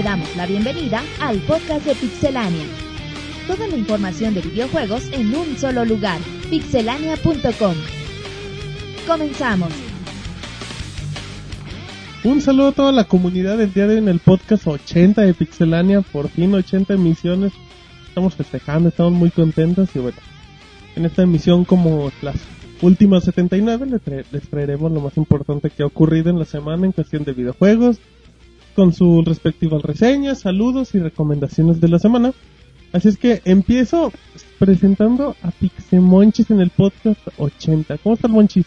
te damos la bienvenida al podcast de Pixelania. Toda la información de videojuegos en un solo lugar, pixelania.com. Comenzamos. Un saludo a toda la comunidad del día de hoy en el podcast 80 de Pixelania, por fin 80 emisiones. Estamos festejando, estamos muy contentos y bueno, en esta emisión como las últimas 79 les, tra- les traeremos lo más importante que ha ocurrido en la semana en cuestión de videojuegos, con sus respectivas reseñas, saludos y recomendaciones de la semana. Así es que empiezo presentando a Pixemonchis en el podcast 80. ¿Cómo estás, Monchis?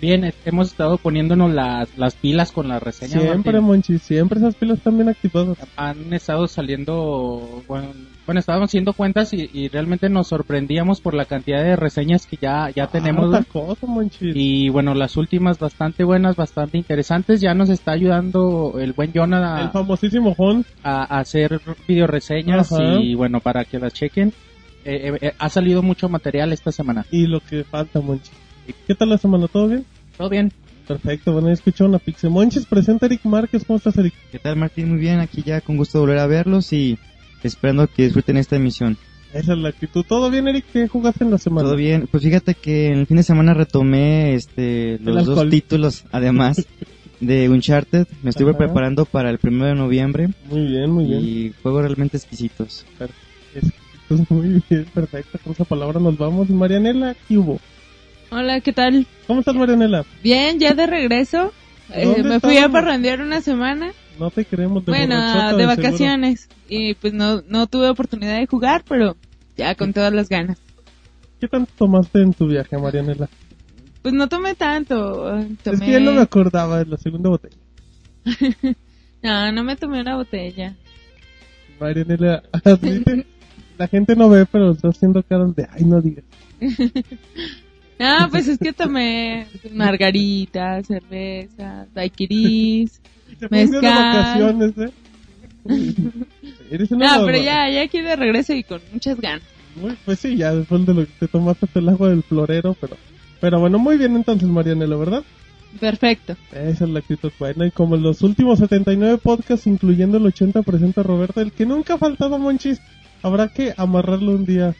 Bien, hemos estado poniéndonos las, las pilas con las reseñas. Siempre, Martín. Monchis, siempre esas pilas están bien activadas. Han estado saliendo, bueno, bueno estábamos haciendo cuentas y, y realmente nos sorprendíamos por la cantidad de reseñas que ya, ya tenemos. Otra cosa, Monchis. Y bueno, las últimas bastante buenas, bastante interesantes. Ya nos está ayudando el buen Jonah El a, famosísimo Jon. a- a hacer video reseñas Ajá. y bueno, para que las chequen. Eh, eh, eh, ha salido mucho material esta semana. Y lo que falta, Monchis. ¿Qué tal la semana? ¿Todo bien? Todo bien. Perfecto, bueno, escucharon a Pixemonchis. Presenta Eric Márquez. ¿Cómo estás, Eric? ¿Qué tal Martín? Muy bien, aquí ya con gusto de volver a verlos y esperando que disfruten esta emisión. Esa es la actitud. ¿Todo bien, Eric? ¿Qué jugaste en la semana? Todo bien, pues fíjate que en el fin de semana retomé este los dos títulos, además de Uncharted. Me estuve Ajá. preparando para el primero de noviembre Muy bien, muy bien. y juegos realmente exquisitos. Es- muy bien, perfecto. Con esa palabra nos vamos. Marianela, ¿qué hubo? Hola, ¿qué tal? ¿Cómo estás, Marianela? Bien, ya de regreso. Eh, ¿Dónde me fui a estábamos? parrandear una semana. No te queremos de bueno, de seguro. vacaciones. Y pues no, no tuve oportunidad de jugar, pero ya con todas las ganas. ¿Qué tanto tomaste en tu viaje, Marianela? Pues no tomé tanto. Tomé... Es que ya no me acordaba de la segunda botella. No, no me tomé una botella. Marianela, así te- la gente no ve, pero está haciendo caras de, ay, no digas. No, pues es que tomé margarita, cerveza, daiquiris. Te Mezcal. vacaciones, ¿eh? Eres una No, pero ya, ya aquí de regreso y con muchas ganas. Muy- pues sí, ya después de lo que te tomaste el agua del florero, pero... Pero bueno, muy bien entonces, Marianela, ¿verdad? Perfecto. Esa es la actitud buena. Y como en los últimos 79 podcasts, incluyendo el 80, presenta Roberto, el que nunca ha faltado, Monchis. Habrá que amarrarlo un día.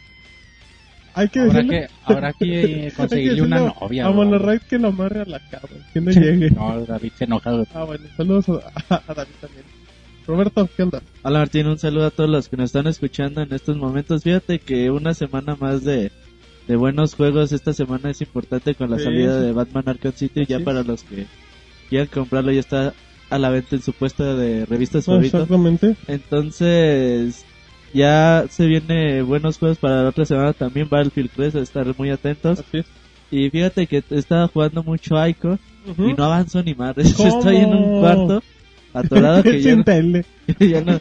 Hay que Habrá decirle... que, habrá que conseguirle una novia. A ¿no? Monorride que lo amarre a la cama, que no llegue. No, David se enoja. güey. Ah, bueno, saludos a, a David también. Roberto, ¿qué onda? Hola Martín, un saludo a todos los que nos están escuchando en estos momentos. Fíjate que una semana más de, de buenos juegos esta semana es importante con la Sí, salida sí. de Batman Arkham City. Ya Así para es. los que quieran comprarlo ya está a la venta en su puesto de revistas No, favoritos. exactamente. Entonces ya se viene buenos juegos para la otra semana también. Battlefield 3, a estar muy atentos. Así es. Y fíjate que estaba jugando mucho Ico Ujú. y no avanzo ni más. ¿Cómo? Estoy en un cuarto atorado que ya no- que ya no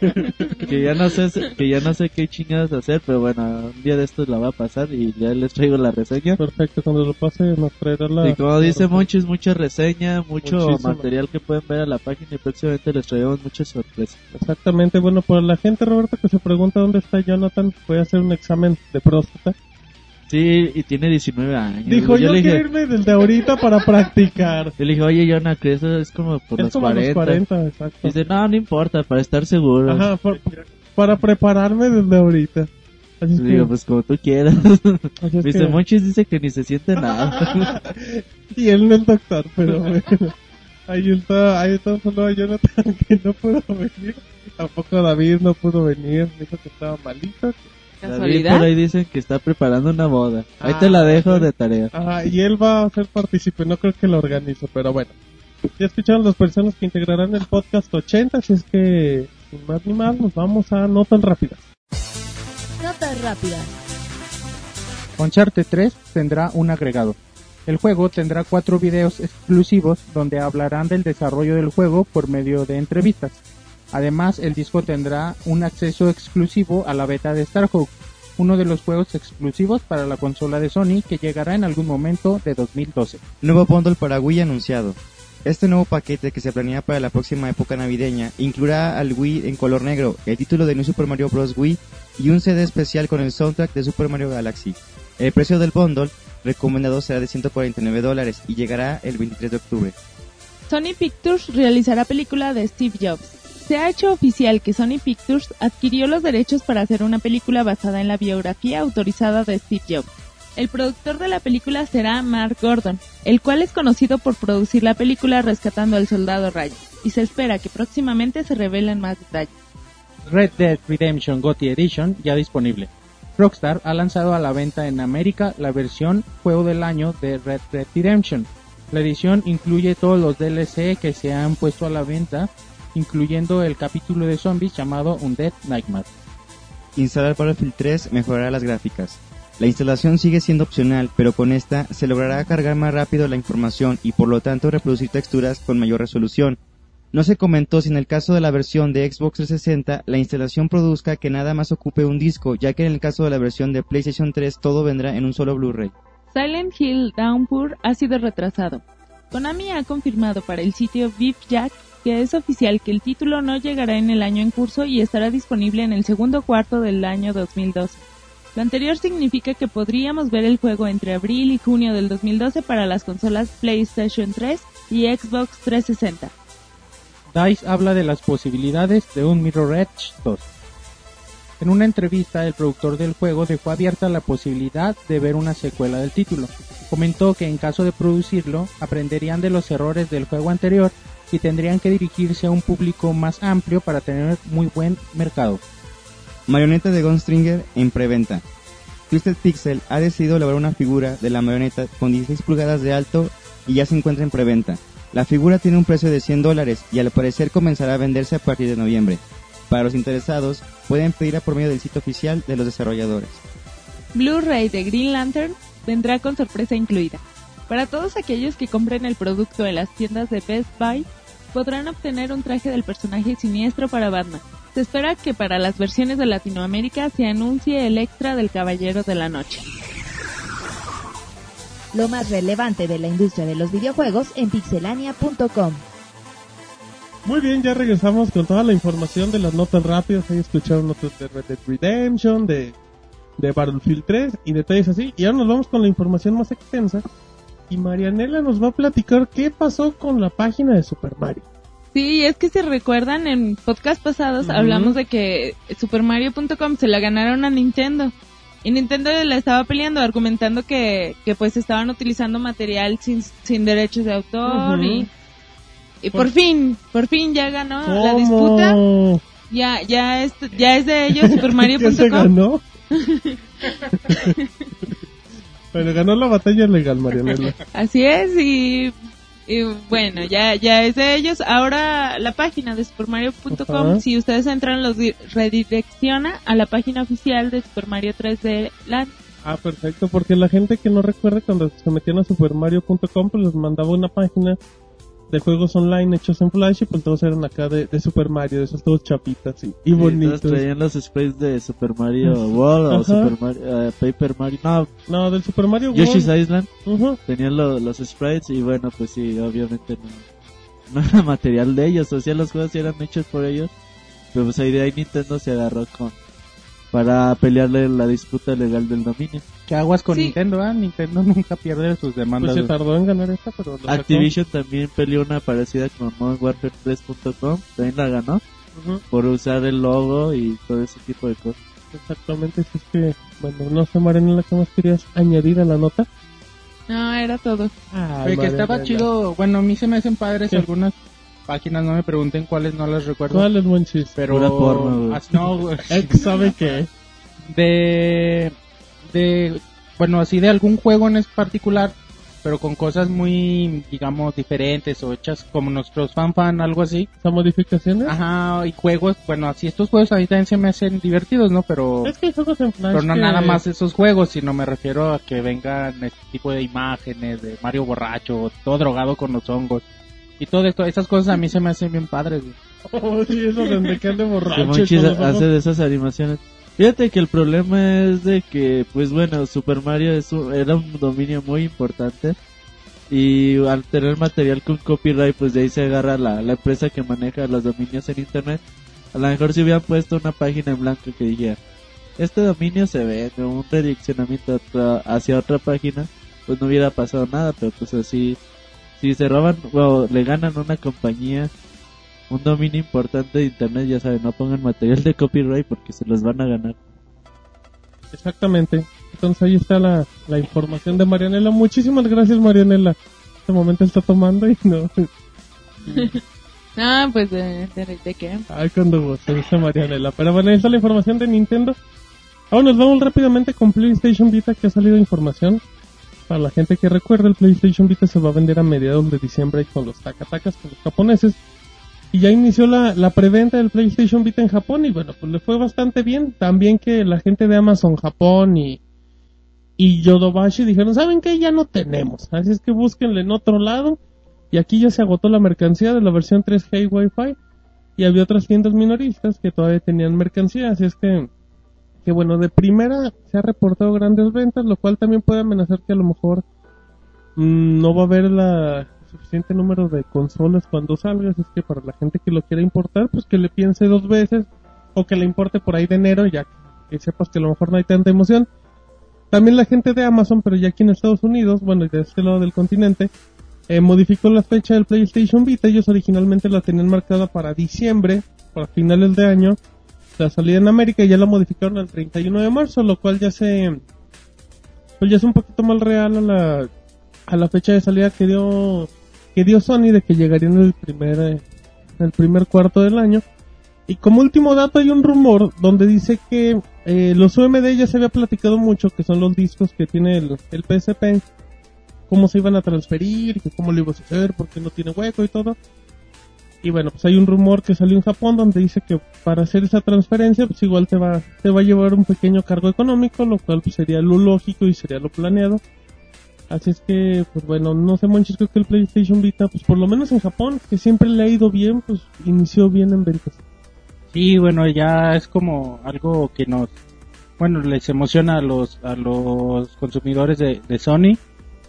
que ya no sé que ya no sé qué chingados hacer pero bueno un día de estos la va a pasar y ya les traigo la reseña Perfecto, cuando lo pase nos traerá la... y como dice Monchis mucha reseña mucho Muchísimo. material que pueden ver a la página y próximamente les traeremos muchas sorpresas Exactamente, bueno, para la gente, Roberto, que se pregunta dónde está Jonathan, voy a hacer un examen de próstata. Sí y tiene 19 años Dijo, yo, le quiero dije irme desde ahorita para practicar. yo le dije oye Jonah que eso es como por es los como a 40. los 40, exacto. dice no no importa para estar seguro Ajá, por- para prepararme desde ahorita. Así Le que- digo pues como tú quieras dice que- Monchis dice que ni se siente nada y él no es doctor, pero bueno. Ahí está, ahí está solo a Jonathan que no pudo venir. Tampoco David no pudo venir, dijo que estaba malito. David ¿Casualidad? por ahí dicen que está preparando una boda ahí Ah, te la dejo de tarea Ajá, y él va a ser partícipe, no creo que lo organice, pero bueno. Ya escucharon las personas que integrarán el podcast 80, así es que, sin más ni más, nos vamos a no tan rápidas. Notas rápidas. Uncharted 3 tendrá un agregado. El juego tendrá cuatro videos exclusivos donde hablarán del desarrollo del juego por medio de entrevistas. Además, el disco tendrá un acceso exclusivo a la beta de Starhawk, uno de los juegos exclusivos para la consola de Sony que llegará en algún momento de 2012. Nuevo bundle para Wii anunciado. Este nuevo paquete que se planea para la próxima época navideña incluirá al Wii en color negro, el título de New Super Mario Bros. Wii y un CD especial con el soundtrack de Super Mario Galaxy. El precio del bundle recomendado será de 149 dólares y llegará el 23 de octubre. Sony Pictures realizará película de Steve Jobs. Se ha hecho oficial que Sony Pictures adquirió los derechos para hacer una película basada en la biografía autorizada de Steve Jobs. El productor de la película será Mark Gordon, el cual es conocido por producir la película Rescatando al Soldado Ryan, y se espera que próximamente se revelen más detalles. Red Dead Redemption GOTY Edition ya disponible. Rockstar ha lanzado a la venta en América la versión Juego del Año de Red Dead Redemption. La edición incluye todos los DLC que se han puesto a la venta, incluyendo el capítulo de zombies llamado Undead Nightmare. Instalar Battlefield 3 mejorará las gráficas. La instalación sigue siendo opcional, pero con esta se logrará cargar más rápido la información y por lo tanto reproducir texturas con mayor resolución. No se comentó si en el caso de la versión de Xbox 360 la instalación produzca que nada más ocupe un disco, ya que en el caso de la versión de PlayStation 3 todo vendrá en un solo Blu-ray. Silent Hill Downpour ha sido retrasado. Konami ha confirmado para el sitio VIF-Jack que es oficial que el título no llegará en el año en curso y estará disponible en el segundo cuarto del año 2012. Lo anterior significa que podríamos ver el juego entre abril y junio del 2012 para las consolas PlayStation 3 y Xbox 360. DICE habla de las posibilidades de un Mirror Edge 2. En una entrevista, el productor del juego dejó abierta la posibilidad de ver una secuela del título. Comentó que en caso de producirlo, aprenderían de los errores del juego anterior y tendrían que dirigirse a un público más amplio para tener muy buen mercado. Marioneta de Gunstringer en preventa. Twisted Pixel ha decidido elaborar una figura de la marioneta con 16 pulgadas de alto y ya se encuentra en preventa. La figura tiene un precio de 100 dólares y al parecer comenzará a venderse a partir de noviembre. Para los interesados, pueden pedirla por medio del sitio oficial de los desarrolladores. Blu-ray de Green Lantern vendrá con sorpresa incluida. Para todos aquellos que compren el producto en las tiendas de Best Buy, podrán obtener un traje del personaje siniestro para Batman. Se espera que para las versiones de Latinoamérica se anuncie el extra del Caballero de la Noche. Lo más relevante de la industria de los videojuegos en pixelania.com. Muy bien, ya regresamos con toda la información de las notas rápidas. Ahí escucharon notas de Red Dead Redemption, de, de Battlefield 3 y detalles así. Y ahora nos vamos con la información más extensa. Y Marianela nos va a platicar qué pasó con la página de Super Mario. Sí, es que si recuerdan en podcast pasados hablamos de que supermario.com se la ganaron a Nintendo. Y Nintendo la estaba peleando, argumentando que, que pues estaban utilizando material sin, sin derechos de autor y, y Por- por fin, por fin ya ganó la disputa. Ya, ya es, ya es de ellos, ¿Qué se supermario.com. Pero ganó la batalla legal, Marianela. Así es, y, y bueno, ya, ya es de ellos. Ahora la página de supermario.com, Ajá. si ustedes entran, los di- redirecciona a la página oficial de Super Mario 3D Land. Ah, perfecto, porque la gente que no recuerda cuando se metían a supermario.com, pues les mandaba una página de juegos online hechos en Flash y pues todos eran acá de, de Super Mario, de esos todos chapitas y, y Y todos bonitos. traían los sprays de Super Mario World o. Super Mario, eh, Paper Mario. No, No, del Super Mario Yoshi's World. Island Ujú. tenían lo- los sprites y bueno, pues sí, obviamente no, no era material de ellos. O sea, los juegos eran hechos por ellos. Pero pues ahí de ahí Nintendo se agarró con para pelearle la disputa legal del dominio. ¿Qué aguas con Sí. Nintendo? ah? Nintendo nunca pierde sus Pues demandas. se tardó en ganar esta, pero lo sacó. Activision también peleó una parecida con Modern Warfare 3.com, también la ganó por usar el logo y todo ese tipo de cosas. Exactamente, si es que, bueno, no sé, Marianela, ¿qué más querías añadir a la nota? No, era todo. Oye, que estaba chido. Bueno, a mí se me hacen padres ¿Qué? algunas páginas, no me pregunten cuáles, no las recuerdo. ¿Cuál es buen chiste? Pero. Pura porno, güey. Ah, no, güey. Ex sabe qué. de de bueno así de algún juego en es particular pero con cosas muy digamos diferentes o hechas como nuestros fan fan algo así ¿Esas modificaciones? ajá y juegos bueno así estos juegos ahí también se me hacen divertidos no pero Es que hay juegos en Flash pero no que- nada más esos juegos sino me refiero a que vengan este tipo de imágenes de Mario borracho todo drogado con los hongos y todo esto esas cosas a mí se me hacen bien padres güey. Oh, sí, eso de que ande Que borracho. ojos. hace de esas animaciones. Fíjate que el problema es de que, pues bueno, Super Mario es un- era un dominio muy importante. Y al tener material con copyright, pues de ahí se agarra la, la empresa que maneja los dominios en internet. A lo mejor si hubieran puesto una página en blanco que dijera, este dominio se vende, un redireccionamiento otra- hacia otra página, pues no hubiera pasado nada, pero pues así, si se roban o le ganan una compañía un dominio importante de internet, ya saben, no pongan material de copyright porque se los van a ganar. Exactamente. Entonces ahí está la, la información de Marianela. Muchísimas gracias, Marianela. Este momento está tomando y no. Ah, pues de, de, de qué. Ay, cuando vos, dice Marianela. Pero bueno, ahí está la información de Nintendo. Ahora nos vamos rápidamente con PlayStation Vita, que ha salido información. Para la gente que recuerda, el PlayStation Vita se va a vender a mediados de diciembre con los takatakas, con los japoneses. Y ya inició la, la preventa del PlayStation Vita en Japón y bueno, pues le fue bastante bien. También que la gente de Amazon Japón y, y Yodobashi dijeron, ¿saben qué? Ya no tenemos. Así es que búsquenle en otro lado. Y aquí ya se agotó la mercancía de la versión 3G y Wi-Fi. Y había otras tiendas minoristas que todavía tenían mercancía. Así es que, que bueno, de primera se ha reportado grandes ventas, lo cual también puede amenazar que a lo mejor mm, no va a haber la suficiente número de consolas cuando salga. Así es que para la gente que lo quiera importar, pues que le piense dos veces. O que le importe por ahí de enero, ya que sepas que a lo mejor no hay tanta emoción. También la gente de Amazon, pero ya aquí en Estados Unidos, bueno, y de este lado del continente, eh, modificó la fecha del PlayStation Vita. Ellos originalmente la tenían marcada para diciembre, para finales de año. La salida en América y ya la modificaron al 31 de marzo, lo cual ya se... Pues ya es un poquito más real a la, a la fecha de salida que dio, que dio Sony de que llegaría en el primer, eh, el primer cuarto del año. Y como último dato hay un rumor donde dice que eh, los UMD ya se había platicado mucho, que son los discos que tiene el, el PSP, cómo se iban a transferir, que cómo lo ibas a hacer, porque no tiene hueco y todo. Y bueno, pues hay un rumor que salió en Japón donde dice que para hacer esa transferencia, pues igual te va, te va a llevar un pequeño cargo económico, lo cual pues sería lo lógico y sería lo planeado. Así es que, pues bueno, no sé, Monchis, creo que el PlayStation Vita, pues por lo menos en Japón, que siempre le ha ido bien, pues inició bien en ventas. Sí, bueno, ya es como algo que nos, bueno, les emociona a los, a los consumidores de, Sony,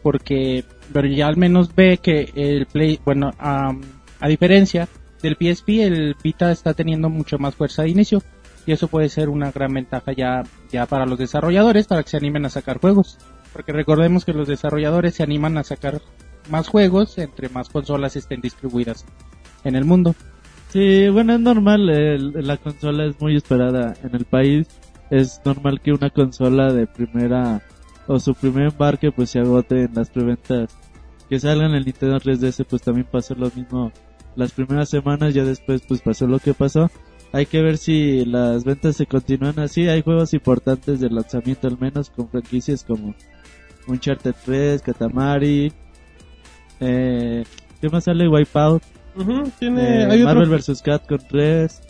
porque, pero ya al menos ve que el Play, bueno, am, a diferencia del PSP, el Vita está teniendo mucho más fuerza de inicio, y eso puede ser una gran ventaja ya, ya para los desarrolladores, para que se animen a sacar juegos, porque recordemos que los desarrolladores se animan a sacar más juegos entre más consolas estén distribuidas en el mundo. Sí, bueno, es normal, el- la consola es muy esperada en el país. Es normal que una consola de primera o su primer embarque pues se agote en las preventas que salgan el Nintendo 3DS pues también pasó lo mismo las primeras semanas, ya después pues pasó lo que pasó. Hay que ver si las ventas se continúan así. Hay juegos importantes de lanzamiento al menos con franquicias como Uncharted 3, Katamari, eh, ¿qué más sale? Wipeout, tiene, eh, hay Marvel otro, vs. Capcom 3.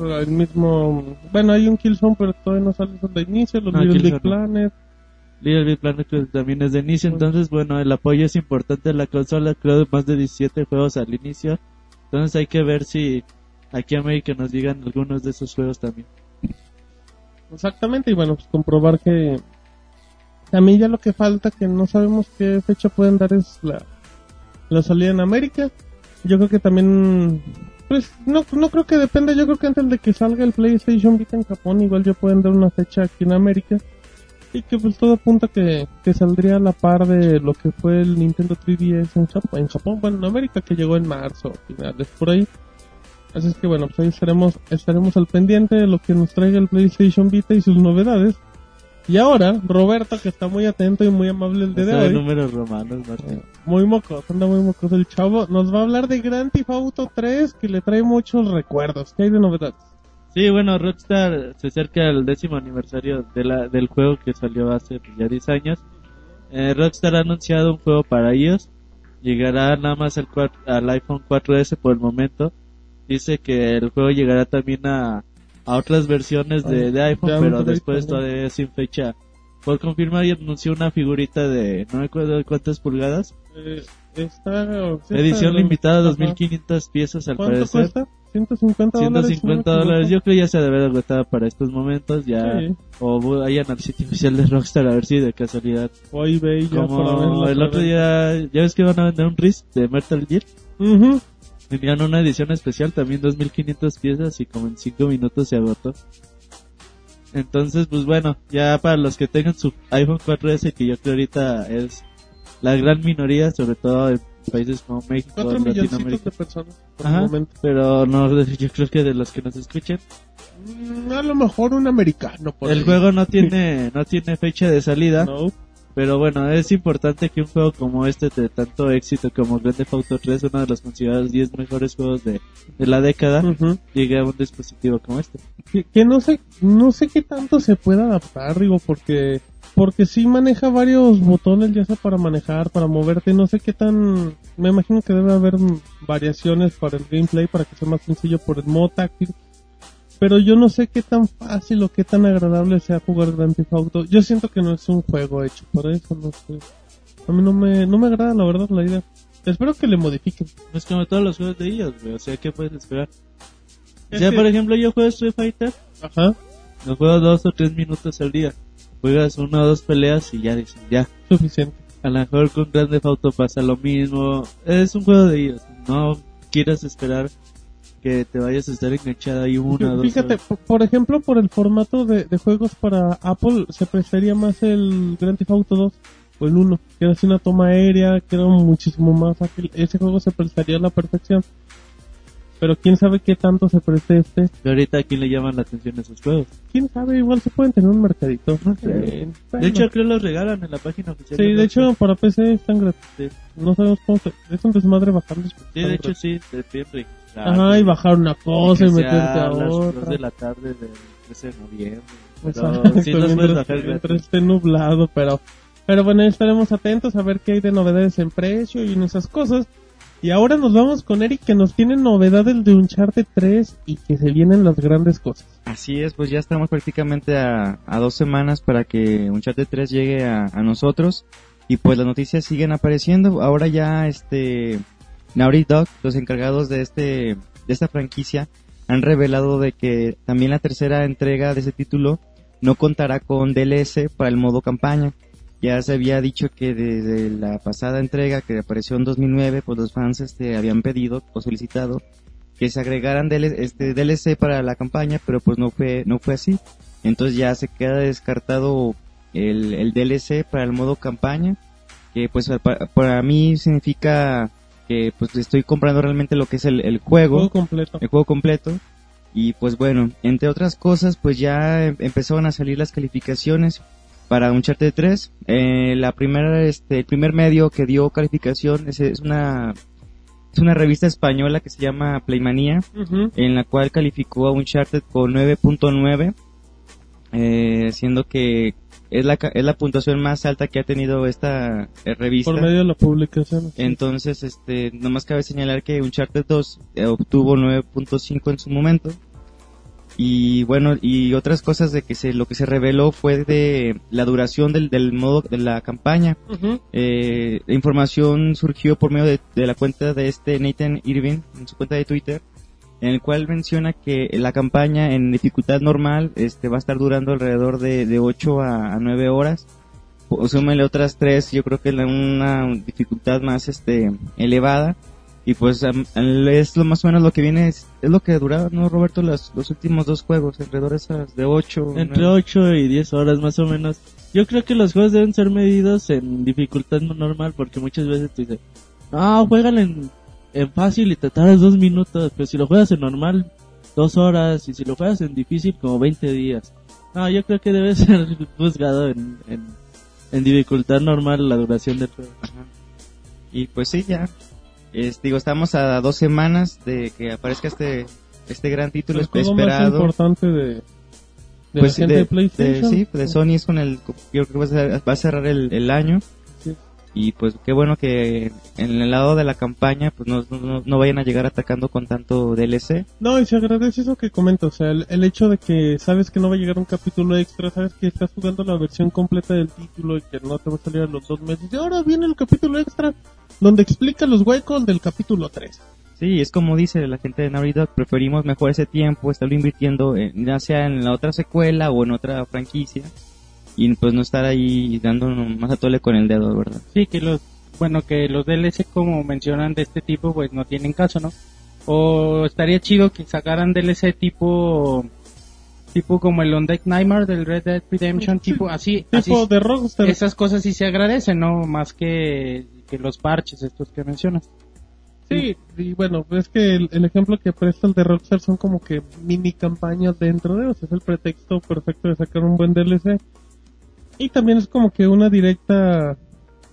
el mismo, bueno, hay un Killzone, pero todavía no sale de inicio, los No, Little Big. Planet. Little Big Planet que también es de inicio, entonces bueno, el apoyo es importante la consola, creo más de 17 juegos al inicio, entonces hay que ver si aquí a América nos digan algunos de esos juegos también. Exactamente, y bueno, pues comprobar que también ya lo que falta, que no sabemos qué fecha pueden dar, es la, la salida en América. Yo creo que también, pues no, no creo que dependa, yo creo que antes de que salga el PlayStation Vita en Japón, igual ya pueden dar una fecha aquí en América. Y que pues todo apunta que, que saldría a la par de lo que fue el Nintendo 3DS en Japón, en Japón, bueno, en América, que llegó en marzo, finales por ahí. Así es que bueno, pues ahí estaremos, estaremos al pendiente de lo que nos traiga el PlayStation Vita y sus novedades. Y ahora, Roberto, que está muy atento y muy amable el día de hoy, números romanos, Martín. muy mocoso, anda muy mocoso el chavo, nos va a hablar de Grand Theft Auto 3, que le trae muchos recuerdos. ¿Qué hay de novedades? Sí, bueno, Rockstar se acerca al décimo aniversario de la, del juego que salió hace ya 10 años. Eh, Rockstar ha anunciado un juego para iOS. Llegará nada más al, al iPhone 4S por el momento. Dice que el juego llegará también a, a otras versiones de, de iPhone, pero después todavía sin fecha. Por confirmar y anunció una figurita de no me acuerdo de cuántas pulgadas. Eh, está, sí Edición limitada, Ajá. 2500 piezas al ¿Cuánto parecer. cuesta? 150 dólares. si no me 150 dólares, yo creo ya se debe de agotar para estos momentos, ya, Sí. o vayan al sitio oficial de Rockstar a ver si de casualidad, O eBay ya como el otro día, ya ves que van a vender un Risk de Metal Gear, Ujú. Tenían una edición especial, también 2500 piezas y como en 5 minutos se agotó. Entonces, pues bueno, ya para los que tengan su iPhone 4S, que yo creo ahorita es la gran minoría, sobre todo en países como México, 4 milloncitos Latinoamérica. de personas. por Ajá, momento. pero no, yo creo que de los que nos escuchen, Mm, A lo mejor un americano. Por el ahí. juego no tiene, no tiene fecha de salida, No. Pero bueno, es importante que un juego como este de tanto éxito como Grand Theft Auto 3, uno de los considerados 10 mejores juegos de, de la década, llegue a un dispositivo como este. que, que no sé no sé qué tanto se puede adaptar digo porque porque sí maneja varios botones ya sea para manejar para moverte no sé qué tan me imagino que debe haber variaciones para el gameplay para que sea más sencillo por el modo táctil pero yo no sé qué tan fácil o qué tan agradable sea jugar Grand Theft Auto yo siento que no es un juego hecho para eso no sé a mí no me no me agrada la verdad la idea espero que le modifiquen Es como todos los juegos de ellos, güey, o sea, ¿qué puedes esperar? Es ya, que- por ejemplo, yo juego Street Fighter, ajá lo juego dos o tres minutos al día. Juegas una o dos peleas y ya dicen, ya. suficiente A lo mejor con Grand Theft Auto pasa lo mismo. Es un juego de ellos. No quieras esperar que te vayas a estar enganchado ahí una o dos Fíjate, horas. por ejemplo, por el formato de, de juegos para Apple, se prestaría más el Grand Theft Auto 2 o el 1, que era así una toma aérea, que era muchísimo más ágil. Ese juego se prestaría a la perfección. Pero quién sabe qué tanto se preste este. Pero ahorita a quién le llaman la atención esos juegos. Quién sabe, igual se pueden tener un mercadito. No sé. Eh, bueno. De hecho, creo los regalan en la página oficial. sí, de hecho, para PC están gratis. No sabemos cómo se... Es un desmadre bajarlos. Sí, de hecho gratis. sí, te piden registrar. Ajá, y bajar una cosa y meterte a las dos otra. de la tarde del 13 de noviembre. Exacto, Pero sí puedes mientras, esté nublado, pero pero bueno, estaremos atentos a ver qué hay de novedades en precio y en esas cosas. Y ahora nos vamos con Eric que nos tiene novedades de Uncharted 3 y que se vienen las grandes cosas. Así es, pues ya estamos prácticamente a, a dos semanas para que Uncharted 3 llegue a, a nosotros. Y pues las noticias siguen apareciendo. Ahora ya este Naughty Dog, los encargados de este de esta franquicia, han revelado de que también la tercera entrega de ese título no contará con DLC para el modo campaña. Ya se había dicho que desde la pasada entrega que apareció en 2009, pues los fans este, habían pedido o solicitado que se agregaran DL este DLC para la campaña, pero pues no fue no fue así. Entonces ya se queda descartado el, el DLC para el modo campaña, que pues pa- para, mí significa que pues estoy comprando realmente lo que es el, el juego Juego completo. el juego completo. Y pues bueno, entre otras cosas, pues ya em- empezaron a salir las calificaciones para Uncharted 3. Eh, la primera, este, el primer medio que dio calificación es, es una es una revista española que se llama Playmanía, en la cual calificó a Uncharted con 9.9, eh, siendo que es la, es la puntuación más alta que ha tenido esta eh, revista. Por medio de la publicación. Entonces, este, nomás cabe señalar que Uncharted 2 eh, obtuvo 9.5 en su momento. Y bueno, y otras cosas de que se, lo que se reveló fue de la duración del, del modo de la campaña. Ujú. Eh, la información surgió por medio de, de la cuenta de este Nathan Irving en su cuenta de Twitter, en el cual menciona que la campaña en dificultad normal este va a estar durando alrededor de, de 8 a, a 9 horas. O súmele otras 3, yo creo que la- una dificultad más este elevada. Y pues es lo más o menos lo que viene, es, es lo que duraba, ¿no, Roberto? Los, los últimos dos juegos, alrededor de esas de 8. Entre 8 y 10 horas más o menos. Yo creo que los juegos deben ser medidos en dificultad no normal porque muchas veces te dicen, no, juégalo en, en fácil y te tardas dos minutos, pero si lo juegas en normal, dos horas, y si lo juegas en difícil, como 20 días. No, yo creo que debe ser juzgado en, en, en dificultad normal la duración del juego. Ajá. Y pues sí, ya. Es, digo, estamos a dos semanas de que aparezca este este gran título El juego más esperado. importante de, de Pues la gente de, de, PlayStation. de- sí, de Sony es con el, yo creo que va a, cer- va a cerrar el, el año. Y pues qué bueno que en el lado de la campaña pues no, no, no vayan a llegar atacando con tanto DLC. No, y se agradece eso que comenta, o sea, el, el hecho de que sabes que no va a llegar un capítulo extra, sabes que estás jugando la versión completa del título y que no te va a salir a los dos meses. Y ahora viene el capítulo extra, donde explica los huecos del capítulo 3. Sí, es como dice la gente de Naughty Dog, preferimos mejor ese tiempo, estarlo invirtiendo en- ya sea en la otra secuela o en otra franquicia y pues no estar ahí dando más a tole con el dedo, ¿verdad? Sí, que los, bueno, que los DLC como mencionan de este tipo, pues no tienen caso, ¿no? O estaría chido que sacaran DLC tipo, tipo como el On Deck Nightmare del Red Dead Redemption, Sí. tipo así, así, Tipo de Rockstar. esas cosas sí se agradecen, ¿no? Más que, que los parches estos que mencionas. Sí, y bueno, es que el, el ejemplo que presta el de Rockstar son como que mini campañas dentro de, o sea, es el pretexto perfecto de sacar un buen DLC. Y también es como que una directa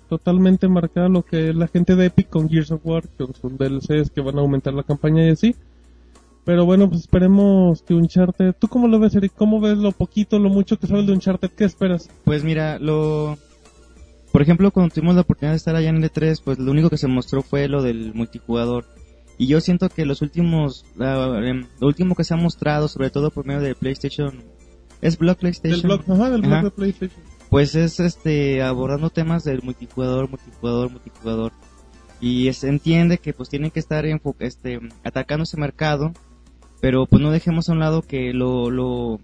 totalmente marcada lo que es la gente de Epic con Gears of War, que son DLCs que van a aumentar la campaña y así. Pero bueno, pues esperemos que Uncharted... ¿Tú cómo lo ves, Eric? ¿Cómo ves lo poquito, lo mucho que sabes de Uncharted? ¿Qué esperas? Pues mira, lo... Por ejemplo, cuando tuvimos la oportunidad de estar allá en E3, pues lo único que se mostró fue lo del multijugador. Y yo siento que los últimos, la- em, lo último que se ha mostrado, sobre todo por medio de PlayStation, es Block PlayStation. Del blog, ajá, del blog Ajá. de PlayStation. Pues es este abordando temas del multijugador, multijugador, multijugador. Y se entiende que pues tienen que estar este atacando ese mercado, pero pues no dejemos a un lado que lo lo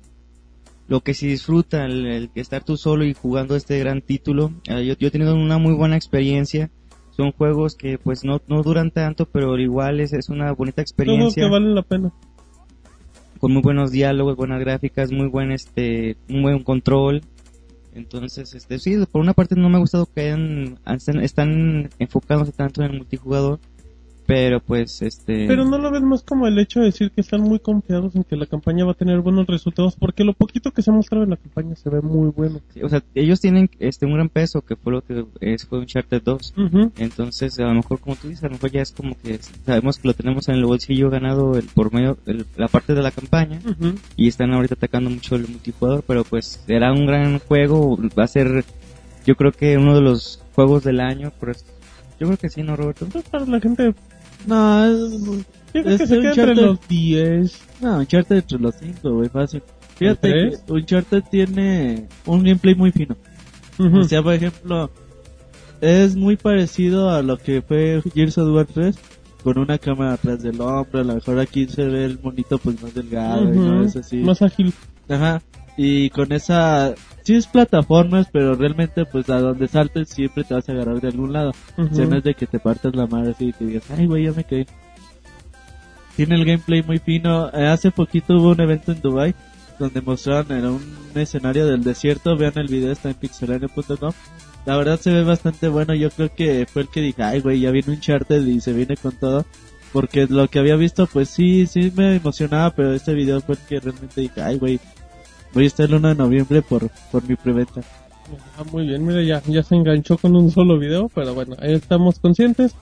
lo que se disfruta el, estar tú solo y jugando este gran título. Eh, yo, yo he tenido una muy buena experiencia. Son juegos que pues no, no duran tanto, pero igual es, es una bonita experiencia que valen la pena. con muy buenos diálogos, buenas gráficas, muy buen este, un buen control. Entonces, este, sí, por una parte no me ha gustado que hayan, están, enfocándose tanto en el multijugador, pero pues, este, Pero no lo ves más como el hecho de decir que están muy confiados en que la campaña va a tener buenos resultados, porque lo poquito que se ha mostrado en la campaña se ve muy bueno. sí, o sea, ellos tienen este un gran peso que fue lo que es, fue Uncharted 2. Ujú. Entonces, a lo mejor, como tú dices, a lo mejor ya es como que sabemos que lo tenemos en el bolsillo ganado el, por medio, el- la parte de la campaña. Y están ahorita atacando mucho el multijugador, pero pues será un gran juego, va a ser yo creo que uno de los juegos del año, por eso- yo creo que sí, ¿no, Roberto? Entonces, para la gente, No, es, yo creo que se queda entre los 10. no, Uncharted entre los cinco, güey, fácil. Fíjate ¿El que tres? Uncharted tiene un gameplay muy fino. O sea, por ejemplo, es muy parecido a lo que fue Gears of War 3, con una cámara atrás del hombro, a lo mejor aquí se ve el monito pues más delgado y no es así. Más ágil. Ajá. Y con esa, sí es plataformas, pero realmente pues a donde saltes siempre te vas a agarrar de algún lado. No es de que te partas la madre así y te digas, ay güey, ya me caí. Tiene el gameplay muy fino. Eh, hace poquito hubo un evento en Dubai donde mostraron era un escenario del desierto. Vean el video, está en pixelania.com. La verdad se ve bastante bueno. Yo creo que fue el que dije, ay güey, ya viene un charter y se viene con todo. Porque lo que había visto, pues sí, sí me emocionaba, pero este video fue el que realmente dije, ay güey, voy a estar el 1 de noviembre por, por mi preventa. Ah, muy bien, mira, ya, ya se enganchó con un solo video, pero bueno, ahí estamos conscientes.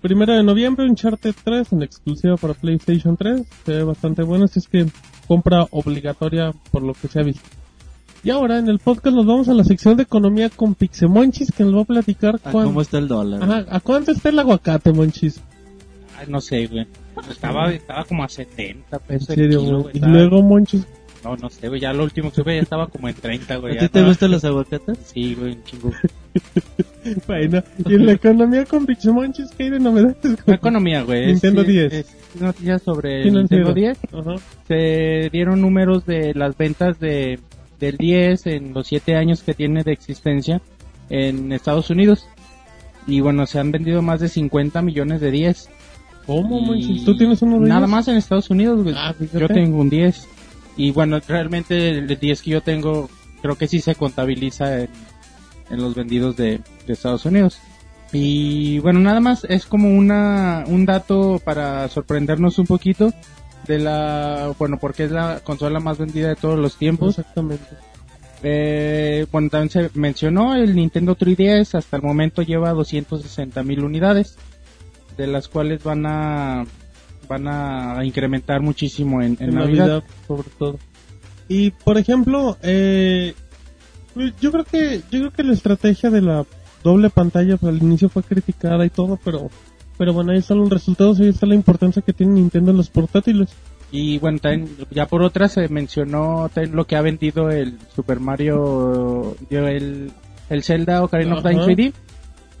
Primero de noviembre, Uncharted 3 en exclusiva para PlayStation 3. Se ve bastante bueno, así es que compra obligatoria por lo que se ha visto. Y ahora en el podcast nos vamos a la sección de economía con Pixemonchis que nos va a platicar Ah, cuán- ¿Cómo está el dólar? Ajá, ¿a cuánto está el aguacate, Monchis? Ay, no sé, güey. Estaba, estaba como a 70 En pesos el serio, kilo, güey. Y luego, Monchis, No, no sé, güey. Ya lo último que supe ya estaba como en 30, güey. ¿A ti te estaba- gustan los aguacates? Sí, güey, un chingo. bueno, y en la economía con Pixemonchis, ¿qué hay de novedades? La economía, güey. es- Nintendo es- 10. Es noticias sobre. Nintendo 10. Ajá. Se dieron números de las ventas de del 10 en los 7 años que tiene de existencia en Estados Unidos. Y bueno, se han vendido más de 50 millones de 10. ¿Cómo, Y? ¿Tú tienes uno de Nada ellos? más en Estados Unidos, güey. Ah, yo tengo un 10. Y bueno, realmente el 10 que yo tengo, creo que sí se contabiliza en, en los vendidos de, de Estados Unidos. Y bueno, nada más es como una, un dato para sorprendernos un poquito de la, bueno, porque es la consola más vendida de todos los tiempos. Exactamente. Eh, bueno, también se mencionó el Nintendo 3DS, hasta el momento lleva 260 mil unidades, de las cuales van a van a incrementar muchísimo en, en en Navidad. Navidad, sobre todo. Y por ejemplo, eh, yo creo que yo creo que la estrategia de la doble pantalla pues, al inicio fue criticada y todo, pero pero bueno, ahí están los resultados y ahí está la importancia que tiene Nintendo en los portátiles. Y bueno, también, ya por otra se mencionó lo que ha vendido el Super Mario, el, el Zelda Ocarina of Time Ajá. 3D.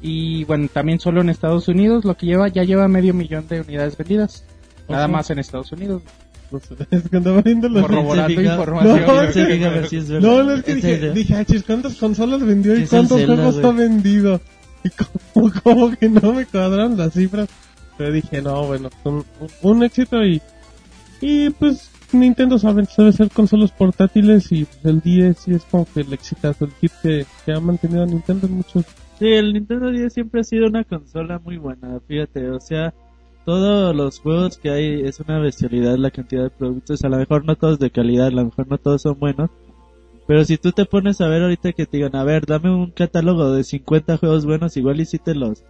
Y bueno, también solo en Estados Unidos, lo que lleva, ya lleva medio millón de unidades vendidas. Nada más en Estados Unidos. Pues, es que andaba viendo los Corroborando información. No, a ver si es verdad. No, no, es que dije, idea. dije, ah, chis, ¿cuántas consolas vendió y cuántos Zelda, juegos güey. ha vendido? Y como, como que no me cuadraron las cifras. Pero dije, no, bueno, son un éxito y, y pues Nintendo sabe, sabe hacer consolas portátiles y pues, el 10 sí es como que el exitazo, el hit que, que ha mantenido a Nintendo en muchos. Sí, el Nintendo 10 siempre ha sido una consola muy buena, fíjate, o sea, todos los juegos que hay es una bestialidad la cantidad de productos. A lo mejor no todos de calidad, a lo mejor no todos son buenos. Pero si tú te pones a ver ahorita que te digan, a ver, dame un catálogo de 50 juegos buenos, igual y si te los,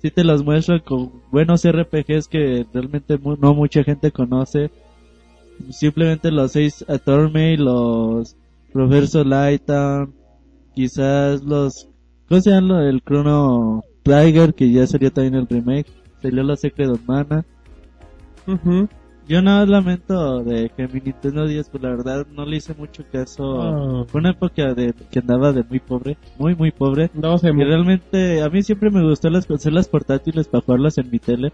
si te los muestran con buenos RPGs que realmente mu- no mucha gente conoce. Simplemente los 6 Atorme, los Professor Lightown, quizás los, ¿cómo se llama? El Chrono Trigger, que ya salió también el remake. Salió la Secret of Mana. Yo nada más lamento de que mi Nintendo 10, pues la verdad no le hice mucho caso. Ah. Fue una época de que andaba de muy pobre, muy muy pobre. Y en realmente a mí siempre me gustó las consolas portátiles para jugarlas en mi tele.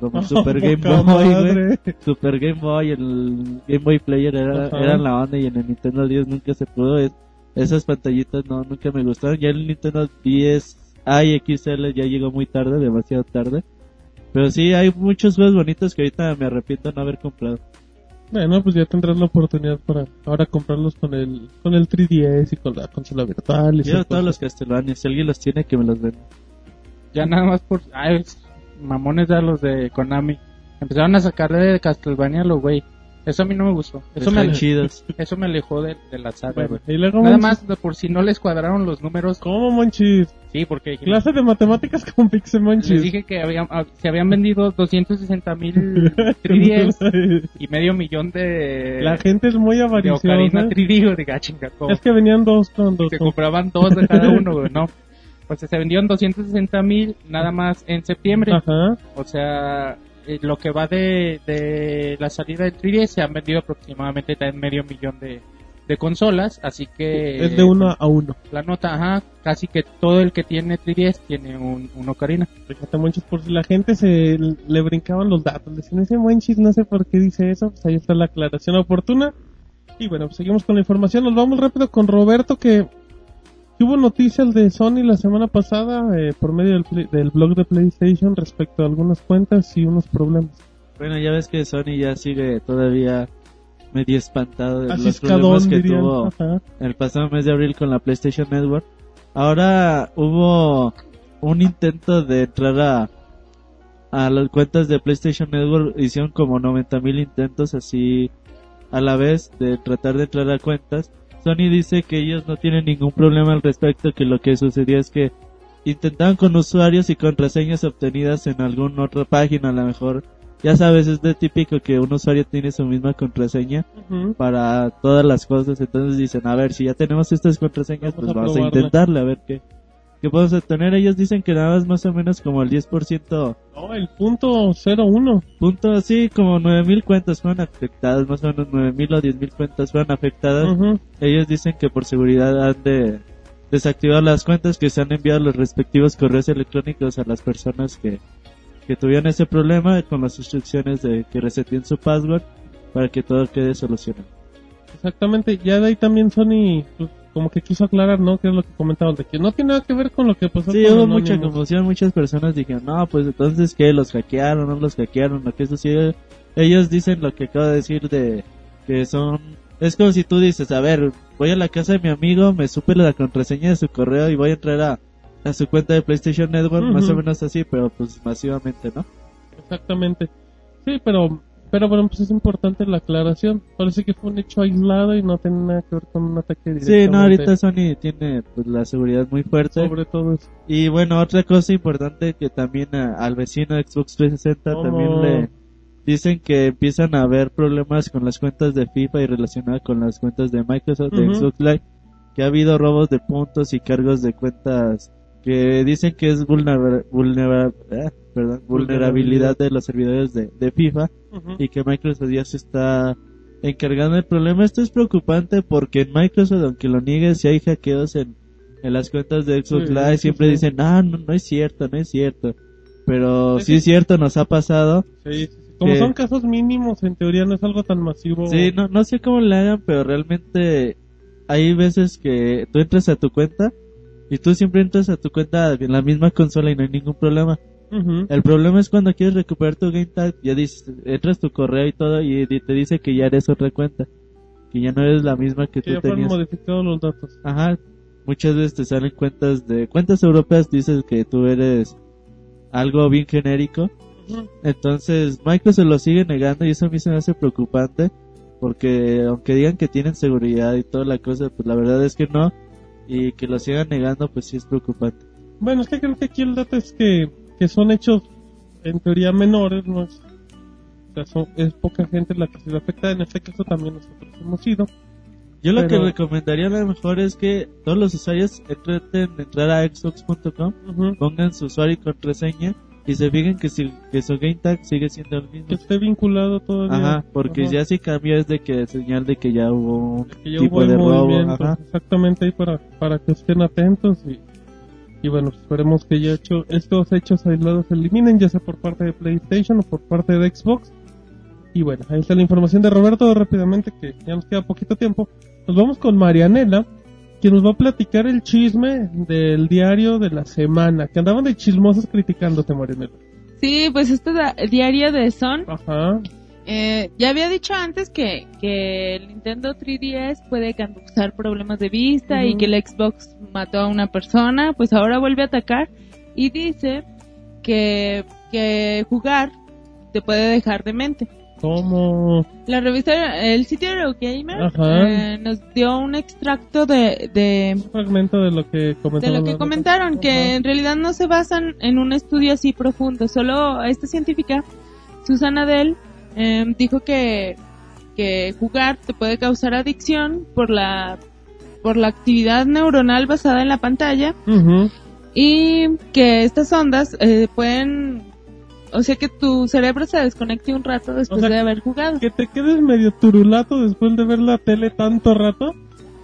Como Super Game Boy, güey. Super Game Boy, el Game Boy Player era, eran la onda y en el Nintendo 10 nunca se pudo. Es- esas pantallitas no, nunca me gustaron. Ya el Nintendo 10 i XL ya llegó muy tarde, demasiado tarde. Pero sí, hay muchos juegos bonitos que ahorita me arrepiento de no haber comprado. Bueno, pues ya tendrás la oportunidad para ahora comprarlos con el con el 3DS y con la consola virtual. Y Yo esas todos los. Castlevania, si alguien los tiene que me los venda. Ya nada más por... Ay, mamones de los de Konami. Empezaron a sacarle de Castlevania lo güey. Eso a mí no me gustó. Eso me, Están ale- chidos. eso me alejó de, de la saga, Bueno, güey. y luego Nada Monchis, más de por si no les cuadraron los números. ¿Cómo, Monchis? Sí, porque Clase de matemáticas con Pixel Monchis. les dije que habían, ah, se habían vendido 260 mil 3DS y medio millón de, La gente es muy de avariciosa. Ocarina 3D. Yo digo, ah, chinga. Es que venían dos con dos. se compraban dos de cada uno, güey, no. Pues se vendieron 260 mil nada más en septiembre. Ajá. O sea, lo que va de, de la salida del 3DS se han vendido aproximadamente medio millón de, de consolas, así que Es de uno a uno. la nota, ajá, casi que todo el que tiene 3DS tiene un, un Ocarina. Fíjate, Monchis, por si la gente se le brincaban los datos. Decían, ese Monchis no sé por qué dice eso. Pues ahí está la aclaración oportuna. Y bueno, pues seguimos con la información. Nos vamos rápido con Roberto que hubo noticias de Sony la semana pasada eh, por medio del, blog de PlayStation respecto a algunas cuentas y unos problemas. Bueno, ya ves que Sony ya sigue todavía medio espantado de los Asiscadón, problemas que dirían. tuvo Ajá. el pasado mes de abril con la PlayStation Network. Ahora hubo un intento de entrar a, a las cuentas de PlayStation Network. Hicieron como 90 mil intentos así a la vez de tratar de entrar a cuentas. Sony dice que ellos no tienen ningún problema al respecto, que lo que sucedió es que intentaban con usuarios y contraseñas obtenidas en alguna otra página, a lo mejor. Ya sabes, es de típico que un usuario tiene su misma contraseña para todas las cosas. Entonces dicen, a ver, si ya tenemos estas contraseñas, Vamos pues a vamos a intentarle, a ver qué, qué podemos obtener. Ellos dicen que nada más más o menos como el 10%, No, el punto 01. punto, sí, como 9000 cuentas fueron afectadas, más o menos 9000 o 10000 cuentas fueron afectadas. Ujú. Ellos dicen que por seguridad han de desactivar las cuentas que se han enviado los respectivos correos electrónicos a las personas que, que tuvieron ese problema con las instrucciones de que reseten su password para que todo quede solucionado. Exactamente, ya de ahí también Sony pues, como que quiso aclarar, ¿no? Que es lo que comentaban, de que no tiene nada que ver con lo que pasó Sí, con hubo mucha confusión, muchas personas dijeron, no, pues entonces que los hackearon, no los hackearon, lo que eso sí, ellos dicen lo que acabo de decir de que son, es como si tú dices, a ver, voy a la casa de mi amigo, me supe la contraseña de su correo y voy a entrar a, a su cuenta de PlayStation Network, más o menos así, pero pues masivamente, ¿no? Exactamente. Sí, pero pero bueno, pues es importante la aclaración. Parece que fue un hecho aislado y no tiene nada que ver con un ataque directo. Sí, no, ahorita Sony tiene pues la seguridad muy fuerte. sobre todo eso. Y bueno, otra cosa importante que también a- al vecino de Xbox 360 ¿Cómo? también le dicen que empiezan a haber problemas con las cuentas de FIFA y relacionadas con las cuentas de Microsoft, de Ujú. Xbox Live, que ha habido robos de puntos y cargos de cuentas que dicen que es vulnera- vulnera- eh, perdón, vulnerabilidad de los servidores de, de FIFA y que Microsoft ya se está encargando del problema. Esto es preocupante porque en Microsoft, aunque lo niegue, si hay hackeos en, en las cuentas de Xbox Sí, Live, sí, siempre sí. dicen, ah, no, no es cierto, no es cierto. Pero Sí, es cierto, nos ha pasado. Como que- son casos mínimos, en teoría no es algo tan masivo. Sí, no, no sé cómo le hagan, pero realmente hay veces que tú entras a tu cuenta y tú siempre entras a tu cuenta en la misma consola y no hay ningún problema. El problema es cuando quieres recuperar tu game tag, ya dices, entras tu correo y todo y te dice que ya eres otra cuenta, que ya no eres la misma que Que tú tenías. modificados los datos. Ajá, muchas veces te salen cuentas de cuentas europeas, dices que tú eres algo bien genérico Entonces, Microsoft lo sigue negando y eso a mí se me hace preocupante porque aunque digan que tienen seguridad y toda la cosa, pues la verdad es que no y que lo sigan negando pues sí es preocupante. Bueno, es que creo que aquí el dato es que, que son hechos en teoría menores, no es, o sea, son- es poca gente la que se ve afectada, en este caso también nosotros hemos ido. Yo lo Pero- que recomendaría a lo mejor es que todos los usuarios de entrar a xbox.com, Ujú. pongan su usuario y contraseña y se fijen que, si, que su game tag sigue siendo el mismo. Que esté vinculado todavía. Ajá, porque Ajá. ya si cambia es de que señal de que ya hubo que ya tipo hubo de robo. movimiento, Ajá. exactamente ahí para, para que estén atentos y, y bueno, esperemos que ya hecho, estos hechos aislados se eliminen, ya sea por parte de PlayStation o por parte de Xbox. Y bueno, ahí está la información de Roberto rápidamente, que ya nos queda poquito tiempo. Nos vamos con Marianela, quien nos va a platicar el chisme del diario de la semana, que andaban de chismosos criticándote, Marianela. Sí, pues este diario de Son Ajá, Eh, ya había dicho antes que, que el Nintendo 3DS puede causar problemas de vista y que el Xbox mató a una persona, pues ahora vuelve a atacar y dice que, que jugar te puede dejar demente. ¿Cómo? La revista, el sitio Eurogamer Ajá. eh, nos dio un extracto de, de, Un fragmento de lo que de comentaron. lo que comentaron, que Ajá. en realidad no se basan en un estudio así profundo. Solo esta científica, Susana Dell, eh, dijo que, que jugar te puede causar adicción por la, por la actividad neuronal basada en la pantalla y que estas ondas eh, pueden, o sea que tu cerebro se desconecte un rato después O sea, de haber jugado. Que te quedes medio turulato después de ver la tele tanto rato.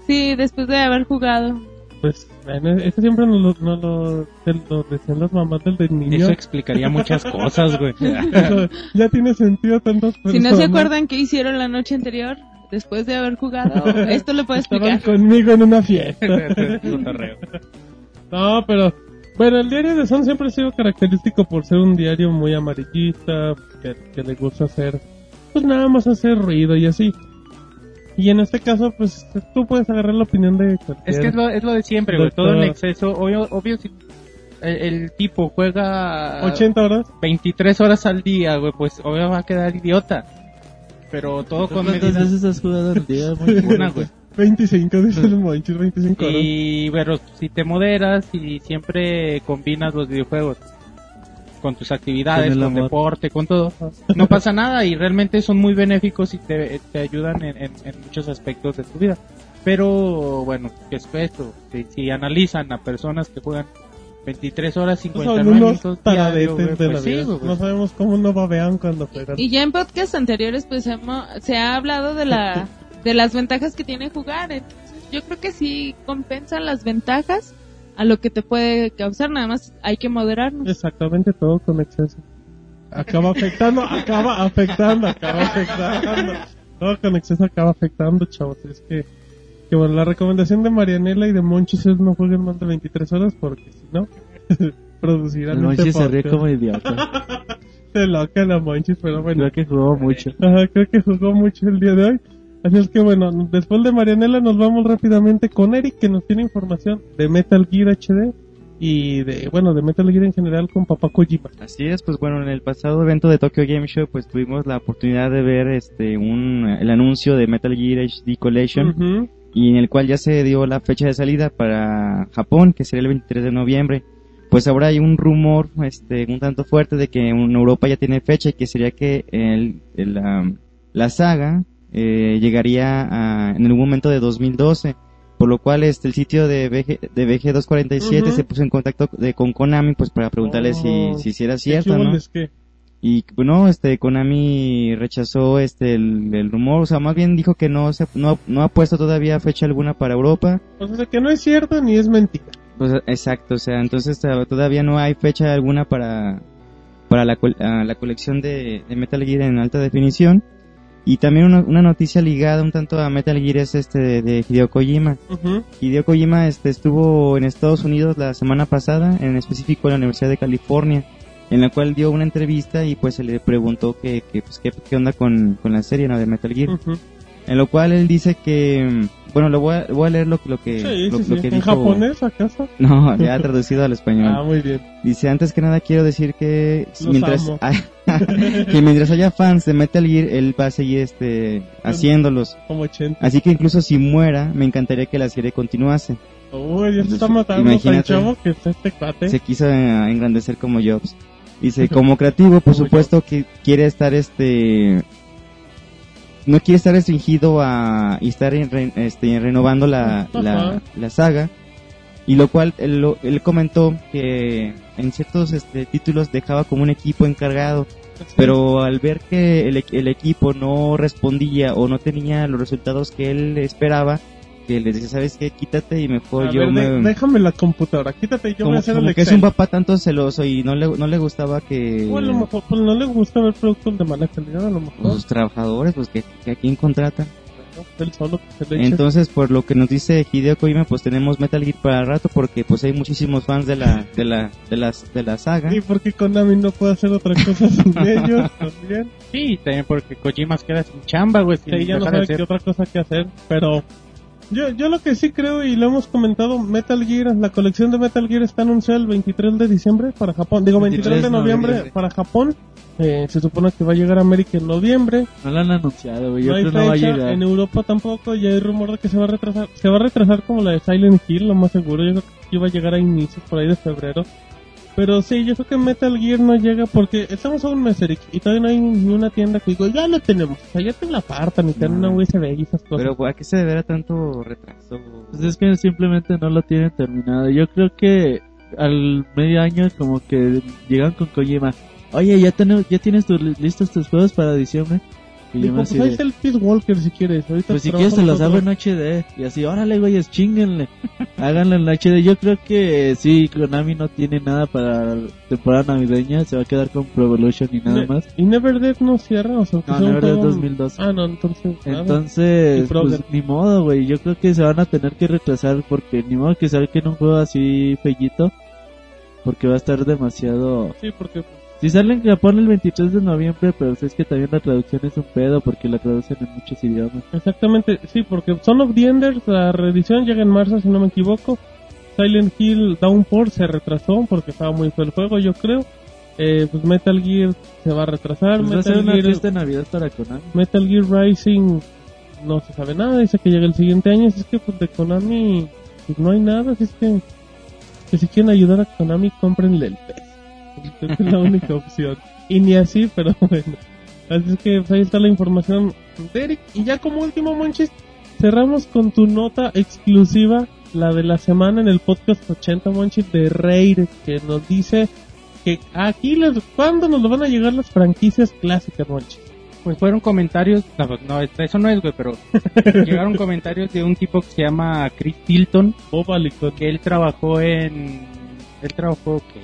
Sí, después de haber jugado. Pues, bueno, eso siempre nos lo, nos lo, te lo decían las mamás del de niño. Eso explicaría muchas cosas, güey. Eso ya tiene sentido tantas Si personas. no se acuerdan qué hicieron la noche anterior, después de haber jugado, esto lo puede Estaban explicar. conmigo en una fiesta. No, pero... Bueno, el diario de Son siempre ha sido característico por ser un diario muy amarillista, que, que le gusta hacer, pues nada más hacer ruido y así. Y en este caso, pues tú puedes agarrar la opinión de cualquier... Es que es lo, es lo de siempre, güey. Todo en exceso. Obvio, obvio si el, el tipo juega 80 horas. 23 horas al día, güey, pues obvio va a quedar idiota. Pero todo con ¿Cuántas medida. veces has jugado al día? Muy Una, güey. 25, dice el Monchis, 25 horas. Y, pero si te moderas y siempre combinas los videojuegos con tus actividades, Con deporte, con todo, no pasa nada y realmente son muy benéficos y te, te ayudan en, en- en muchos aspectos de tu vida. Pero bueno, ¿qué es esto? Si, si analizan a personas que juegan 23 horas, Son 59 unos minutos diario, güey, taradetes de la pues sí, vida. güey. No sabemos cómo no babean cuando juegan. Y ya en podcasts anteriores pues hemos- se ha hablado de la de las ventajas que tiene jugar. Entonces, yo creo que sí compensan las ventajas a lo que te puede causar, nada más hay que moderarnos. Exactamente todo con exceso. Acaba afectando, acaba afectando, acaba afectando. Todo con exceso acaba afectando, chavos. Es que, que bueno, la recomendación de Marianela y de Monchis es no jueguen más de 23 horas porque si no, producirán El este Monchi se ríe como idiota. Se loca la Monchis, pero bueno. Creo que jugó mucho. Ajá, creo que jugó mucho el día de hoy. Así es que bueno, después de Marianela nos vamos rápidamente con Eric que nos tiene información de Metal Gear HD y de, bueno, de Metal Gear en general con Papá Kojima. Así es, pues bueno, en el pasado evento de Tokyo Game Show, pues tuvimos la oportunidad de ver este un el anuncio de Metal Gear HD Collection Ujú. y en el cual ya se dio la fecha de salida para Japón, que sería el 23 de noviembre. Pues ahora hay un rumor este un tanto fuerte de que en Europa ya tiene fecha y que sería que el, el, la, la saga eh, llegaría a- en algún momento de 2012. Por lo cual este el sitio de BG, de BG247 Ujú. se puso en contacto de, con Konami pues para preguntarle si, Oh. si, si era ¿Qué cierto, ¿no? que? Y bueno, este Konami rechazó este el, el rumor, o sea, más bien dijo que no se no, no ha puesto todavía fecha alguna para Europa. O sea, que no es cierto ni es mentira. Pues exacto, o sea, entonces to- todavía no hay fecha alguna para para la, la colección de, de Metal Gear en alta definición. Y también una, una noticia ligada un tanto a Metal Gear es este de, de Hideo Kojima. Hideo Kojima este, estuvo en Estados Unidos la semana pasada, en específico en la Universidad de California, en la cual dio una entrevista y pues se le preguntó que, que, pues, qué, qué onda con, con la serie ¿no? de Metal Gear. En lo cual él dice que, bueno, lo voy a, voy a leer lo, lo que, Sí, lo, sí, lo sí. que ¿En dijo. japonés acaso? No, ya traducido al español. Ah, muy bien. Dice, antes que nada quiero decir que Los mientras, que mientras haya fans de Metal Gear, él va a seguir este, haciéndolos. Como 80. Así que incluso si muera, me encantaría que la serie continuase. Uy, ya se está matando tan imagínate. chavo que está este cuate. Se quiso eh, engrandecer como Jobs. Dice, como creativo, por supuesto que quiere estar este... No quiere estar restringido a y estar en re- este, renovando la, la, Ajá. la saga. Y lo cual él, lo- él comentó que en ciertos este, títulos dejaba como un equipo encargado pero al ver que el, equ- el equipo no respondía o no tenía los resultados que él esperaba, que les decía, ¿sabes qué? Quítate y mejor A yo ver, me... déjame la computadora, quítate y yo voy a como hacer como el que es un papá tanto celoso y no le, no le gustaba que O a lo mejor pues, no le gusta ver productos de mala calidad, a lo mejor. los trabajadores, pues que, que a quién contratan. Bueno, él solo que se le. Entonces, por lo que nos dice Hideo Kojima, pues tenemos Metal Gear para rato porque pues hay muchísimos fans de la, de la, de las, de la saga. Y porque Konami no puede hacer otra cosa sin ellos también. Sí, también porque Kojima se queda sin chamba, güey. sin Que ya no sabe qué otra cosa que hacer. Pero yo, yo lo que sí creo y lo hemos comentado, Metal Gear, la colección de Metal Gear está anunciada el 23 de diciembre para Japón. Digo, 23, 23 de noviembre noviembre. para Japón. Eh, se supone que va a llegar a América en noviembre. No lo han anunciado, güey. No hay no va a fecha, llegar. en Europa tampoco, y hay rumor de que se va a retrasar. Se va a retrasar como la de Silent Hill, lo más seguro. Yo creo que iba a llegar a inicios por ahí de febrero. Pero sí, yo creo que Metal Gear no llega porque estamos a un mes, Eric, y todavía no hay ni una tienda que digo, ya lo tenemos. O sea, ya te la apartan y te dan No. una USB y esas cosas. Pero ¿a qué se deberá tanto retraso? Pues es que simplemente no lo tienen terminado. Yo creo que al medio año como que llegan con Kojima. Oye, ya tenemos, ya tienes tus, listos tus juegos para diciembre. Yo me pues ahí está el Peace Walker si quieres. Ahorita pues si quieres se los hago en HD. Y así, órale, güey, chinguenle. Háganlo en HD. Yo creo que sí, Konami no tiene nada para temporada navideña. Se va a quedar con Pro Evolution y nada más. ¿Y Never Dead no cierra? O sea, No, sea un Never Dead juego- 2012. Ah, no, entonces... nada. Entonces, pues ni modo, güey. Yo creo que se van a tener que retrasar porque ni modo que saquen un juego así fellito. Porque va a estar demasiado... Sí, porque Si sale en Japón el 23 de noviembre, pero es que también la traducción es un pedo porque la traducen en muchos idiomas. Exactamente, sí, porque Son of the Enders, la reedición llega en marzo, si no me equivoco. Silent Hill Downpour se retrasó porque estaba muy feo el juego, yo creo. Eh, pues Metal Gear se va a retrasar. Pues va a ser Metal, una Gear, de Navidad para Konami. Metal Gear Rising no se sabe nada, dice que llega el siguiente año. Así es que pues de Konami pues, no hay nada, así es que, que si quieren ayudar a Konami, cómprenle el pez. Creo que es la única opción. Y ni así, pero bueno. Así es que pues, ahí está la información de Eric. Y ya como último, Monchis, cerramos con tu nota exclusiva, la de la semana en el podcast 80, Monchis, de Raid, que nos dice que aquí, les, ¿cuándo nos van a llegar las franquicias clásicas, Monchis? Pues fueron comentarios, no, pues, no, eso no es, güey, pero llegaron comentarios de un tipo que se llama Chris Tilton, que él trabajó en... Él trabajó, que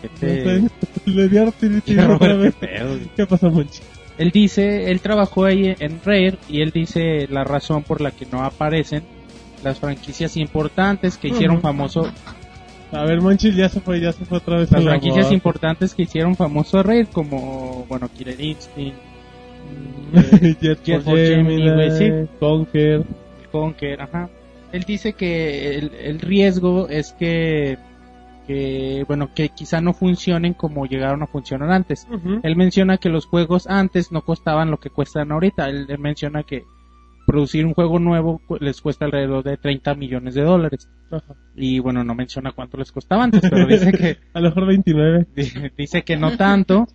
Porque No te... sé, le dio otra vez. ¿Qué pasó, Monchis? Él dice, él trabajó ahí en Rare y él dice la razón por la que no aparecen las franquicias importantes que hicieron famoso, A ver, Monchis ya se fue, ya se fue otra vez. las la franquicias boda. importantes que hicieron famoso a Rare como, bueno, Killer Instinct, Jet, Jet for Gemini, Gemini, sí. Conquer. Conker, ajá. Él dice que el, el riesgo es que, que, bueno, que quizá no funcionen como llegaron a funcionar antes. Él menciona que los juegos antes no costaban lo que cuestan ahorita. Él, él menciona que producir un juego nuevo les cuesta alrededor de 30 millones de dólares. Y bueno, no menciona cuánto les costaba antes, pero dice que, A lo mejor 29. dice que no tanto.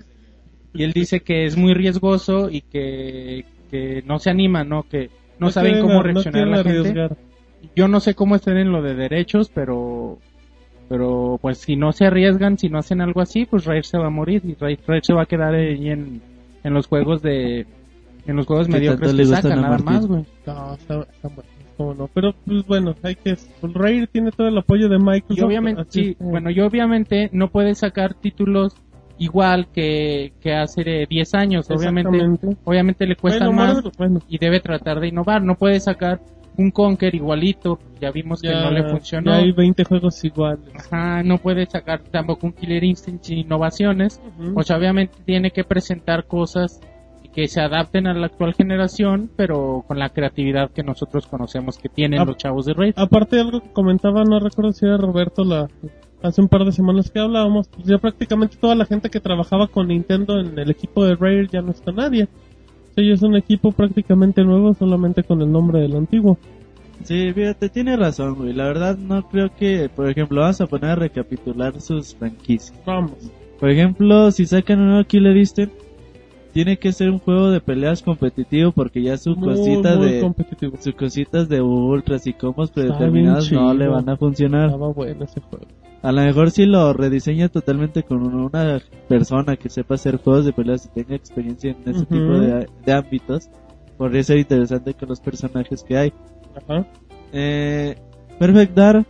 Y él dice que es muy riesgoso y que, que no se anima, ¿no? Que no, saben quieren- cómo no reaccionar quieren la gente. arriesgar. Yo no sé cómo estén en lo de derechos, pero pero pues si no se arriesgan, si no hacen algo así, pues Rare se va a morir y Rare, Rare se va a quedar ahí en, en los juegos de en los juegos mediocres que sacan nada Martín. más, güey. No, está, está bueno. ¿Cómo no? Pero, pues bueno, hay que. Pues, Rare tiene todo el apoyo de Microsoft. Y obviamente, sí, bueno, y obviamente no puedes sacar títulos igual que, que hace de 10 años, obviamente, obviamente le cuesta Bueno, más bueno, y debe tratar de innovar, no puede sacar un Conker igualito, ya vimos que no le funcionó. ya hay 20 juegos iguales. Ajá, no puede sacar tampoco un Killer Instinct sin innovaciones. Ujú. Pues obviamente tiene que presentar cosas que se adapten a la actual generación, pero con la creatividad que nosotros conocemos que tienen los chavos de Raid. Aparte de algo que comentaba, no recuerdo si era Roberto la hace un par de semanas que hablábamos, pues ya prácticamente toda la gente que trabajaba con Nintendo en el equipo de Rare ya no está nadie. Ya es un equipo prácticamente nuevo solamente con el nombre del antiguo. Sí, fíjate, tiene razón, güey. La verdad no creo que, por ejemplo, vamos a poner a recapitular sus franquicias. Vamos. Por ejemplo, si sacan un nuevo Killer Instinct, tiene que ser un juego de peleas competitivo porque ya su Muy, cosita muy de sus cositas de ultras y combos predeterminados no le van a funcionar. Estaba bueno ese juego. A lo mejor si lo rediseña totalmente con una persona que sepa hacer juegos de peleas y tenga experiencia en ese tipo de, de ámbitos, podría ser interesante con los personajes que hay. Ajá. Eh, Perfect Dark,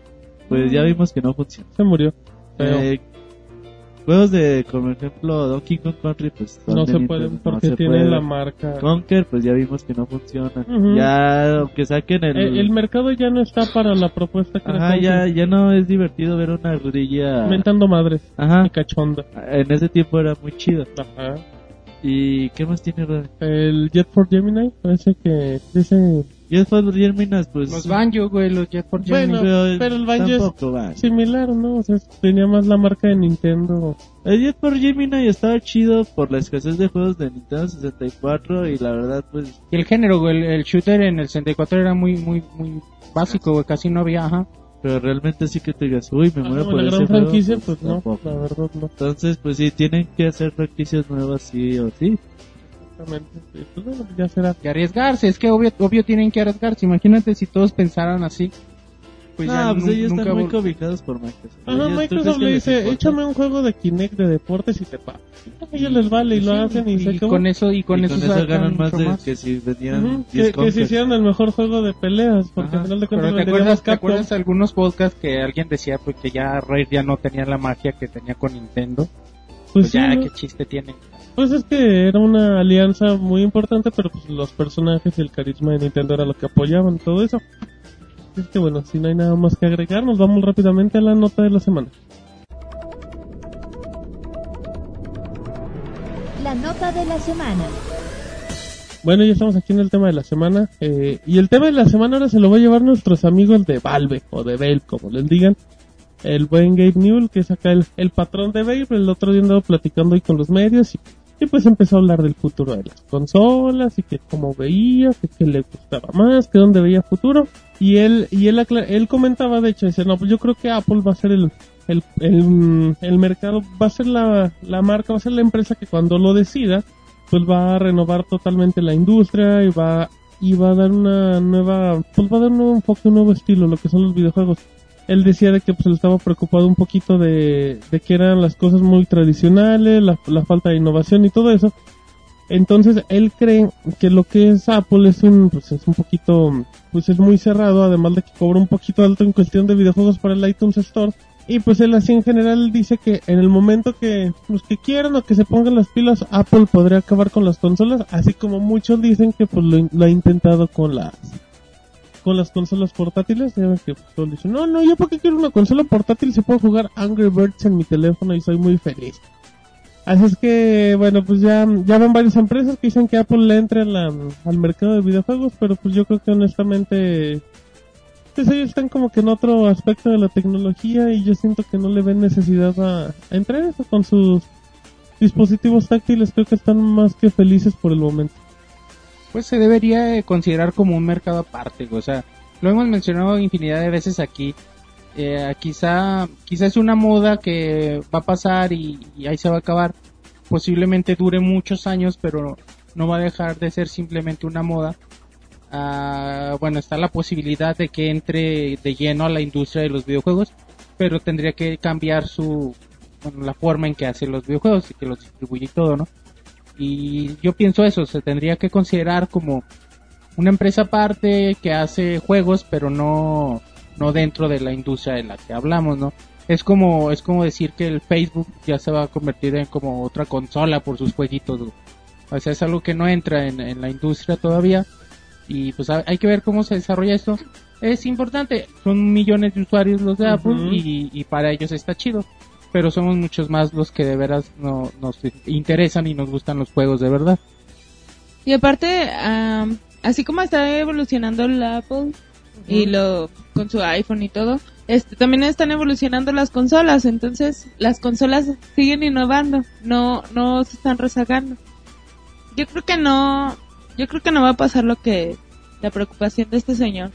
pues ya vimos que no funciona. Se murió. Eh, juegos de, como ejemplo, Donkey Kong Country, pues no se pueden no porque se tiene puede. la marca. Conker, pues ya vimos que no funciona. Ujú. Ya, aunque saquen el... El, el mercado ya no está para la propuesta que Ajá, ya, ya no es divertido ver una grilla... Mentando madres. Ajá, Y cachonda. en ese tiempo era muy chido. Ajá. ¿Y qué más tiene Red? El Jet for Gemini, parece que dice Jet for Germinas, pues... Los Banjo, güey, los Jet for Bueno, Gemini. pero el Banjo es- tampoco similar, ¿no? O sea, tenía más la marca de Nintendo. El Jet for Gemini estaba chido por la escasez de juegos de Nintendo 64 y la verdad, pues... Y el género, güey, el, el shooter en el 64 era muy, muy, muy básico, güey, casi no había, ajá. Pero realmente sí que te digas, uy, me Ajá, muero por la ese gran juego, franquicia, pues no, tampoco. la verdad no. Entonces, pues sí, tienen que hacer franquicias nuevas sí o sí. Exactamente. Pues bueno, ya será. Y arriesgarse, es que obvio, obvio tienen que arriesgarse. Imagínate si todos pensaran así. Pues ya no, pues nu- ellos nunca están muy cobijados por Microsoft. Ajá, Ellos, ¿tú Microsoft le dice, échame un juego de Kinect de deportes y se paga. A ellos les vale y lo Sí, hacen y, se acabó. con eso y con y eso, con eso ganan más de más. que si vendieran Ujú, 10 que, que se Conker. hicieran el mejor juego de peleas, porque Ajá, al final de cuentas te acuerdas, te acuerdas algunos podcasts que alguien decía pues que ya Raid ya no tenía la magia que tenía con Nintendo. Pues Pues, sí, ya, ¿no? qué chiste tiene. Pues es que era una alianza muy importante, pero pues los personajes y el carisma de Nintendo era lo que apoyaban todo eso. Es que bueno, si no hay nada más que agregar, nos vamos rápidamente a la nota de la semana. La nota de la semana. Bueno, ya estamos aquí en el tema de la semana. eh, y el tema de la semana ahora se lo va a llevar nuestros amigos de Valve, o de Valve, como les digan. El buen Gabe Newell, que es acá el, el patrón de Valve, el otro día andaba platicando ahí con los medios y, y pues empezó a hablar del futuro de las consolas y que cómo veía, que qué le gustaba más, que dónde veía futuro. Y él, y él, él comentaba, de hecho, decía, no, pues yo creo que Apple va a ser el, el, el, el mercado, va a ser la, la marca, va a ser la empresa que cuando lo decida, pues va a renovar totalmente la industria y va y va a dar una nueva pues va a dar un nuevo enfoque un nuevo estilo lo que son los videojuegos él decía de que pues él estaba preocupado un poquito de, que eran las cosas muy tradicionales la, falta de innovación y todo eso. Entonces él cree que lo que es Apple es un pues es un poquito pues es muy cerrado además de que cobra un poquito alto en cuestión de videojuegos para el iTunes Store. Y pues él así en general dice que en el momento que los que quieran o que se pongan las pilas, Apple podría acabar con las consolas, así como muchos dicen que pues lo ha intentado con las con las consolas portátiles, ya ven que todos dicen, no, no, yo porque quiero una consola portátil si puedo jugar Angry Birds en mi teléfono y soy muy feliz. Así es que, bueno, pues ya, ya van varias empresas que dicen que Apple le entre a la- al mercado de videojuegos, pero pues yo creo que honestamente pues ellos están como que en otro aspecto de la tecnología y yo siento que no le ven necesidad a, a entrar en eso con sus dispositivos táctiles creo que están más que felices por el momento Pues se debería de considerar como un mercado aparte, o sea, lo hemos mencionado infinidad de veces aquí. Eh, quizá, quizá es una moda que va a pasar y, y ahí se va a acabar. Posiblemente dure muchos años, pero no va a dejar de ser simplemente una moda. Ah, bueno, está la posibilidad de que entre de lleno a la industria de los videojuegos, pero tendría que cambiar su, bueno, la forma en que hace los videojuegos y que los distribuye y todo, ¿no? Y yo pienso eso, se tendría que considerar como una empresa aparte que hace juegos, pero no, no dentro de la industria de la que hablamos, ¿no? Es como, es como decir que el Facebook ya se va a convertir en como otra consola por sus jueguitos. O sea, es algo que no entra en, en la industria todavía. Y pues ha- hay que ver cómo se desarrolla esto. Es importante, son millones de usuarios los de Apple y, y para ellos está chido. Pero somos muchos más los que de veras no, nos interesan y nos gustan los juegos de verdad. Y aparte, am, así como está evolucionando el Apple y lo con su iPhone y todo, este también están evolucionando las consolas, entonces las consolas siguen innovando, no no se están rezagando. Yo creo que no, yo creo que no va a pasar lo que la preocupación de este señor.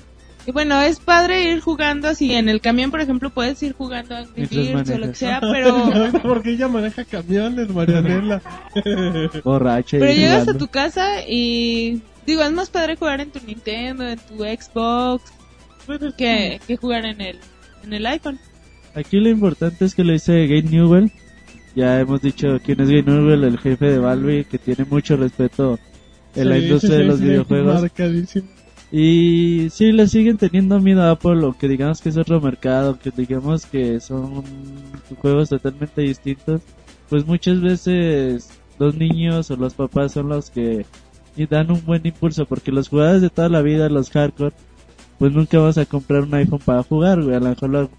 Y bueno, es padre ir jugando así en el camión, por ejemplo, puedes ir jugando a Birds o lo que sea, pero Porque ella maneja camiones, Marianela. Borracha y Pero llegas a tu casa y digo, es más padre jugar en tu Nintendo, en tu Xbox, que, que jugar en el, en el iPhone. Aquí lo importante es que lo dice Gabe Newell. Ya hemos dicho quién es Gabe Newell, el jefe de Valve, que tiene mucho respeto en la industria sí, de los sí, videojuegos. marcadísimo. Y sí, le siguen teniendo miedo a Apple, o que digamos que es otro mercado, que digamos que son juegos totalmente distintos. Pues muchas veces los niños o los papás son los que dan un buen impulso, porque los jugadores de toda la vida, los hardcore, pues nunca vas a comprar un iPhone para jugar, güey. A lo mejor lo,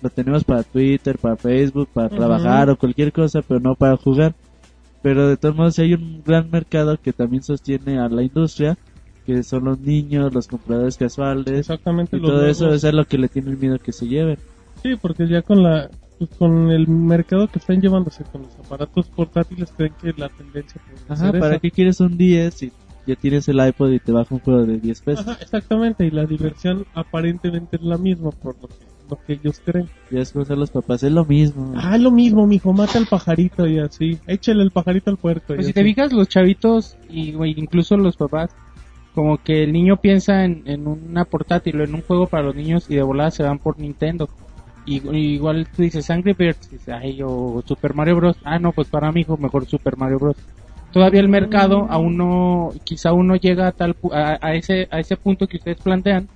lo tenemos para Twitter, para Facebook, para trabajar o cualquier cosa, pero no para jugar. Pero de todos modos hay un gran mercado que también sostiene a la industria, que son los niños, los compradores casuales, Exactamente. y los todo eso nuevos. eso es lo que le tienen miedo que se lleven. Sí, porque ya con la pues, con el mercado que están llevándose con los aparatos portátiles creen que la tendencia puede Ajá, ser ¿para esa. qué quieres un 10 si ya tienes el iPod y te baja un juego de 10 pesos? Ajá, exactamente, y la diversión aparentemente es la misma por lo que, lo que ellos creen. Ya es cosa de los papás, es lo mismo. Ah, lo mismo, mijo, mata al pajarito y así. Échale el pajarito al puerco. y Pues si así. te fijas, los chavitos y güey, incluso los papás, como que el niño piensa en, en una portátil o en un juego para los niños y de volada se van por Nintendo. Y, y igual tú dices Angry Birds, dices, ay, o Super Mario Bros. Ah, no, pues para mi hijo mejor Super Mario Bros. Todavía el mercado aún no, quizá aún no llega a tal, a, a ese, a ese punto que ustedes plantean,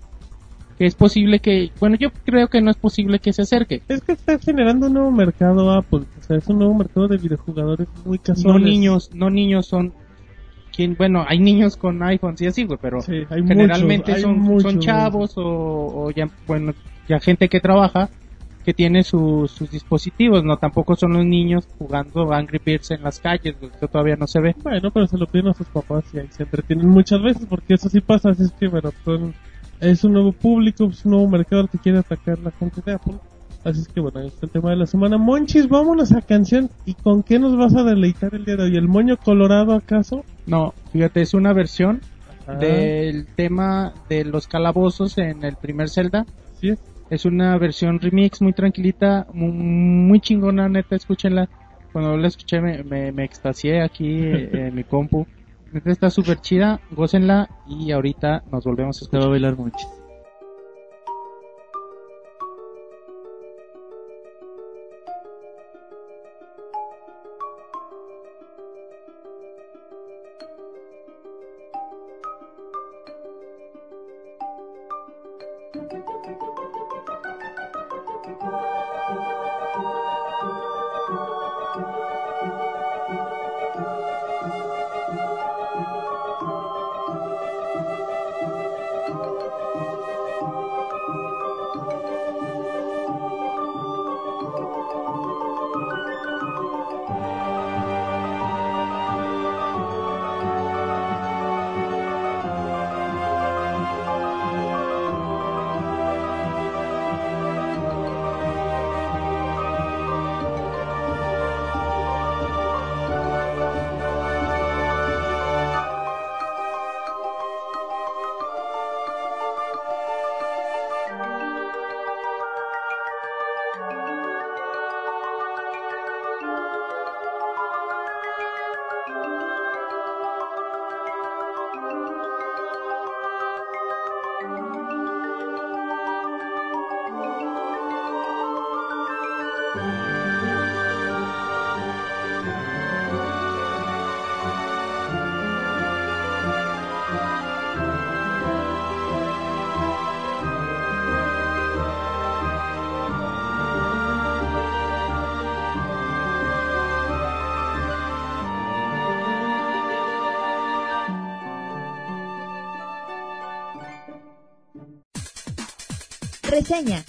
que es posible que, bueno, yo creo que no es posible que se acerque. Es que está generando un nuevo mercado Apple. O sea, es un nuevo mercado de videojugadores muy No casuales. niños, no niños son, bueno, hay niños con iPhones y así, güey, pero Sí, hay generalmente muchos, hay son, muchos. son chavos o, o ya, bueno, ya gente que trabaja que tiene sus sus dispositivos, no tampoco son los niños jugando Angry Birds en las calles, güey, eso todavía no se ve. Bueno, pero se lo piden a sus papás y ahí se entretienen muchas veces porque eso sí pasa. Así es que, bueno, son- es un nuevo público, es un nuevo mercado al que quiere atacar la gente de Apple. Así es que, bueno, ahí está el tema de la semana. Monchis, vámonos a canción. ¿Y con qué nos vas a deleitar el día de hoy? ¿El moño colorado acaso? No, fíjate, es una versión Ah, del tema de los calabozos en el primer Zelda. sí es. Es una versión remix muy tranquilita, muy, muy chingona, neta, escúchenla. Cuando la escuché me, me, me extasié aquí eh, en mi compu. Neta está súper chida, gócenla y ahorita nos volvemos a Te va a escuchar. bailar mucho. Reseña.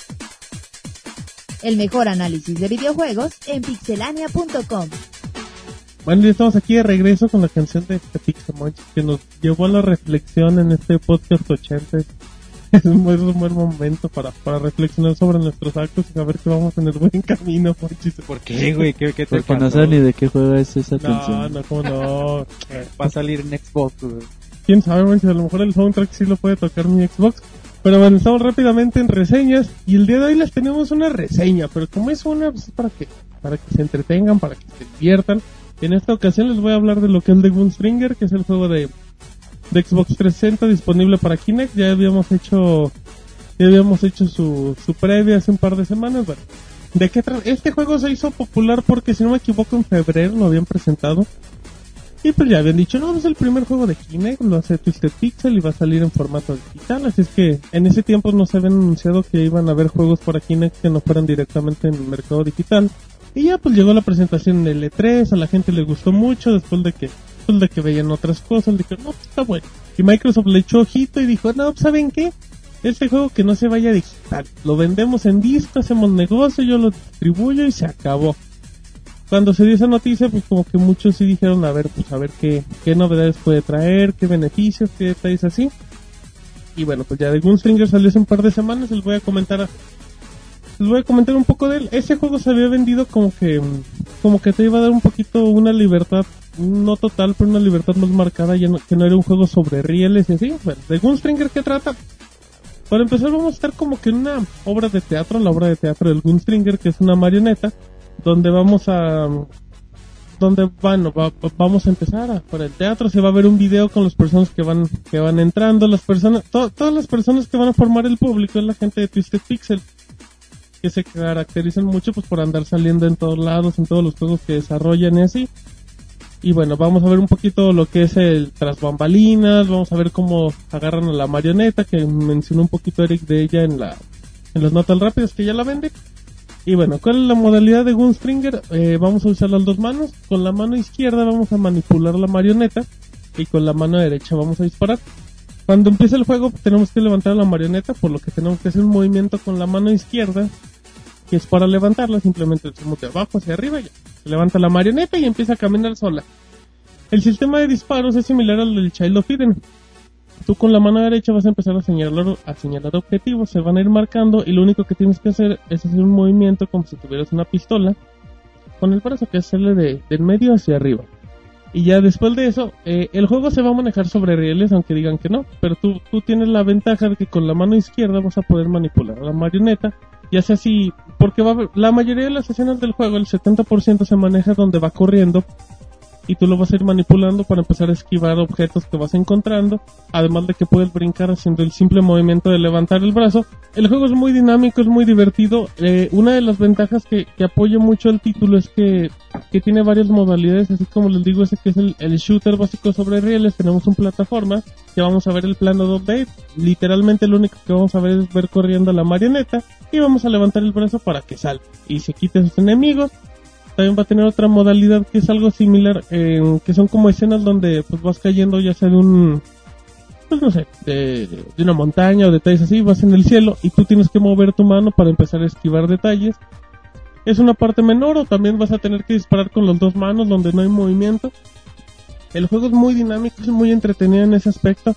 El mejor análisis de videojuegos en pixelania.com. Bueno, ya estamos aquí de regreso con la canción de, de Pixemonch que nos llevó a la reflexión en este podcast 80. Es un buen, un buen momento para, para reflexionar sobre nuestros actos y saber que vamos en el buen camino, Monchis. ¿Por qué, güey? ¿Qué, qué te Porque no ni de qué juego es esa No, canción. no, cómo no. Va a salir en Xbox, güey. quién sabe, Monchis, a lo mejor el soundtrack sí lo puede tocar mi Xbox. Pero bueno, estamos rápidamente en reseñas y el día de hoy les tenemos una reseña, pero como es una, pues es para que, para que se entretengan, para que se diviertan. En esta ocasión les voy a hablar de lo que es The Gunstringer, que es el juego de, de Xbox 360 disponible para Kinect. Ya habíamos hecho, ya habíamos hecho su, su previa hace un par de semanas. Bueno, ¿de qué? Este juego se hizo popular porque, si no me equivoco, en febrero lo habían presentado. Y pues ya habían dicho, no, es el primer juego de Kinect, lo hace Twisted Pixel y va a salir en formato digital. Así es que en ese tiempo no se habían anunciado que iban a haber juegos para Kinect que no fueran directamente en el mercado digital. Y ya pues llegó la presentación del E3, a la gente le gustó mucho después de que, después de que veían otras cosas, dijeron, no, pues está bueno. Y Microsoft le echó ojito y dijo, no, pues, ¿saben qué? Este juego que no se vaya digital, lo vendemos en disco, hacemos negocio, yo lo distribuyo y se acabó cuando se dio esa noticia, pues como que muchos sí dijeron, a ver, pues a ver qué, qué novedades puede traer, qué beneficios, qué detalles así. Y bueno, pues ya de Gunstringer salió hace un par de semanas, les voy a comentar, les voy a comentar un poco de él. Ese juego se había vendido como que, como que te iba a dar un poquito una libertad, no total, pero una libertad más marcada, ya no- que no era un juego sobre rieles y así. Bueno, de Gunstringer, ¿qué trata? Para empezar vamos a estar como que en una obra de teatro, la obra de teatro del Gunstringer, que es una marioneta, donde vamos a donde bueno va- va- vamos a empezar a, por el teatro. Se va a ver un video con las personas que van que van entrando las personas to- todas las personas que van a formar el público es la gente de Twisted Pixel que se caracterizan mucho pues por andar saliendo en todos lados en todos los juegos que desarrollan y así. Y bueno vamos a ver un poquito lo que es el tras bambalinas vamos a ver cómo agarran a la marioneta que mencionó un poquito Eric de ella en la en las notas rápidas que ya la vende y bueno, ¿cuál es la modalidad de Gunstringer? Eh, vamos a usar las dos manos. Con la mano izquierda vamos a manipular la marioneta y con la mano derecha vamos a disparar. Cuando empieza el juego tenemos que levantar la marioneta, por lo que tenemos que hacer un movimiento con la mano izquierda, que es para levantarla, simplemente le de abajo hacia arriba y. Se levanta la marioneta y empieza a caminar sola. El sistema de disparos es similar al del Child of Eden. Tú con la mano derecha vas a empezar a señalar, a señalar objetivos, se van a ir marcando y lo único que tienes que hacer es hacer un movimiento como si tuvieras una pistola con el brazo que es de, del medio hacia arriba. Y ya después de eso, eh, el juego se va a manejar sobre rieles, aunque digan que no, pero tú, tú tienes la ventaja de que con la mano izquierda vas a poder manipular a la marioneta, ya sea así, porque va la mayoría de las escenas del juego, el 70% se maneja donde va corriendo y tú lo vas a ir manipulando para empezar a esquivar objetos que vas encontrando, además de que puedes brincar haciendo el simple movimiento de levantar el brazo. El juego es muy dinámico, es muy divertido. Eh, una de las ventajas que, que apoya mucho el título es que, que tiene varias modalidades, así como les digo, ese que es el, el shooter básico sobre rieles, tenemos un plataforma, que vamos a ver el plano 2D, literalmente lo único que vamos a ver es ver corriendo a la marioneta y vamos a levantar el brazo para que salga y se quite a sus enemigos también va a tener otra modalidad que es algo similar, que son como escenas donde pues vas cayendo ya sea de un, pues no sé, de, de una montaña o detalles así, vas en el cielo y tú tienes que mover tu mano para empezar a esquivar detalles. Es una parte menor o también vas a tener que disparar con las dos manos donde no hay movimiento. El juego es muy dinámico, es muy entretenido en ese aspecto.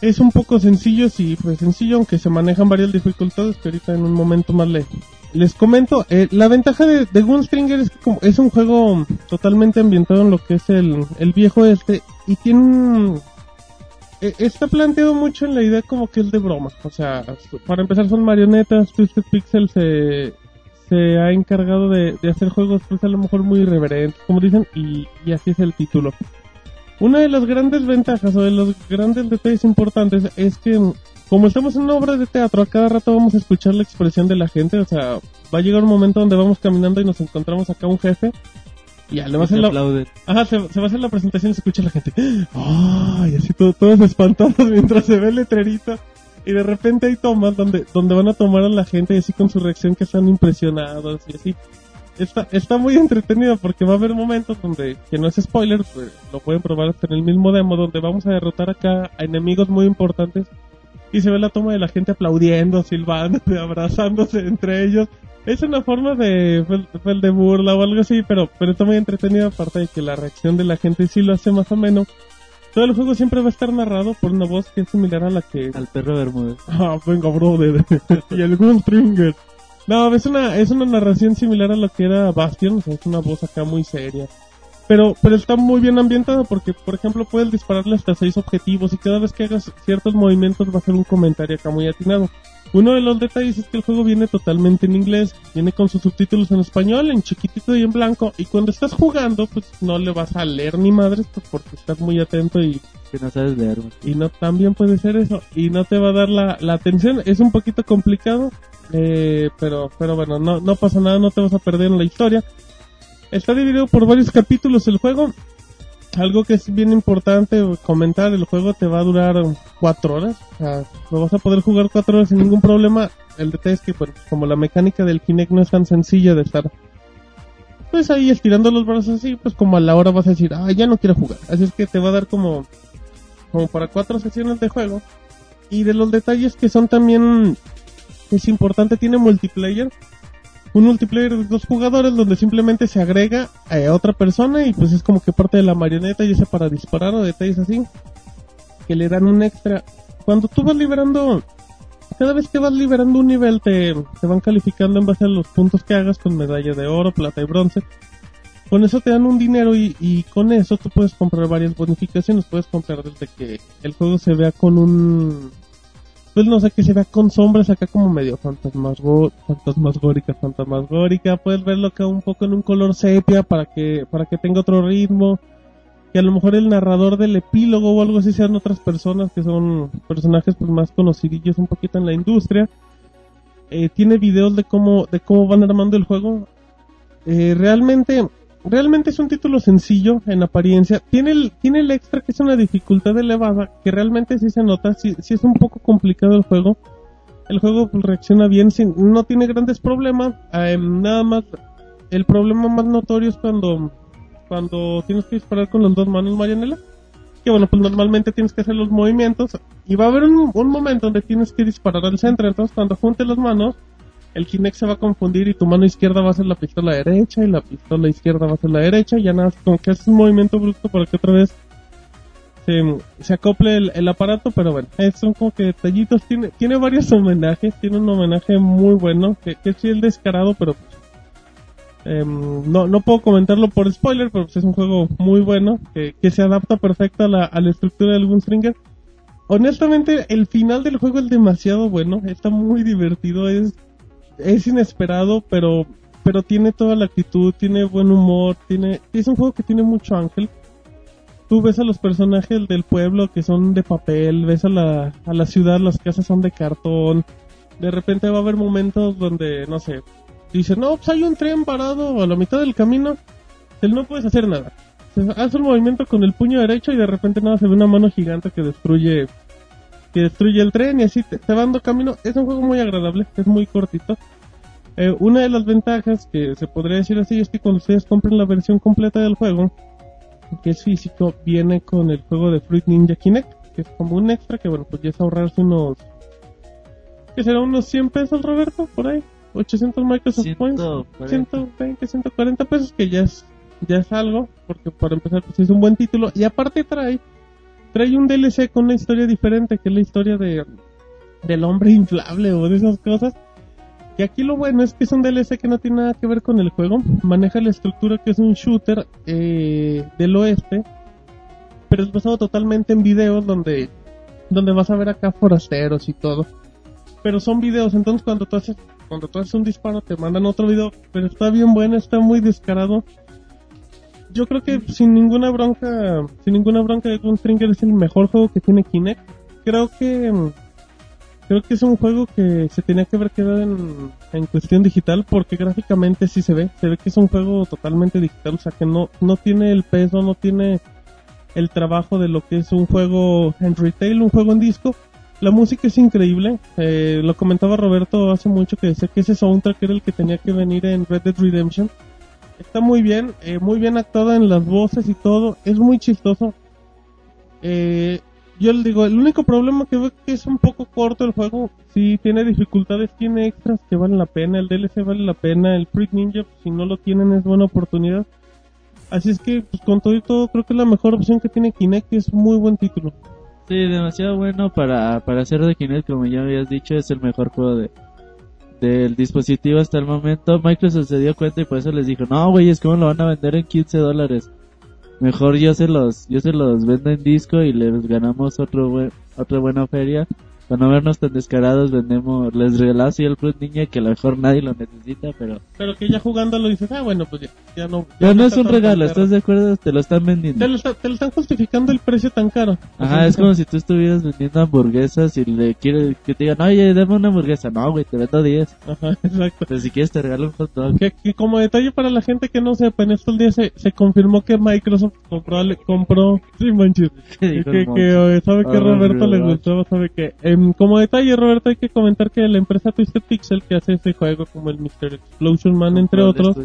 Es un poco sencillo, sí, pues sencillo, aunque se manejan varias dificultades que ahorita en un momento más le, les comento. Eh, la ventaja de, de es que como es un juego totalmente ambientado en lo que es el, el viejo este y tiene un... eh, Está planteado mucho en la idea como que es de broma. O sea, para empezar son marionetas, Twisted Pixel se, se ha encargado de, de hacer juegos pues a lo mejor muy irreverentes, como dicen, y, y así es el título. Una de las grandes ventajas o de los grandes detalles importantes es que como estamos en una obra de teatro, a cada rato vamos a escuchar la expresión de la gente, o sea, va a llegar un momento donde vamos caminando y nos encontramos acá un jefe y ya le va a hacer la. Ajá, se, se va a hacer la presentación y se escucha la gente. ¡Ay! así todo, todos espantados mientras se ve el letrerito. Y de repente hay tomas donde, donde van a tomar a la gente y así con su reacción que están impresionados y así. Está, está muy entretenido porque va a haber momentos donde, que no es spoiler, pues, lo pueden probar hasta en el mismo demo, donde vamos a derrotar acá a enemigos muy importantes y se ve la toma de la gente aplaudiendo, silbando, abrazándose entre ellos. Es una forma de, de burla o algo así, pero, pero está muy entretenido aparte de que la reacción de la gente sí lo hace más o menos. Todo el juego siempre va a estar narrado por una voz que es similar a la que... Al perro Bermúdez. Ah, venga, brother. y el Gunstringer. No, es una, es una narración similar a lo que era Bastion, o sea, es una voz acá muy seria. Pero, pero está muy bien ambientada porque, por ejemplo, puedes dispararle hasta seis objetivos y cada vez que hagas ciertos movimientos va a ser un comentario acá muy atinado. Uno de los detalles es que el juego viene totalmente en inglés, viene con sus subtítulos en español, en chiquitito y en blanco, y cuando estás jugando, pues no le vas a leer ni madres, pues porque estás muy atento y... Que no sabes leer. Y no, también puede ser eso, y no te va a dar la, la atención, es un poquito complicado, eh, pero, pero bueno, no, no pasa nada, no te vas a perder en la historia. Está dividido por varios capítulos el juego, algo que es bien importante comentar, el juego te va a durar cuatro horas, o sea, lo vas a poder jugar cuatro horas sin ningún problema. El detalle es que, pues, como la mecánica del Kinect no es tan sencilla de estar, pues ahí estirando los brazos así, pues como a la hora vas a decir, ah, ya no quiero jugar. Así es que te va a dar como, como para cuatro sesiones de juego. Y de los detalles que son también, es importante, tiene multiplayer un multiplayer de dos jugadores donde simplemente se agrega a otra persona y pues es como que parte de la marioneta ya sea para disparar o detalles así que le dan un extra. Cuando tú vas liberando, cada vez que vas liberando un nivel te, te van calificando en base a los puntos que hagas con medalla de oro, plata y bronce. Con eso te dan un dinero y, y con eso tú puedes comprar varias bonificaciones. Puedes comprar desde que el juego se vea con un pues no sé, que se vea con sombras acá como medio fantasmasgórica, fantasmasgórica, fantasmasgórica, puedes verlo acá un poco en un color sepia para que, para que tenga otro ritmo, que a lo mejor el narrador del epílogo o algo así sean otras personas que son personajes pues más conocidillos un poquito en la industria. Eh, tiene videos de cómo, de cómo van armando el juego. Eh, realmente, realmente es un título sencillo en apariencia. Tiene el, tiene el extra que es una dificultad elevada, que realmente sí se nota, si es un poco complicado el juego. El juego reacciona bien, sin, no tiene grandes problemas. Em, nada más, el problema más notorio es cuando, cuando tienes que disparar con las dos manos, Marianela. Que bueno, pues normalmente tienes que hacer los movimientos y va a haber un, un momento donde tienes que disparar al centro. Entonces cuando juntes las manos, el Kinect se va a confundir y tu mano izquierda va a ser la pistola derecha y la pistola izquierda va a ser la derecha y ya nada, como que haces un movimiento brusco para que otra vez se, acople el, aparato, pero bueno, son como que detallitos, tiene, tiene varios homenajes, tiene un homenaje muy bueno, que, que sí el descarado, pero em, no, no puedo comentarlo por spoiler, pero pues es un juego muy bueno, que, se adapta perfecto a la, a estructura del Gunstringer. Honestamente, el final del juego es demasiado bueno, está muy divertido, es es inesperado, pero pero tiene toda la actitud, tiene buen humor, tiene es un juego que tiene mucho ángel. Tú ves a los personajes del pueblo que son de papel, ves a la, a la ciudad, las casas son de cartón. De repente va a haber momentos donde, no sé, dice, no, pues hay un tren parado a la mitad del camino, él no puedes hacer nada. Hace un movimiento con el puño derecho y de repente nada, se ve una mano gigante que destruye que destruye el tren y así te, va dando camino. Es un juego muy agradable, es muy cortito. Eh, una de las ventajas que se podría decir así es que cuando ustedes compren la versión completa del juego, que es físico, viene con el juego de Fruit Ninja Kinect, que es como un extra que bueno, pues ya es ahorrarse unos... que será unos 100 pesos, Roberto? Por ahí. 800 Microsoft Points. 120, 140 pesos, que ya es, ya es algo, porque para empezar pues es un buen título. Y aparte trae trae un DLC con una historia diferente, que es la historia de del hombre inflable o de esas cosas. Y aquí lo bueno es que es un DLC que no tiene nada que ver con el juego. Maneja la estructura que es un shooter eh, del oeste. Pero es basado totalmente en videos donde, donde vas a ver acá forasteros y todo. Pero son videos, entonces cuando tú haces, cuando tú haces un disparo te mandan otro video. Pero está bien bueno, está muy descarado yo creo que sin ninguna bronca, sin ninguna bronca de Gunstringer es el mejor juego que tiene Kinect. Creo que creo que es un juego que se tenía que haber quedado en, en cuestión digital porque gráficamente sí se ve, se ve que es un juego totalmente digital, o sea que no no tiene el peso, no tiene el trabajo de lo que es un juego en retail, un juego en disco. La música es increíble, eh, lo comentaba Roberto hace mucho que decía que ese soundtrack era el que tenía que venir en Red Dead Redemption está muy bien, eh, muy bien actuada en las voces y todo, es muy chistoso. Eh, yo le digo, el único problema que veo es que es un poco corto el juego. Sí, tiene dificultades, tiene extras que valen la pena. El DLC vale la pena. El Fruit Ninja, pues, si no lo tienen, es buena oportunidad. Así es que, pues con todo y todo, creo que es la mejor opción que tiene Kinect es muy buen título. Sí, demasiado bueno para, para hacer de Kinect, como ya habías dicho, es el mejor juego de del dispositivo hasta el momento. Microsoft se dio cuenta y por eso les dijo, no, güey, es como lo van a vender en 15 dólares. Mejor yo se los, yo se los vendo en disco y les ganamos otro buen, otra buena feria. Para no vernos tan descarados, vendemos, les regalamos así el Fruit Ninja que a lo mejor nadie lo necesita, pero Pero que ya jugándolo dices, ah, bueno, pues ya, ya no. ya ya no es un regalo. ¿estás de acuerdo? Te lo están vendiendo. Te lo, está- te lo están justificando el precio tan caro. Ajá, es como si tú estuvieras vendiendo hamburguesas y le quieres que te digan, oye, dame una hamburguesa. No, güey, te vendo 10. Ajá, exacto. Pero si quieres te regalo un hot dog. Que, que como detalle para la gente que no sepa, en estos días se, se confirmó que Microsoft compró, compró, sí manches, ¿Qué que, que, que, sabe que Ah, Roberto le gustó, sabe que, em, como detalle Roberto hay que comentar que la empresa Twisted Pixel que hace este juego como el Mr. Explosion Man entre otros,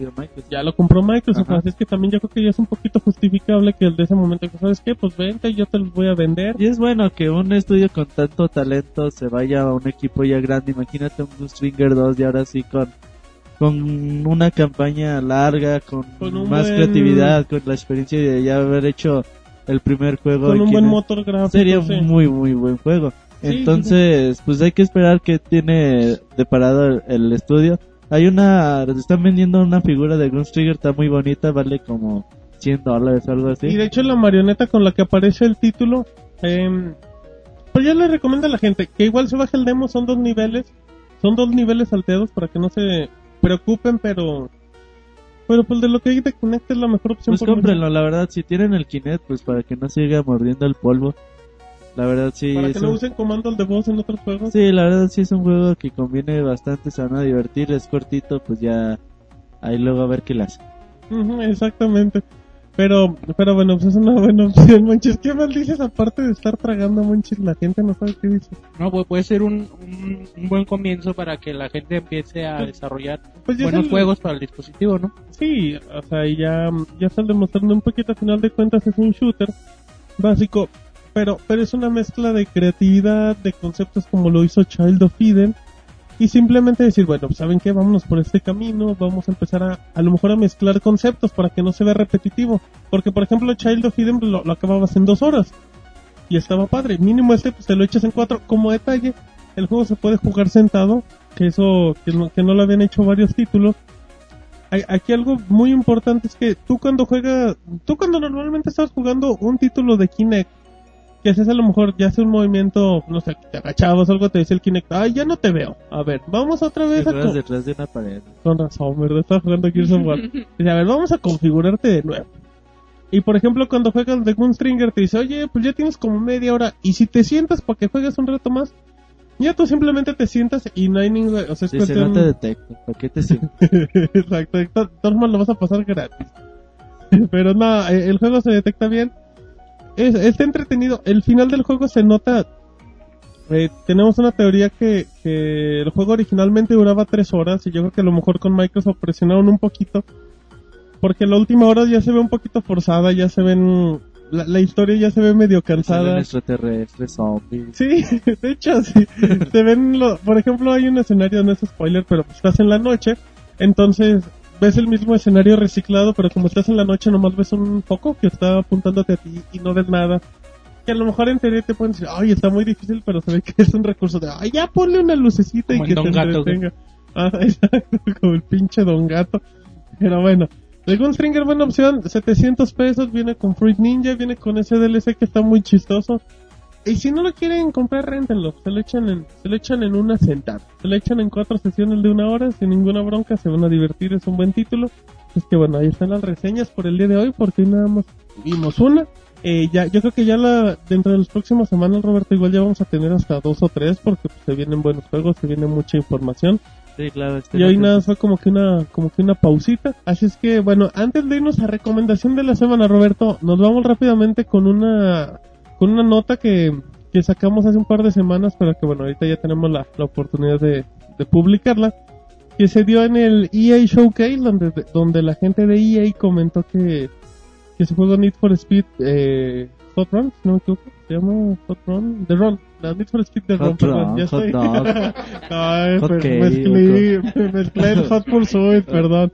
ya lo compró Microsoft, Ajá. así es que también yo creo que ya es un poquito justificable que de ese momento sabes qué, pues vente, yo te los voy a vender. Y es bueno que un estudio con tanto talento se vaya a un equipo ya grande. Imagínate un Stringer 2 y ahora sí con, con una campaña larga, con, más buen- creatividad, con la experiencia de ya haber hecho el primer juego. Con un buen motor gráfico. Sería sí. un muy, muy buen juego. Entonces, pues hay que esperar que tiene de parado el, estudio. Hay una, están vendiendo una figura de Gunst Trigger, está muy bonita, vale como 100 dólares o algo así. Y de hecho la marioneta con la que aparece el título, eh, pues ya le recomiendo a la gente que igual se baje el demo, son dos niveles, son dos niveles salteados para que no se preocupen, pero pero pues de lo que hay de Kinect es la mejor opción. Pues cómprenlo, la verdad, si tienen el Kinect, pues para que no siga mordiendo el polvo. La verdad sí, Para es que no un- usen comandos de voz en otros juegos. sí, la verdad sí es un juego que conviene bastante, se van a divertir, es cortito, pues ya ahí luego a ver qué le hace. Exactamente. Pero, pero bueno, pues es una buena opción, Monchis. ¿Qué más dices aparte de estar tragando, Monchis? La gente no sabe qué dice. No, pues puede ser un, un, un buen comienzo para que la gente empiece a desarrollar Pues ya es buenos el- juegos para el dispositivo, ¿no? Sí, o sea, y ya, ya están demostrando un poquito, a final de cuentas es un shooter básico, pero, pero es una mezcla de creatividad, de conceptos como lo hizo Child of Eden, y simplemente decir, bueno, pues, ¿saben qué? Vámonos por este camino, vamos a empezar a, a lo mejor a mezclar conceptos para que no se vea repetitivo, porque por ejemplo Child of Eden lo, lo acababas en dos horas, y estaba padre, mínimo este pues te lo echas en cuatro, como detalle, el juego se puede jugar sentado, que eso, que no, que no lo habían hecho varios títulos, aquí algo muy importante es que tú cuando juegas, tú cuando normalmente estás jugando un título de Kinect, que haces a lo mejor ya hace un movimiento, no sé, te agachabas o algo, te dice el Kinect, ay, ya no te veo. A ver, vamos otra vez Te a... detrás de una pared. Con razón, ¿verdad? Estás jugando Gears of War. Dice, a ver, vamos a configurarte de nuevo. Y por ejemplo, cuando juegas de Gunstringer te dice, oye, pues ya tienes como media hora. Y si te sientas para que juegues un rato más, ya tú simplemente te sientas y no hay ningún... O sea, es cuestión- no te detecto, ¿para qué te sientes? Exacto, formas lo vas a pasar gratis. Pero no, eh, el juego se detecta bien. Es, está entretenido. El final del juego se nota. eh, tenemos una teoría que, que el juego originalmente duraba tres horas y yo creo que a lo mejor con Microsoft presionaron un poquito. Porque la última hora ya se ve un poquito forzada, ya se ven... La, la historia ya se ve medio cansada. extraterrestres, zombies. Sí, de hecho, sí. Se ven, lo, por ejemplo, hay un escenario, no es spoiler, pero pues estás en la noche, entonces ves el mismo escenario reciclado, pero como estás en la noche nomás ves un foco que está apuntándote a ti y no ves nada. Que a lo mejor en teoría te pueden decir, ay, está muy difícil, pero se ve que es un recurso de, ay, ya ponle una lucecita Como y que te Gato, entretenga. Ah, exacto, como el pinche Don Gato. Pero bueno, el Gunstringer, buena opción, 700 pesos, viene con Fruit Ninja, viene con ese DLC que está muy chistoso. Y si no lo quieren comprar, réntenlo. Se lo echan en, se lo echan en una sentada. Se lo echan en cuatro sesiones de una hora, sin ninguna bronca, se van a divertir, es un buen título. Es que bueno, ahí están las reseñas por el día de hoy, porque nada más vimos una. Eh, ya, yo creo que ya la, dentro de las próximas semanas, Roberto, igual ya vamos a tener hasta dos o tres, porque pues, se vienen buenos juegos, se viene mucha información. Sí, claro. este Y hoy nada fue como que una, como que una pausita. Así es que, bueno, antes de irnos a recomendación de la semana, Roberto, nos vamos rápidamente con una, con una nota que, que sacamos hace un par de semanas, pero que bueno, ahorita ya tenemos la, la oportunidad de, de publicarla. Que se dio en el EA Showcase, donde, donde la gente de EA comentó que, que su juego Need for Speed, eh, Hot Run, si no me equivoco. Se llama Hot Run. The Run. La Need for Speed The Run, Hot perdón. Run, ya Hot estoy. Dog. Ay, Hot Cake, mezclé, mezclé el Hot Pursuit, perdón.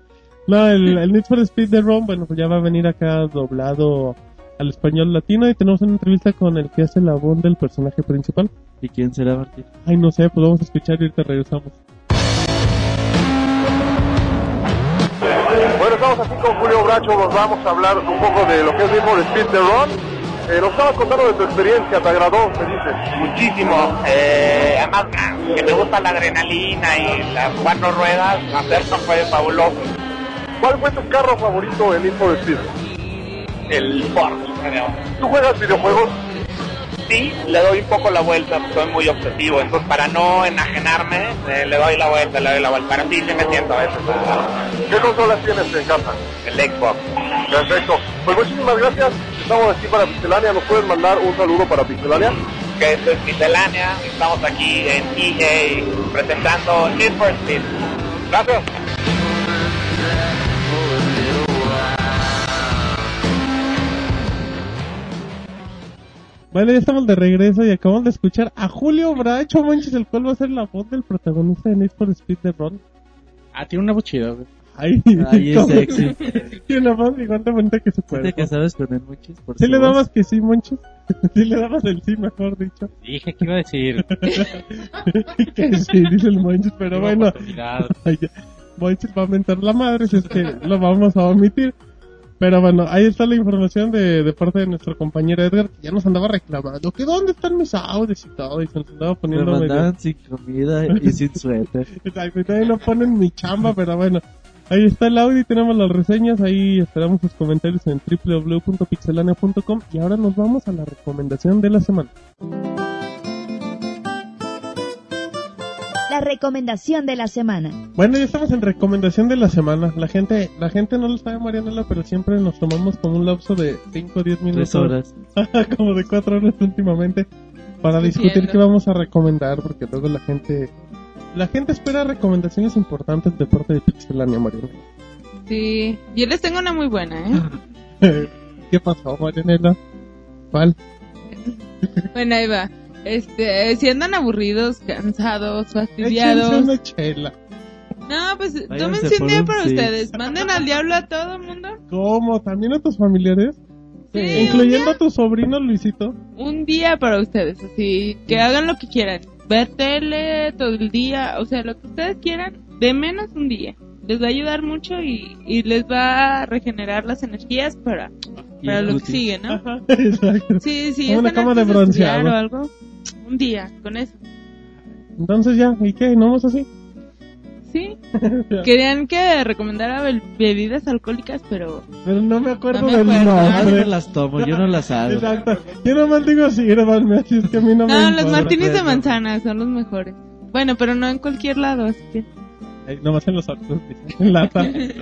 No, el, el Need for Speed The Run, bueno, pues ya va a venir acá doblado al español latino y tenemos una entrevista con el que hace la voz del personaje principal. ¿Y quién será Martín? Ay, no sé, pues vamos a escuchar y ahorita regresamos. Bueno, estamos aquí con Julio Bracho, nos vamos a hablar un poco de lo que es mismo de Speed the Run. Eh, nos estabas contando de tu experiencia, ¿te agradó? ¿Te dices? muchísimo. Eh, además, que me gusta la adrenalina y las cuatro ruedas, hacerlo fue fabuloso. ¿Cuál fue tu carro favorito en for Speed? El Porsche, ¿Tú juegas videojuegos? Sí, le doy un poco la vuelta, soy muy obsesivo, entonces para no enajenarme, eh, le doy la vuelta, le doy la vuelta. Pero sí, sí me siento a veces ¿Qué consolas tienes en casa? el Xbox. Perfecto. Pues muchísimas gracias. Estamos aquí para Pixelania. ¿Nos puedes mandar un saludo para Pixelania? Que esto es Miscelánea, estamos aquí en EA presentando Need for Speed. Gracias. Bueno, ya estamos de regreso y acabamos de escuchar a Julio Bracho, manches, el cual va a ser la voz del protagonista de Need for Speed The Run. Ah, tiene una voz chida, güey. Ay, Ay, es sexy. Tiene una voz igual de bonita que su ¿Sí cuerpo. te casabas con él, Monchis? Por ¿Sí le voz? dabas que sí, Monchis? Sí le dabas el sí, mejor dicho. Dije que iba a decir. que sí, dice el Monchis, pero bueno. Monchis va a mentar la madre si es que lo vamos a omitir. Pero bueno, ahí está la información de, de parte de nuestro compañero Edgar, que ya nos andaba reclamando que dónde están mis audios y todo, y se nos andaba Me poniendo medio... mandaban sin comida y sin suéter. Exacto, y todavía no ponen mi chamba, pero bueno. Ahí está el audio y tenemos las reseñas. Ahí esperamos sus comentarios en www.pixelania.com. Y ahora nos vamos a la recomendación de la semana. La recomendación de la semana. Bueno, ya estamos en recomendación de la semana. La gente, la gente no lo sabe, Marianela, pero siempre nos tomamos como un lapso de 5 o 10 minutos. Tres horas. como de 4 horas últimamente. Para discutir Entiendo. qué vamos a recomendar, porque luego la gente... La gente espera recomendaciones importantes de parte de Pixelania, Marianela. Sí, yo les tengo una muy buena, ¿eh? ¿Qué pasó, Marianela? ¿Cuál? Bueno, ahí va. Este, si andan aburridos, cansados, fastidiados. una chela. No, pues tómense un día para ustedes. Manden al diablo a todo el mundo. ¿Cómo? ¿También a tus familiares? Sí, Incluyendo a tu sobrino Luisito. un día para ustedes, así que hagan lo que quieran, ver tele todo el día, o sea, lo que ustedes quieran, de menos un día. Les va a ayudar mucho y, y les va a regenerar las energías para, para lo que sigue, ¿no? Ajá, exacto. Sí, sí, Como una cama de bronceado. o algo, un día con eso. Entonces ya, ¿y qué? ¿No vamos así? Sí, querían que recomendara be- bebidas alcohólicas, pero Pero no me acuerdo No me del acuerdo. Ah, yo nombre. las tomo, yo no las hago. Exacto. Yo nomás digo sírvanme, así es que a mí no, me no, los martinis de Bueno. manzana son los mejores. Bueno, pero no en cualquier lado, así que... Ay, nomás en los autos, en lata. De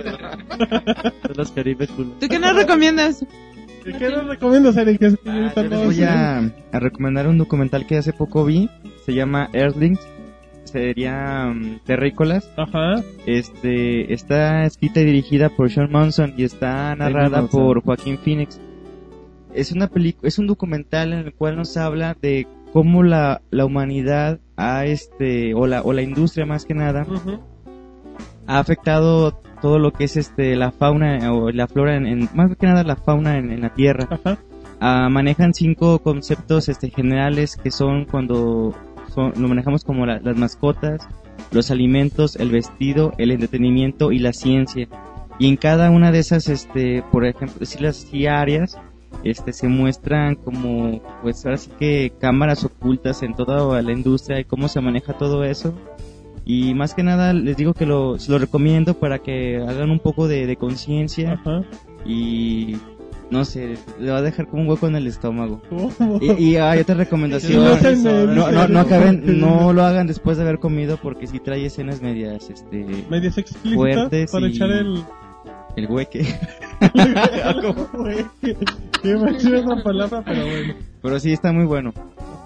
las Caribe culo. ¿Tú qué nos recomiendas? ¿Y ¿Qué nos recomiendas, Eric? Ah, yo les voy a, a recomendar un documental que hace poco vi. Se llama Earthlings. Sería um, Terrícolas. Ajá. Este, está escrita y dirigida por Sean Monson y está narrada por Joaquín Phoenix. Es una película, es un documental en el cual nos habla de cómo la, la humanidad ha este, o la, o la industria más que nada, ha afectado todo lo que es este, la fauna o la flora en, en- más que nada la fauna en, en la tierra. Ajá. Ah, manejan cinco conceptos este, generales que son cuando son- lo manejamos como la- las mascotas, los alimentos, el vestido, el entretenimiento y la ciencia. Y en cada una de esas, este, por ejemplo, si las sí áreas, este, se muestran como, pues ahora sí que cámaras ocultas en toda la industria y cómo se maneja todo eso. Y más que nada les digo que lo, se lo recomiendo para que hagan un poco de, de conciencia y no sé, le va a dejar como un hueco en el estómago. ¿Cómo? Y, y hay otra Sí, recomendación. no No, no, no acaben, no lo hagan después de haber comido porque si trae escenas medias, este, Medias fuertes para y- echar el... el hueque. Qué machida esa palabra, pero bueno. Pero sí está muy bueno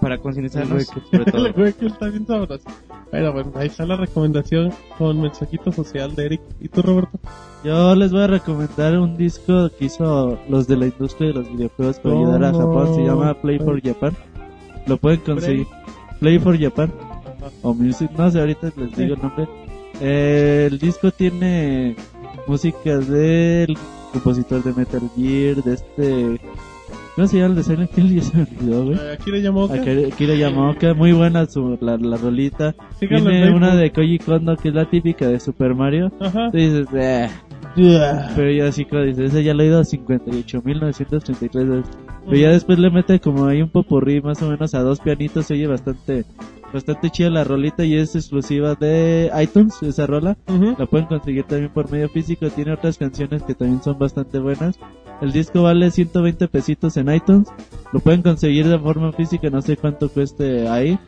para concientizarnos sobre todo. El que está bien sabroso. Pero bueno, ahí está la recomendación con mensajito social de Eric. ¿Y tú, Roberto? Yo les voy a recomendar un disco que hizo los de la industria de los videojuegos para ayudar a Japón. Se llama Play for Japan. Lo pueden conseguir. Play for Japan. O Music, no sé, ahorita les digo el nombre. Eh, el disco tiene música del compositor de Metal Gear, de este... ¿Cómo se llama el de Silent Hill? Ya se me olvidó, güey. Eh, Akira Yamaoka. Akira Yamaoka, muy buena su, la, la rolita. Síganlo en Tiene Facebook. una de Koji Kondo que es la típica de Super Mario. Ajá. Tú dices, eh. Pero ya así como dices, esa ya la he oído 58.933 veces. Pero ya después le mete como ahí un popurrí más o menos a dos pianitos, se oye bastante, bastante chida la rolita y es exclusiva de iTunes, esa rola. La pueden conseguir también por medio físico, tiene otras canciones que también son bastante buenas. El disco vale 120 pesitos en iTunes, lo pueden conseguir de forma física, no sé cuánto cueste ahí.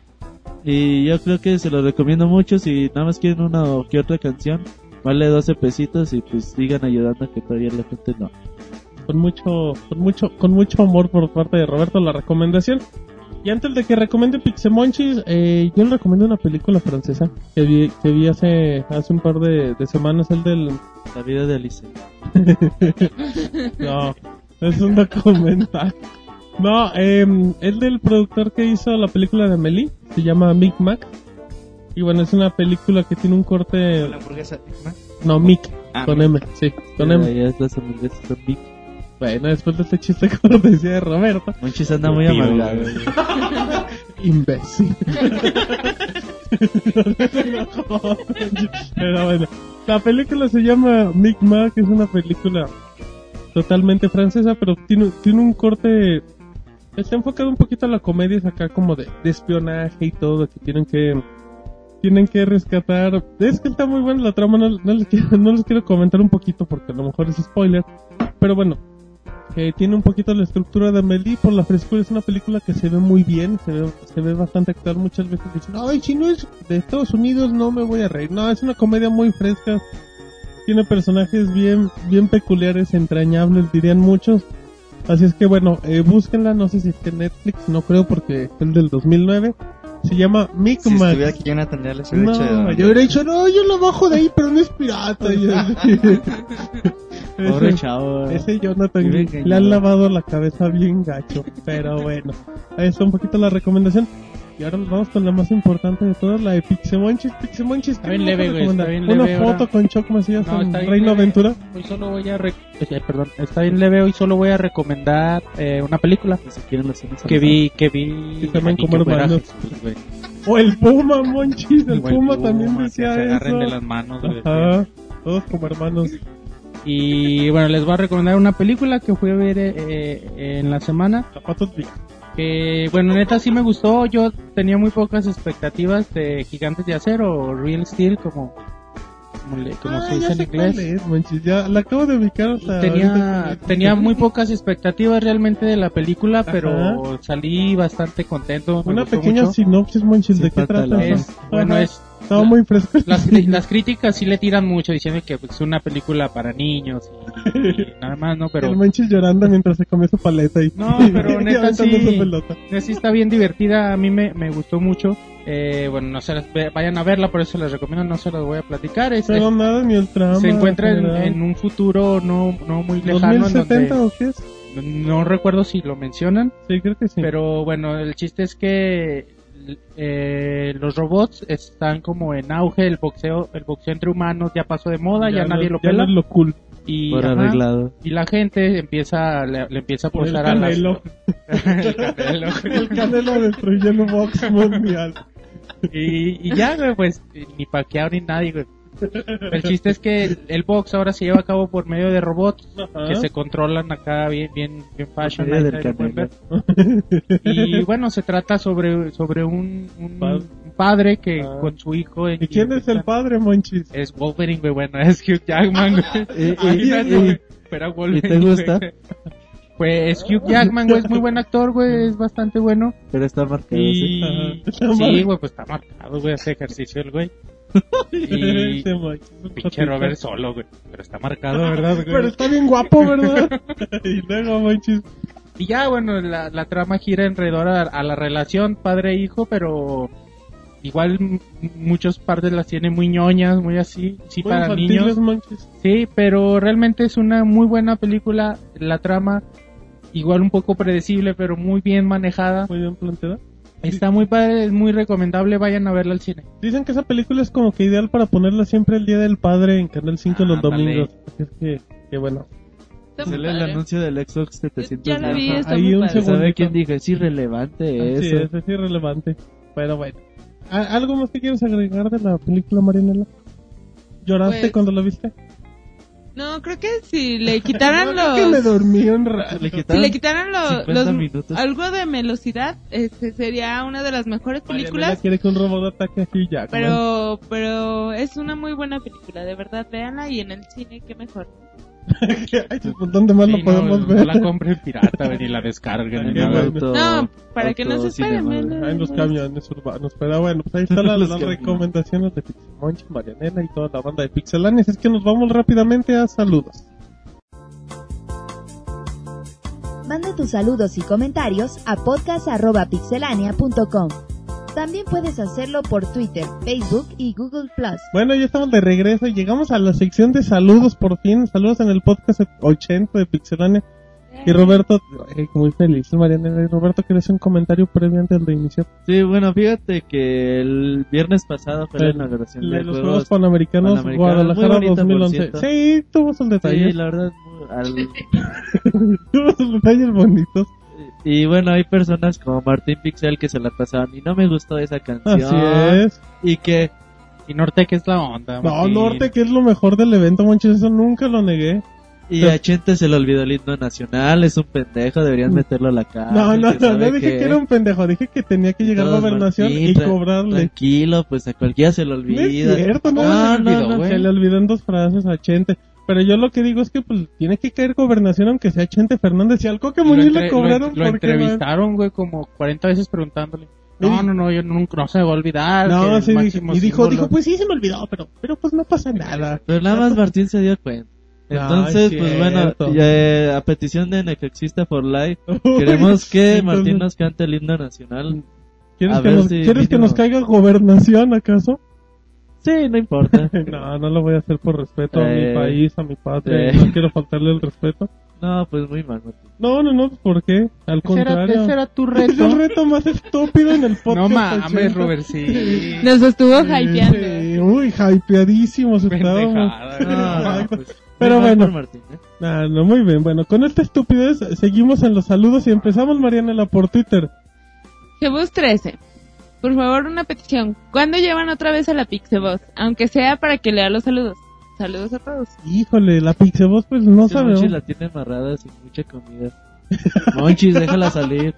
Y yo creo que se lo recomiendo mucho si nada más quieren una o que otra canción. Vale 12 pesitos y pues sigan ayudando a que todavía la gente no. con mucho, con mucho, con mucho amor por parte de Roberto la recomendación. Y antes de que recomiende Pixemonchis, eh, yo le recomiendo una película francesa que vi, que vi hace, hace un par de, de semanas, el del... La vida de Alice. No, es un documental. No, eh, el del productor que hizo la película de Amelie, se llama Mick Mac. Y bueno, es una película que tiene un corte... La hamburguesa. ¿no? No, Mick, Ah, con Mick. M, sí, con M. Ya es las hamburguesas son big. Bueno, después de este chiste cortesía de Roberto. Monchis anda muy amargado. güey. Imbécil. Pero bueno, la película se llama Mick Mac, es una película totalmente francesa, pero tiene, tiene un corte... Está enfocado un poquito a la comedia, es acá como de, de espionaje y todo, que tienen que... Tienen que rescatar... Es que está muy buena la trama, no, no les quiero, no les quiero comentar un poquito porque a lo mejor es spoiler. Pero bueno, que tiene un poquito la estructura de Amelie por la frescura. Es una película que se ve muy bien, se ve, se ve bastante actual. Muchas veces dicen, ay, si no es de Estados Unidos no me voy a reír. No, es una comedia muy fresca. Tiene personajes bien, bien peculiares, entrañables, dirían muchos. Así es que bueno, eh, búsquenla, no sé si está en Netflix, no creo porque es el del 2009. Se llama Si Micmac. estuviera aquí Jonathan ya les hubiera No, dicho de dónde. yo hubiera dicho, no, yo lo bajo de ahí, pero no es pirata. Pobre Ese- chavo. ese Jonathan Vive le han lavado la cabeza bien gacho. Pero bueno, ahí está un poquito la recomendación. Y ahora nos vamos con la más importante de todas, la de Pixemonchis. Pixemonchis, ¿qué Está bien leve, güey, está bien Una leve foto ahora. con Choc Macías No, en Reino leve. Aventura. Hoy solo voy a... rec- eh, perdón, está bien leve. Hoy solo voy a recomendar eh, una película Si quieren que vi... Que vi... Sí, también como que hermanos. O el Puma, Monchis. El Igual Puma Puma, también que decía se agarren eso. de las manos, güey. Ajá, todos como hermanos. Y bueno, les voy a recomendar una película que fui a ver eh, eh, en la semana. Zapatos. Que bueno, neta sí me gustó. Yo tenía muy pocas expectativas de Gigantes de Acero o Real Steel, como, como, le- como Ah, se dice ya en sé inglés. cuál es. Ya la acabo de ubicar Tenía, tenía muy pocas expectativas realmente de la película, Ajá. pero salí bastante contento. Una pequeña mucho. sinopsis, Monchis, Sí, ¿de qué trata? Es, bueno, es Estaba muy fresco. las, críticas sí le tiran mucho diciendo que pues, es una película para niños y, y nada más, ¿no? Pero El Monchis llorando mientras se come su paleta y... No, pero neta sí. sí está bien divertida, a mí me, me gustó mucho. Eh, bueno, no se las vayan a verla, por eso les recomiendo, no se las voy a platicar. Es- Pero nada, ni el trama. se encuentra en, un futuro no, no muy lejano, en 2070 donde o qué es? no recuerdo si lo mencionan, Sí, creo que sí. pero bueno, el chiste es que eh, los robots están como en auge, el boxeo, el boxeo entre humanos ya pasó de moda, ya, nadie lo ya pela es lo cool. y, Por ajá, arreglado. y la gente empieza le, le empieza a el posar a las canelo. el canelo. el canelo destruyendo box mundial. Y, y ya, güey, pues, ni paqueado ni nadie, güey. El chiste es que el box ahora se lleva a cabo por medio de robots Ajá. que se controlan acá bien, bien, bien fashion. Ahí-. Y bueno, se trata sobre, sobre un, un Padre. padre que Ah. con su hijo. en- ¿Y quién es el padre, Monchis? Es Wolverine, güey, bueno, es Hugh Jackman, güey. Y- y- Imagínate, y- güey, pero Wolverine, ¿Y te gusta? Pues Hugh Jackman, güey, es muy buen actor, güey, es bastante bueno. Pero está marcado, ¿sí? Y Ajá. sí, güey, pues está marcado, güey, hace ejercicio el güey. Y pinche. Robert solo, güey, pero está marcado, ¿verdad, güey? Pero está bien guapo, ¿verdad? y luego, Monchis. Y ya, bueno, la, la trama gira alrededor a, a la relación padre-hijo, pero igual muchas partes las tiene muy ñoñas, muy así, sí Muy para niños. Monchis. Sí, pero realmente es una muy buena película. La trama, igual un poco predecible, pero muy bien manejada. Muy bien planteada. Está muy padre, es muy recomendable. Vayan a verla al cine. Dicen que esa película es como que ideal para ponerla siempre el Día del Padre en Canal 5 los Ándale. domingos. Es que, que bueno. Sale el anuncio del Xbox 700. Ya la vi, está ahí muy un. ¿Sabe quién dijo? Es irrelevante Así eso. es, es irrelevante. Pero bueno. ¿A- ¿Algo más que quieres agregar de la película, Marianela? ¿Lloraste Pues- cuando la viste? No, creo que si le quitaran No, que me los... dormí un rato. Le Si le quitaran lo- 50 los, minutos. algo de velocidad, este sería una de las mejores películas. quiere que un robot ataque a Hugh Jackman. Pero, pero es una muy buena película, de verdad, véanla y en el cine, qué mejor. Ay, pues, ¿Dónde más Sí, lo no, podemos no ver? la compren pirata, ven y la descarguen. Nada. Auto- No, para que no se esperen, en los camiones urbanos. Pero bueno, pues ahí están las, las recomendaciones de Pixemonch, Marianela y toda la banda de Pixelanes. Es que nos vamos rápidamente a saludos. Manda tus saludos y comentarios a podcast.pixelania.com. También puedes hacerlo por Twitter, Facebook y Google Plus. Bueno, ya estamos de regreso y llegamos a la sección de saludos por fin. Saludos en el podcast 80 de Pixelania. Y Roberto, eh, muy feliz, Marianela. Y Roberto, ¿quieres hacer un comentario previo antes de iniciar? Sí, bueno, fíjate que el viernes pasado fue la inauguración de los Juegos Panamericanos Panamericanos, Guadalajara bonito, por 2011. cierto. Sí, tuvo sus Sí, detalles. la verdad, al- tuvo sus detalles bonitos. Y bueno, hay personas como Martín Pixel que se la pasaban y no me gustó esa canción. Así es. Y que Y Norte, que es la onda. No, Martín. Norte, que es lo mejor del evento, Monchis, eso nunca lo negué. y a Chente se le olvidó el himno nacional, es un pendejo, deberían meterlo a la cárcel. No, no, no, no dije que era un pendejo, dije que tenía que llegar a gobernación Martín, y cobrarle. Tranquilo, pues a cualquiera se le No olvida. es cierto, no, No, se le no, olvidó, no. Se le olvidó en dos frases a Chente. Pero yo lo que digo es que pues tiene que caer gobernación aunque sea Chente Fernández. Y al Coque Muñiz entre- le cobraron lo, lo entrevistaron, güey, como 40 veces preguntándole. No, no, no, yo nunca, no se me va a olvidar. No, sí, y dijo, símbolo- dijo, pues sí se me olvidó, pero, pero pues no pasa nada. Pero nada más Martín se dio cuenta. No, Entonces, es pues bueno, eh, a petición de Nexexista for Life, queremos que entonces, Martín nos cante el himno nacional. ¿Quieres, a que ver nos, si ¿quieres que mínimo- nos caiga gobernación acaso? Sí, no importa. No, no lo voy a hacer por respeto a Eh, mi país, a mi patria. eh. No quiero faltarle el respeto. No, pues muy mal, Martín. No, no, no, ¿por qué? Al Ese era, contrario. ese era tu Es el reto. reto más estúpido en el podcast. no mames, 80. Robert, sí. Nos estuvo Sí, hypeando. sí, Uy, hypeadísimos estábamos. No, pues, Pero bueno. Martín, ¿eh? Ah, no, muy bien. Bueno, con esta estupidez seguimos en los saludos y empezamos, Marianela, por Twitter. Jebus 13. Por favor, una petición. ¿Cuándo llevan otra vez a la Pixeboss? Aunque sea para que lea los saludos. Saludos a todos. Híjole, la Pixeboss, pues no Ese sabemos. Monchis la tiene amarrada sin mucha comida. Monchis, déjala salir.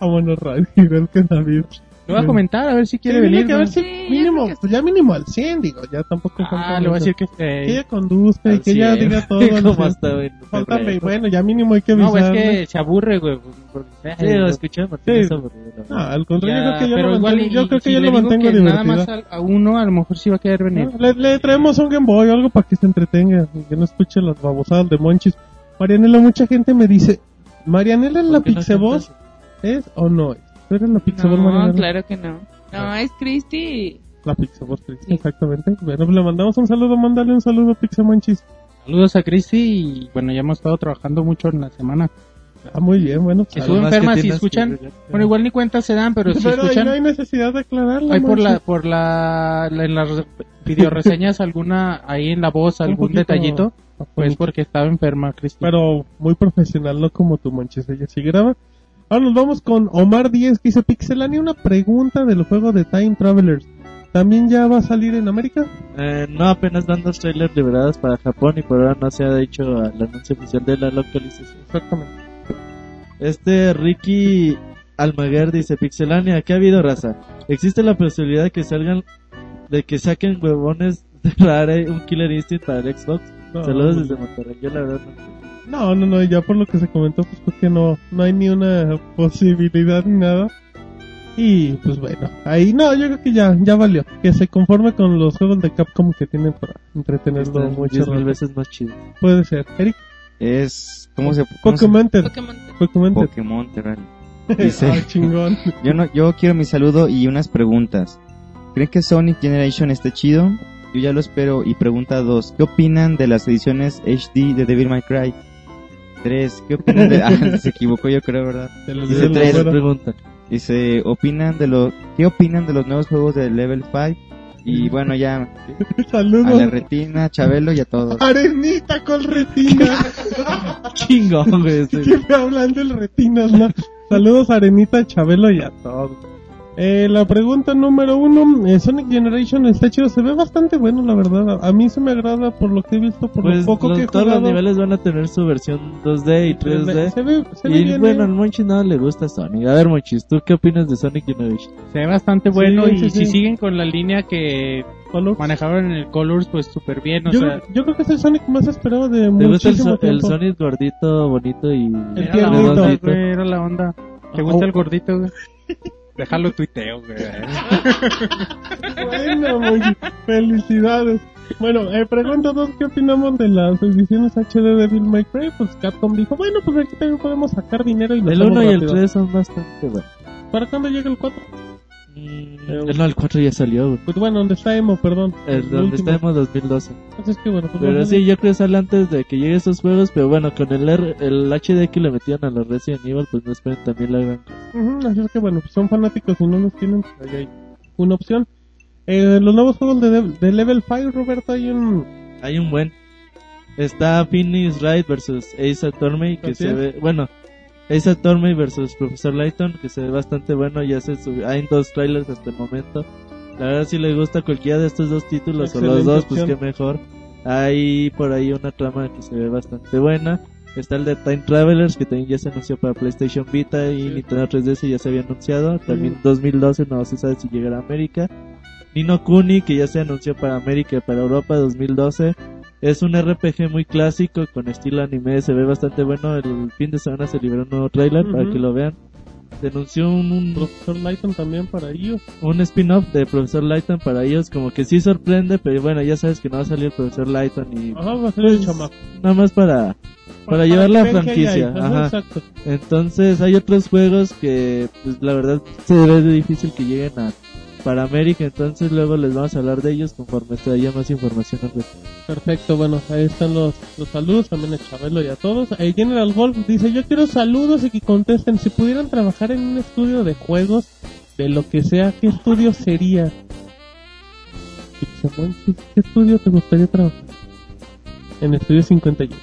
Bueno, radio, igual que David. Le voy a comentar a ver si quiere Sí, venir. que a ver si mínimo, que pues ya mínimo al 100, digo, ya tampoco Ah, le voy a decir que que esté. ella conduzca y que ella diga todo. al Como 100. hasta en Falta, febrero. bueno, ya mínimo hay que No, es que se aburre, güey. porque- Sí, lo escuché, Martín. Sí. es aburrido, la No, al contrario, Ya, yo creo que yo pero lo igual, mantengo, y- yo creo que si yo le lo mantengo que nada divertido. más a, a uno, a lo mejor sí va a querer venir. No, le, le traemos un Game Boy o algo para que se entretenga y que no escuche las babosadas de Monchis. Marianela, mucha gente me dice, ¿Marianela la ¿Por qué no Pixeboss cantas? es o no es? ¿Tú eres la Pixeboss, No, Marianela? claro que no. No, es Christy. La Pixeboss, Cristi, Sí. exactamente. Bueno, pues le mandamos un saludo, mándale un saludo, Pixemonchis. Saludos a Cristi y bueno, ya hemos estado trabajando mucho en la semana. Ah, muy bien, bueno. Pues, estuvo enferma, si escuchan. que- Bueno, igual ni cuenta se dan, pero si Pero ahí escuchan. no hay necesidad de aclararlo. Hay por la, Monchis. por la, la- en las videoreseñas alguna, ahí en la voz, algún poquito detallito, pues porque estaba enferma, Cristi. Pero muy profesional, no como tu Monchis, ella sí graba. Ahora nos vamos con Omar 10 que dice Pixelania una pregunta del juego de Time Travelers. ¿También ya va a salir en América? Eh, no, apenas dan dos trailers liberados para Japón y por ahora no se ha hecho el anuncio oficial de la localización. Exactamente. Este Ricky Almaguer dice, Pixelania, ¿qué ha habido raza? ¿Existe la posibilidad de que salgan, de que saquen huevones de Rare un Killer Instinct para el Xbox? No, Saludos no, desde Monterrey, yo la verdad no. No, no, no, ya por lo que se comentó, pues creo que no, no hay ni una posibilidad ni nada. Y pues bueno, ahí no, yo creo que ya, ya valió. Que se conforme con los juegos de Capcom que tienen para entretenerlo Están mucho mil veces más chido. Puede ser. Eric, Es, ¿cómo se, cómo se- Pokémon, Ted, Pokémon. Pokémon. Pokémon. Dice- Ah, chingón. Yo no, yo quiero mi saludo y unas preguntas. ¿Creen que Sonic Generation esté chido? Yo ya lo espero. Y pregunta 2. ¿Qué opinan de las ediciones HD de Devil May Cry? 3. ¿Qué opinan de... Ah, se equivocó yo creo, ¿verdad? Digo, tres. bueno. Dice, ¿opinan de lo... ¿Qué opinan de los nuevos juegos de Level 5? Y bueno, ya a la Saludos. retina, Chabelo y a todos. Arenita con retina. Chingón, güey. Siempre hablan del retinas, ¿no? Saludos Arenita, Chabelo y a todos. Eh, la pregunta número uno, eh, Sonic Generation está chido, se ve bastante bueno la verdad, a a mí se me agrada por lo que he visto, por Pues lo poco los- que he todos los jugado. niveles van a tener su versión 2D y 3D. Se ve, se ve Y bien, bueno, eh. al Monchis no le gusta Sonic. A ver, Monchis, ¿tú qué opinas de Sonic Generation? Se ve bastante bueno Sí, y sí, si sí. siguen con la línea que Colors. manejaban en el Colors, pues súper bien. O yo, sea, creo- yo creo que es el Sonic más esperado de ¿Te gusta el, muchísimo so- el tiempo. Sonic gordito, bonito y El era la onda, güey, era la onda. ¿Te Oh. gusta el gordito, güey? Déjalo tuiteo, güey. Bueno, muy felicidades. Bueno, eh, pregunta dos, ¿qué opinamos de las ediciones HD de Bill May Cry? Pues Capcom dijo, bueno, pues aquí también podemos sacar dinero y El hacemos 1 y el rápido. 3 son bastante buenos. ¿Para cuándo llega el 4? Mm, no, el 4 ya salió, güey. Pues bueno, donde está Emo, perdón. El donde último. estamos 2012. Entonces que bueno, pues Pero sí, yo creo que sale antes de que lleguen estos juegos, pero bueno, con el, R- el HD que le metían a los Resident Evil, pues no esperen también la gran cosa. Ujú, así es que bueno, pues son fanáticos y no los tienen, pues ahí hay una opción. Eh, los nuevos juegos de, de Level 5, Roberto, hay un... Hay un buen. Está Phoenix Wright versus Ace Attorney, que Así se es. ve, bueno, Ace Attorney versus Professor Layton, que se ve bastante bueno, ya se subió, hay dos trailers hasta el momento. La verdad si les gusta cualquiera de estos dos títulos o los dos, pues opción. qué mejor. Hay por ahí una trama que se ve bastante buena. Está el de Time Travelers, que también ya se anunció para PlayStation Vita y Sí. Nintendo 3DS ya se había anunciado. También Ujú. 2012 no se sabe si llegará a América. Nino Kuni, que ya se anunció para América y para Europa 2012. Es un RPG muy clásico con estilo anime, se ve bastante bueno. El fin de semana se liberó un nuevo trailer para que lo vean. Denunció un, un, Profesor Lighton también para ellos. un spin-off de Profesor Lighton para ellos, como que sí sorprende, pero bueno, ya sabes que no va a salir el Profesor Lighton y Ajá, va a ser el pues, chamaco. nada más para para llevar la hay. franquicia. Ajá, Ajá. exacto. Entonces hay otros juegos que pues la verdad se ve difícil que lleguen a para América, entonces luego les vamos a hablar de ellos conforme se haya más información al respecto. Perfecto, bueno, ahí están los, los saludos, también a Chabelo y a todos. Eh, General Golf dice, yo quiero saludos y que contesten, si pudieran trabajar en un estudio de juegos, de lo que sea, ¿qué estudio sería? ¿qué, qué estudio te gustaría trabajar? En Estudio 51.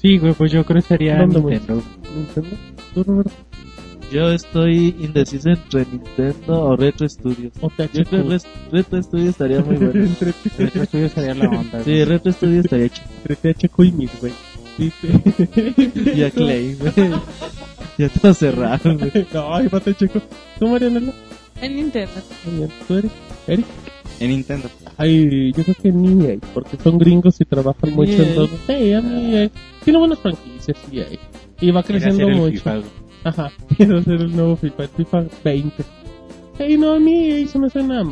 Sí, güey, pues yo creo que sería. Nintendo. ¿Nintendo? ¿Tú, Roberto? Yo estoy indeciso entre Nintendo o Retro Studios. ¿O Yo creo que Retro Studios estaría muy bueno. entre, Retro Studio sería la onda. Sí, Retro Studios estaría chido. entre THQ y Midway. Dice- Y a Clay, güey. Ya todo cerrado, güey. no, ahí va THQ. ¿Tú, Marianela? En Nintendo. ¿Tú, Eric? ¿Eric? En Nintendo. Ay, yo creo que ni EA, porque son gringos y trabajan mucho en EA. todo. Sí, a mí EA. Tiene buenas franquicias, EA. Y va creciendo mucho. FIFA, güey. Ajá, quiero hacer el nuevo FIFA, el FIFA 20. Hey, no, a mí EA se me suena...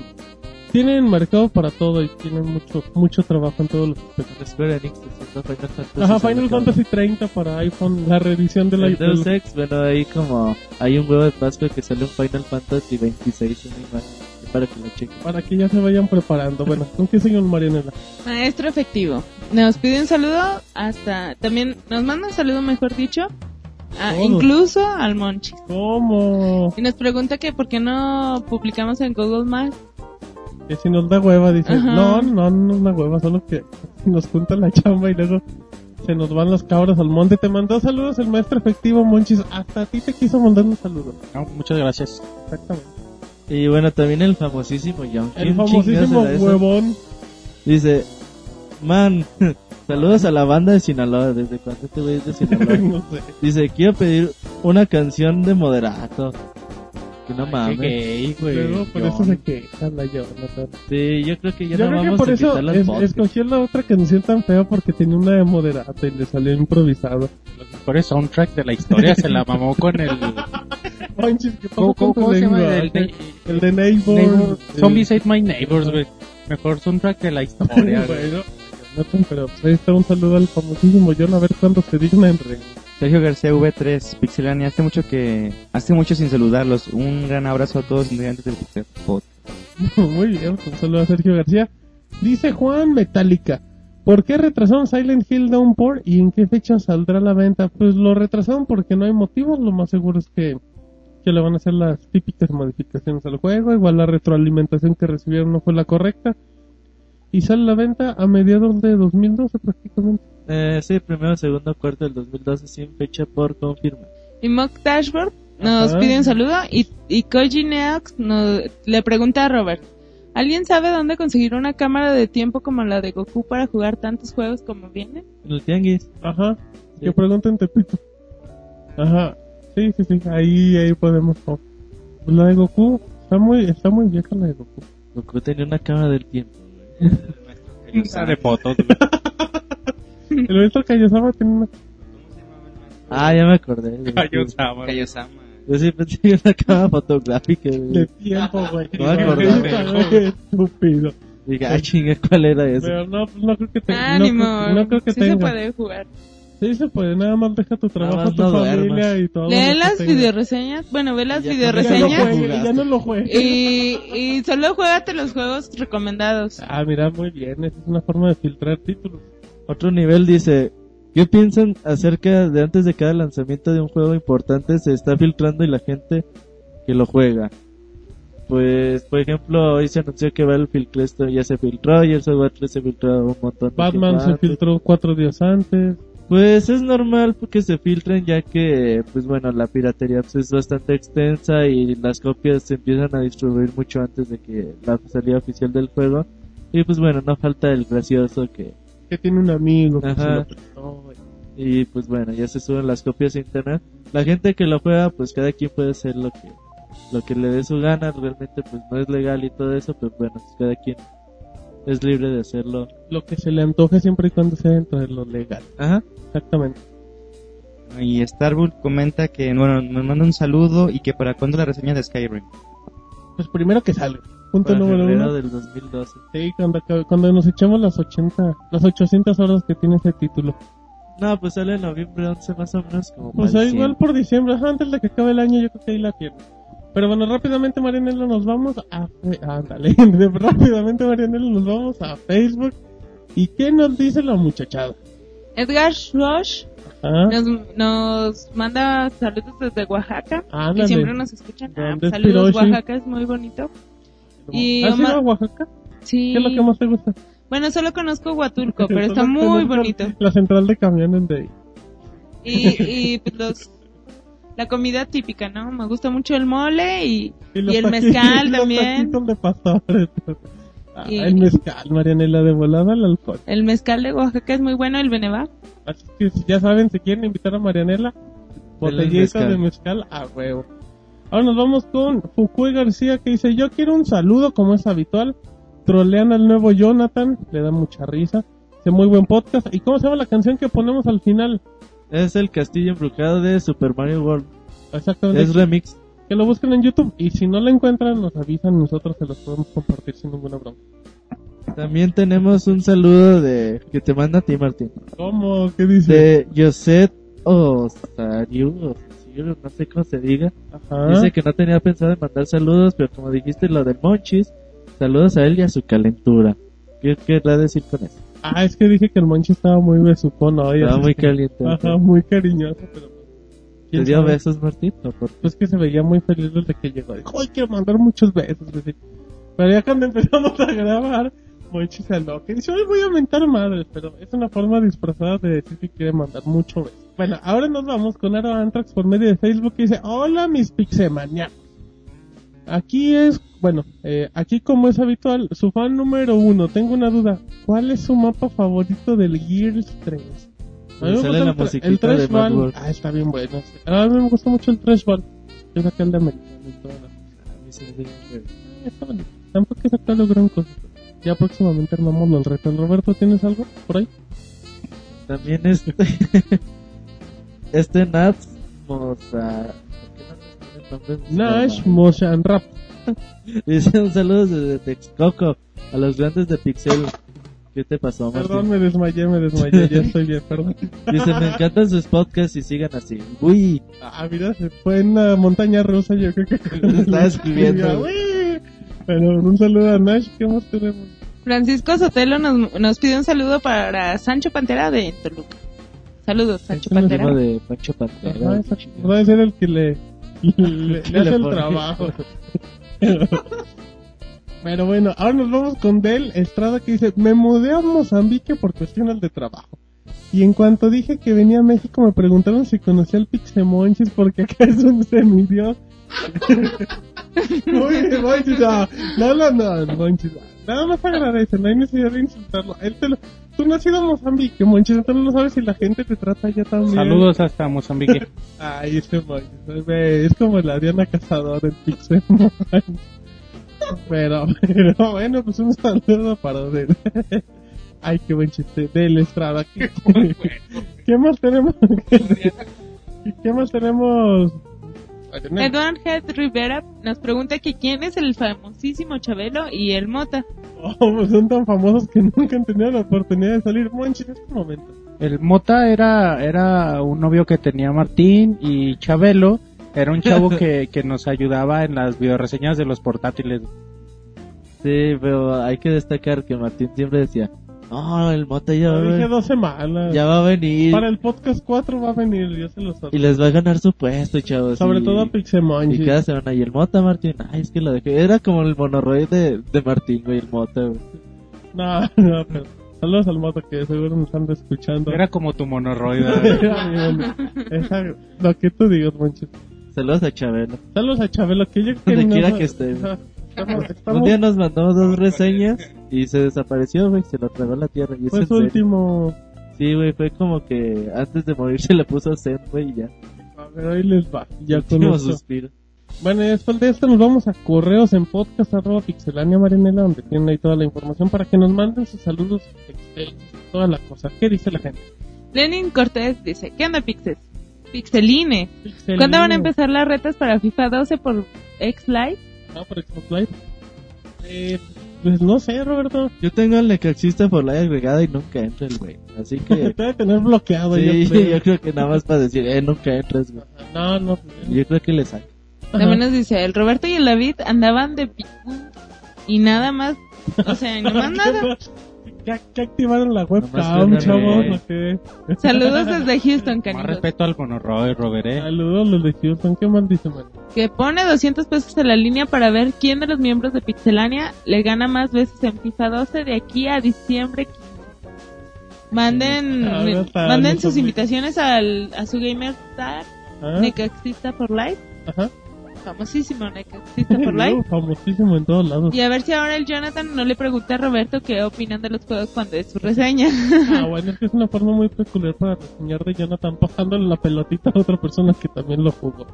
Tienen mercado para todo y tienen mucho mucho trabajo en todos los aspectos. Square Enix Final Fantasy. Ajá, Final. Fantasy 30 para iPhone, la reedición de la El Deus Ex, bueno, ahí como hay un huevo de Pascua que sale un Final Fantasy 26 en imagen para que lo chequen. para que ya se vayan preparando. Bueno, ¿con qué señor Marianela? Maestro efectivo. Nos pide un saludo hasta... También nos manda un saludo, mejor dicho. A- Todos. incluso al Monchi. ¿Cómo? Y nos pregunta que por qué no publicamos en Google Maps. Que si nos da hueva, dice, Ajá. no, no, no es una hueva, solo que nos junta la chamba y luego se nos van los cabros al monte. Te mandó saludos el maestro efectivo Monchis, hasta a ti te quiso mandar un saludo. No, muchas gracias. Exactamente. Y bueno, también el famosísimo John. El ¿Quién famosísimo huevón. Dice, man, saludos a la banda de Sinaloa. ¿Desde cuándo este güey es de Sinaloa? no sé. Dice, quiero pedir una canción de moderato. Que no Qué mames. gay, güey. Luego por John. eso se queja la Jonathan. Sí, yo creo que ya Yo no creo que vamos por a eso las es- escogió la otra canción tan fea porque tenía una de moderato y le salió improvisado. Los mejores soundtrack de la historia se la mamó con el... ¿qué pasó ¿Cómo, con cómo, se llama? El, de- El de Neighbor. Neighbor- el- Zombies Ate My Neighbors, güey. Mejor soundtrack de la historia, güey. bueno, Pero pues ahí está un saludo al famosísimo John a ver cuándo se digna en re. Sergio García V3, Pixelania, hace mucho que, hace mucho sin saludarlos. Un gran abrazo a todos los integrantes del Pixel. Muy bien, pues un saludo a Sergio García. Dice Juan Metallica. ¿Por qué retrasaron Silent Hill Downpour y en qué fecha saldrá a la venta? Pues lo retrasaron porque no hay motivos. Lo más seguro es que, que le van a hacer las típicas modificaciones al juego. Igual la retroalimentación que recibieron no fue la correcta. Y sale a la venta a mediados de 2012 prácticamente. Eh, sí, primero, segundo, cuarto del 2012 sin fecha por confirmar. Y Mock Dashboard nos Ajá. pide un saludo y, y Koji Neox nos, le pregunta a Robert, ¿alguien sabe dónde conseguir una cámara de tiempo como la de Goku para jugar tantos juegos como vienen? En el tianguis. Ajá. Sí. Que pregunten Tepito. Ajá. Sí, sí, sí. Ahí, ahí podemos. la de Goku. Está muy, está muy vieja la de Goku. Goku tenía una cámara del tiempo. De fotos. El maestro Kaiosama tiene una... Ah, ya me acordé. güey. Kaiosama. Kaiosama. Yo que era una cámara fotográfica. güey. de tiempo, güey. No me acordaba. Qué Estúpido. Dije, ah, chinga, ¿cuál era eso? Pero no, no creo que tenga. no, Ánimo, creo, no creo que sí tenga. se puede jugar. Sí se puede. Nada más deja tu trabajo, más tu no familia duermas. y todo. Lee las videoreseñas, bueno, ve las Ya Ya no videoreseñas juegue, ya no lo juegue. y, y solo juégate los juegos recomendados. Ah, mira, muy bien. Esa es una forma de filtrar títulos. Otro nivel dice, ¿qué piensan acerca de antes de cada lanzamiento de un juego importante se está filtrando y la gente que lo juega? Pues, por ejemplo, hoy se anunció que Battlefield 3 ya se filtró y el Software 3 se filtró un montón de Batman se filtró cuatro días antes. Pues es normal que se filtren ya que, pues bueno, la piratería pues, es bastante extensa y las copias se empiezan a distribuir mucho antes de que la salida oficial del juego. Y pues bueno, no falta el gracioso que... Que tiene un amigo que Ajá. se lo prestó. Y pues bueno, ya se suben las copias a internet. La gente que lo juega, pues cada quien puede hacer lo que lo que le dé su gana. Realmente pues no es legal y todo eso, pero bueno, pues, cada quien es libre de hacerlo. Lo que se le antoje siempre y cuando sea dentro de lo legal. Ajá. Exactamente. Y Starbull comenta que, bueno, nos manda un saludo y que para cuándo la reseña de Skyrim. Pues primero que salga. Punto Para número uno. del 2012. Sí, cuando, cuando nos echemos las 80, las 800 horas que tiene ese título. No, pues sale en noviembre 11 más o menos como Pues igual 100. por diciembre, ajá, antes de que acabe el año, yo creo que ahí la tiene. Pero bueno, rápidamente Marianela nos vamos a... Ándale, rápidamente Marianela nos vamos a Facebook. ¿Y qué nos dice la muchachada? Edgar Ah, nos, nos manda saludos desde Oaxaca. Ándale. Que siempre nos escuchan. Ah, ¿Dónde es saludos, Hiroshi? Oaxaca es muy bonito. y ¿Has ido Omar- a Oaxaca? Sí. ¿Qué es lo que más te gusta? Bueno, solo conozco Huatulco, pero está muy bonito. La central de camiones de ahí. Y, y pues, los, la comida típica, ¿no? Me gusta mucho el mole y, los y el mezcal los también. taquitos de pastores. Ah, Y- El mezcal, Marianela, de volada al alcohol. El mezcal de Oaxaca es muy bueno, el Beneva. Así que si ya saben, si quieren invitar a Marianela, botellita de mezcal a huevo. Ahora nos vamos con Fukui García que dice, yo quiero un saludo como es habitual. Trolean al nuevo Jonathan, le da mucha risa. Dice, muy buen podcast. ¿Y cómo se llama la canción que ponemos al final? Es el castillo embrujado de Super Mario World. Exactamente. Es remix. Que lo busquen en YouTube. Y si no la encuentran, nos avisan, nosotros se los podemos compartir sin ninguna broma. También tenemos un saludo de que te manda a ti, Martín. ¿Cómo? ¿Qué dice? De Josette Osariu, no sé cómo se diga. Ajá. Dice que no tenía pensado en mandar saludos, pero como dijiste lo del Monchis, saludos a él y a su calentura. ¿Qué querrá decir con eso? Ah, es que dije que el Monchi estaba muy besucón hoy. Estaba muy caliente. Ajá, muy cariñoso, pero... ¿Te ¿quién dio sabe? besos, Martín? ¿O por qué? Pues que se veía muy feliz desde que llegó. Dijo, ay, quiero mandar muchos besos. así. Pero ya cuando empezamos a grabar, Monchi se aloca dice, hoy voy a mentar madres. Pero es una forma disfrazada de decir que quiere mandar mucho beso. Bueno, ahora nos vamos con Aro Antrax por medio de Facebook y dice, hola mis pixemaniacos. Aquí es, bueno, eh, aquí como es habitual, su fan número uno. Tengo una duda. ¿Cuál es su mapa favorito del Gears 3? A mí me Sale gusta la el, el Trash Ball. World. Ah, está bien bueno. sí. A mí me gusta mucho el Trash Ball. Es aquel de americano y todo. A mí se me. Está bonito. Tampoco es acá lo gran cosa. Ya próximamente armamos el reto. Roberto, ¿tienes algo por ahí? También este. este Nats Moza. ¿por qué no nos nombres? Nash Motion Rap. Dice un saludo desde Texcoco a los grandes de Pixel. ¿Qué te pasó, Martín? Perdón, me desmayé, me desmayé. ya estoy bien, perdón. Dice, me encantan sus podcasts y sigan así. Uy, Ah, mira, se fue en una montaña rusa. Yo creo que. Estaba escribiendo. Uy. Bueno, un saludo a Nash, ¿qué más tenemos? Francisco Sotelo nos, nos pide un saludo para Sancho Pantera de Toluca. Saludos, Sancho Sancho Pantera. De Pancho Pantera. Ajá, esa- va a ser el que le, le, le Le hace el trabajo. Pero bueno, ahora nos vamos con Del Estrada que dice, me mudé a Mozambique por cuestiones de trabajo. Y en cuanto dije que venía a México me preguntaron si conocía al Pixemonchis porque acá es un semidios. Uy, Monchis, no, no, no, no, Monchis, nada más agradece, no hay necesidad de insultarlo. Él te lo- tú no has ido a Mozambique, Monchis, entonces no sabes si la gente te trata ya también. Saludos hasta Mozambique. Ay, ese Monchis, ve, es como la Diana Cazadora en Pixemonchis. Pero, pero bueno, pues un saludo para él. Ay, qué buen chiste. Del Estrada. ¿Qué, ¿Qué más tenemos? ¿Qué más tenemos? Edward Head Rivera nos pregunta que quién es el famosísimo Chabelo y el Mota. Oh, pues son tan famosos que nunca han tenido la oportunidad de salir. Monchi, en este momento. El Mota era, era un novio que tenía Martín y Chabelo era un chavo que, que nos ayudaba en las videoreseñas de los portátiles. Sí, pero hay que destacar que Martín siempre decía, no, el Mota ya va, a dije ven- dos semanas. ya va a venir Para el podcast 4 va a venir, ya se lo sabe. y les va a ganar su puesto, chavos. Sobre y- todo a Pixemonchis. Y cada semana, y el Mota, Martín, ay, es que lo dejé. Era como el monorroid de, de Martín, güey, el Mota, güey. No, no, pero saludos al moto que seguro nos anda escuchando. Era como tu monorroida. Esa- lo que tú digas, Monchis. Saludos a Chabelo. Saludos a Chabelo, que yo Donde no- quiera que esté. Estamos, estamos- Un día nos mandó dos reseñas y se desapareció, güey, se lo tragó la tierra. Y fue su último. Sí, güey, fue como que antes de morir se le puso Zen, güey, y ya. A ver, ahí les va. Ya con suspiro. Bueno, y después de esto nos vamos a correos en podcast arroba pixelania marinela, donde tienen ahí toda la información para que nos manden sus saludos, toda la cosa. ¿Qué dice la gente? Lenin Cortés dice, ¿qué onda Pixes? Pixeline. Pixeline. ¿Cuándo van a empezar las retas para FIFA 12 por X-Live? Ah, por Xbox Live. Eh, pues no sé, Roberto. Yo tengo el necaxista por la agregada y nunca entra el güey. Así que. Te debe tener bloqueado. sí, yo creo. yo creo que nada más para decir, eh, nunca entras, güey. No, no. Yo creo que le saca. También nos dice, el Roberto y el David andaban de picú y nada más, o sea, no más nada. ¿Qué, qué activaron la webcam, fue chavos? Saludos desde Houston, Más canijos. respeto al monorroid, Roberé. Saludos los de Houston. ¿Qué mal dice, man? Que pone 200 pesos en la línea para ver quién de los miembros de Pixelania le gana más veces en FIFA 12 de aquí a diciembre 15. Manden, no manden no sus invitaciones al, a su gamer star, ¿Ah? Necaxista por Live, Ajá. Famosísimo Necaxista por. No, famosísimo en todos lados. Y a ver si ahora el Jonathan no le pregunta a Roberto qué opinan de los juegos cuando es su reseña. Ah, bueno, es que es una forma muy peculiar para reseñar de Jonathan pasándole la pelotita a otra persona que también lo jugó.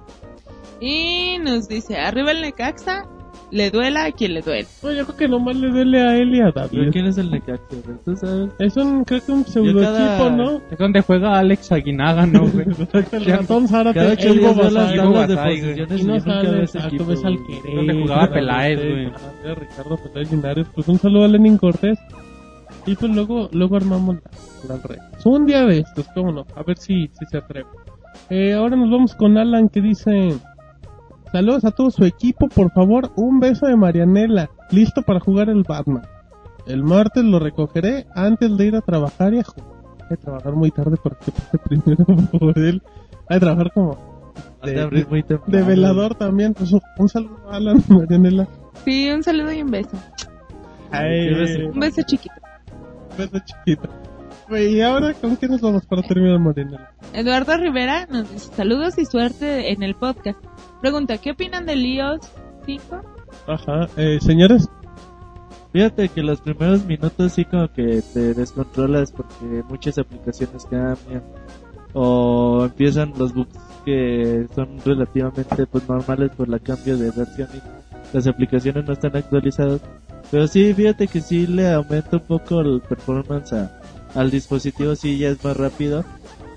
y nos dice, arriba el Necaxa, le duela a quien le duele. No, yo creo que nomás le duele a él y a ¿Pero David. quién es el güey? ¿Tú sabes? Es un, creo que un pseudo cada- equipo, ¿no? Es donde juega Alex Aguinaga, ¿no, güey? el ratón Zárate, Cada ocho el días las tablas de posiciones y no equipo. tú ves al güey. Querétaro, Donde jugaba Peláez, güey. Ricardo Peláez Linares. Pues un saludo a Lenin Cortés. Y pues luego, luego armamos la, la red. Un día de estos, cómo no. A ver si, si se atreve. Eh, ahora nos vamos con Alan que dice... Saludos a todo su equipo, por favor, un beso de Marianela, listo para jugar el Batman. El martes lo recogeré antes de ir a trabajar y a jugar. Hay que trabajar muy tarde porque pase primero por él. Hay que trabajar como de abrir muy de velador también. Pues, un saludo a Alan, Marianela. Sí, un saludo y un beso. Ay, qué beso. Un beso chiquito. beso chiquito. Güey, ¿Y ahora con qué nos vamos para terminar, Marianela? Eduardo Rivera nos dice saludos y suerte en el podcast. Pregunta, ¿qué opinan del iOS 5? Ajá, eh, señores. Fíjate que los primeros minutos sí como que te descontrolas porque muchas aplicaciones cambian o empiezan los bugs que son relativamente pues normales por la cambio de versión y las aplicaciones no están actualizadas. Pero sí, fíjate que sí le aumenta un poco el performance al dispositivo, sí ya es más rápido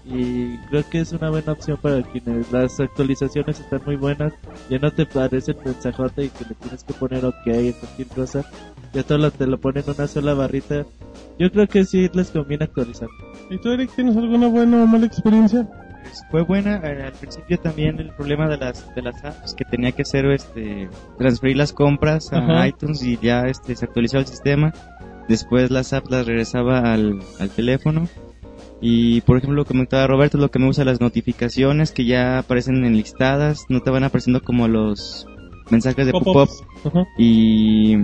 y creo que es una buena opción para quienes las actualizaciones están muy buenas, ya no te parece el mensajote y que le tienes que poner ok en cualquier cosa, ya todo lo, te lo ponen en una sola barrita. Yo creo que sí les conviene actualizar. ¿Y tú, Eric, tienes alguna buena o mala experiencia? Pues fue buena. eh, al principio también el problema de las de las apps que tenía que hacer este transferir las compras a Ajá. iTunes y ya este se actualizaba el sistema. Después las apps las regresaba al, al teléfono. Y por ejemplo, lo que comentaba Roberto, lo que me gusta las notificaciones que ya aparecen enlistadas, no te van apareciendo como los mensajes de pop-up. Y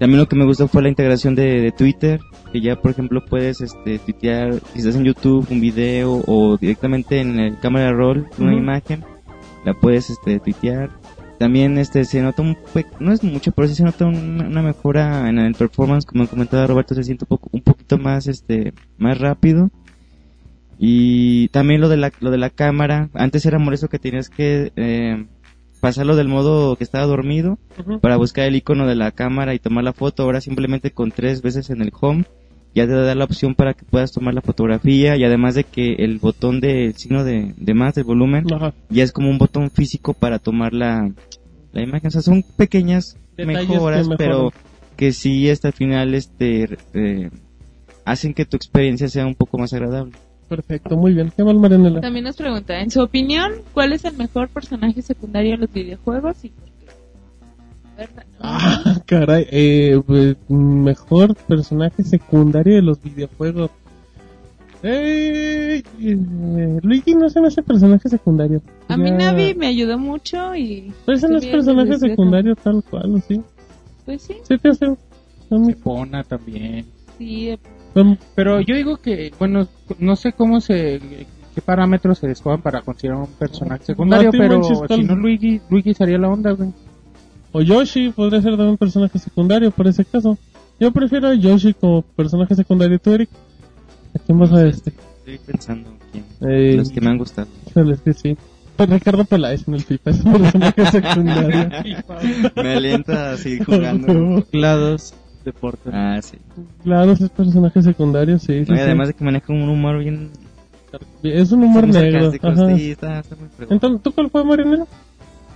también lo que me gustó fue la integración de, de Twitter, que ya por ejemplo puedes este, tuitear, si estás en YouTube, un video o directamente en el cámara roll, una imagen, la puedes este, tuitear. También este se nota un no es mucho, pero sí se nota un- una mejora en el performance, como comentaba Roberto, se siente un poco un poquito más este más rápido. Y también lo de la lo de la cámara, antes era molesto que tenías que eh, pasarlo del modo que estaba dormido para buscar el icono de la cámara y tomar la foto. Ahora simplemente con tres veces en el home ya te da la opción para que puedas tomar la fotografía y además de que el botón del signo de, de más del volumen Ajá. ya es como un botón físico para tomar la, la imagen. O sea, son pequeñas Detalles mejoras, que pero que sí hasta el final este eh, hacen que tu experiencia sea un poco más agradable. Perfecto, muy bien. ¿Qué más, Marianela? También nos pregunta, en su opinión, ¿cuál es el mejor personaje secundario en los videojuegos y por qué? ¿Verdad? Ah, caray. Eh, pues, mejor personaje secundario de los videojuegos. Eh, eh, Luigi no se me hace personaje secundario. A mí Ya- Navi me ayudó mucho y... Pero ese no es personaje secundario tal cual, ¿o ¿sí? Pues sí, ¿Sí te hace? a mí- Pona también. sí. Pero yo digo que, bueno, no sé cómo se, qué parámetros se escoban para considerar un personaje secundario, pero si no Luigi, Luigi sería la onda, güey. O Yoshi podría ser también personaje secundario por ese caso. Yo prefiero a Yoshi como personaje secundario. ¿Tú, Eric? ¿A quién vas a este? Estoy pensando quién. Eh, Los que me han gustado. es que sí. Pues Ricardo Peláez en el FIFA es un personaje secundario. me alienta a seguir jugando. GLaDOS Deporte. Ah, sí. Claro, es personaje secundario, sí. sí, No, y sí. además de que maneja un humor bien Es un humor negro. Ajá. sí, está, está muy. Entonces, ¿tú cuál fue, Marinela?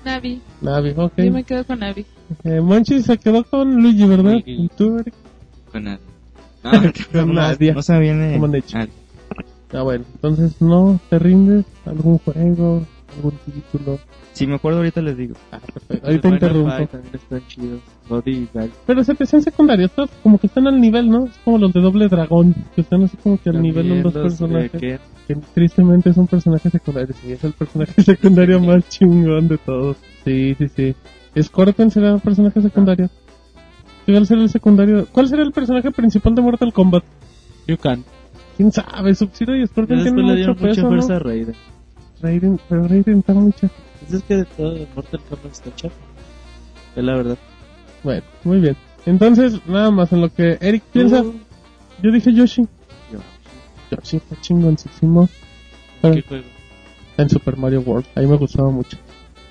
Navi. Navi, ok. Yo me quedo con Navi. Eh, Monchi se quedó con Luigi, ¿verdad? Luigi. ¿Y tú, Eric? Con nadie. No, Con no, nadie. No se me viene. ¿Cómo han hecho? Ah, Ah, bueno. Entonces, ¿no te rindes? ¿Algún juego? ¿Algún título? Si me acuerdo ahorita les digo. Ah, perfecto. Ahorita interrumpo. Fight también están chidos. Body. Pero se te hacen secundarios, todos como que están al nivel, ¿no? Es como los de Doble Dragón, que están así como que al nivel de También los los, personajes. que- que tristemente es un personaje secundario, sí, es el personaje secundario más chingón de todos. Sí, sí, sí. Scorpion será el personaje secundario. ¿Cuál será el secundario? ¿Cuál será el personaje principal de Mortal Kombat? You can. ¿Quién sabe? Sub-Zero y Scorpion tienen mucho dieron mucha peso, fuerza ¿no? a Raiden. Raiden, pero Raiden está mucha. Pues es que de todo Mortal Kombat está chafa. Es la verdad. Bueno, muy bien. Entonces, nada más en lo que Eric piensa, Tú, yo dije Yoshi. yo, Yoshi está chingoncísimo. Pero- ¿Qué juego? en Super Mario World. Ahí me gustaba mucho.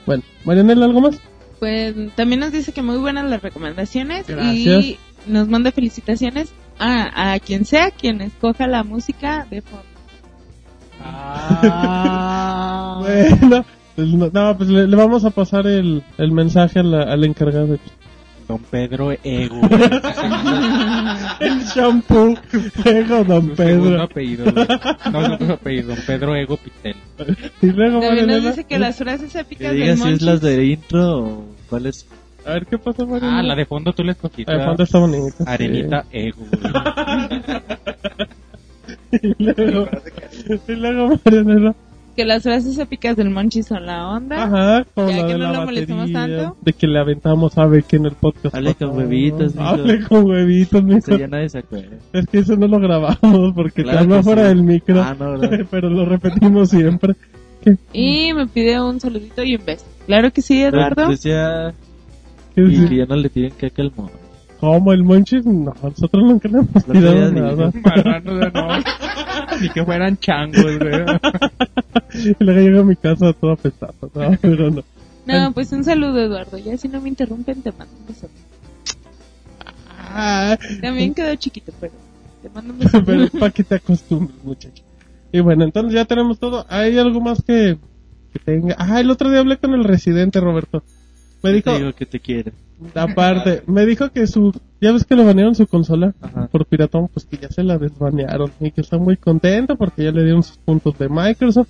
Bueno, Marianela, ¿algo más? Pues también nos dice que muy buenas las recomendaciones Gracias. y nos manda felicitaciones a, a quien sea quien escoja la música de fondo. Ah. Bueno, pues no, no, pues le, le vamos a pasar el, el mensaje a la- al encargado. Don Pedro Ego. El shampoo. Ego, don Pedro. apellido, güey. No, su apellido, Don Pedro Ego Pitel. Y luego, Marianela. dice que las frases épicas diga del si es las de intro o cuál es. A ver, ¿qué pasa, Marianela? Ah, la de fondo tú le escogiste. La de fondo está bonita. sí. Arenita Ego, güey. Y luego, y luego Marianela. que las frases épicas del Monchi son la onda. Ajá, como Ya la que de no la lo molestamos batería. tanto. De que le aventamos a Becky en el podcast. Hable con huevitos, mijo. Hable con huevitos, mijo. Ese ya nadie se acuerda. Es que eso no lo grabamos porque Claro te habló que fuera sí. del micro. Ah, no, pero lo repetimos siempre. ¿Qué? Y me pide un saludito y un beso. Claro que sí, Eduardo. Decía ¿Qué y que ya no le tiren caca al mono. ¿Cómo el Monchis? No, nosotros nunca le hemos tirado ya nada. Marranos no. Ni que fueran changos, güey. y luego llego a mi casa todo apestado. No, pero no. No, pues un saludo, Eduardo. Ya si no me interrumpen, te mando un beso. Ah, También quedó chiquito, pero te mando un beso. pero es para que te acostumbres, muchacho. Y bueno, entonces ya tenemos todo. ¿Hay algo más que, que tenga? Ah, el otro día hablé con el residente, Roberto. Me dijo, Te digo que te quiere. Aparte, me dijo que su, ya ves que le banearon su consola Ajá. por piratón, pues que ya se la desbanearon y que está muy contento porque ya le dieron sus puntos de Microsoft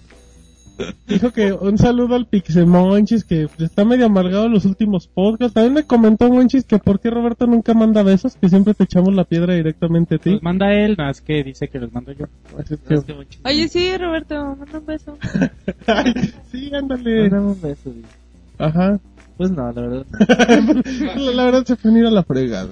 Dijo que un saludo al Pixemonchis que está medio amargado en los últimos podcasts. También me comentó Monchis que por qué Roberto nunca manda besos, que siempre te echamos la piedra directamente a ti. Los manda él, más que dice que los mando yo. Es que- Oye, sí, Roberto, manda un beso. Ay, sí, ándale. Mándame un beso. Ajá. Pues no, la verdad. la, la verdad se fue a ir a la fregada.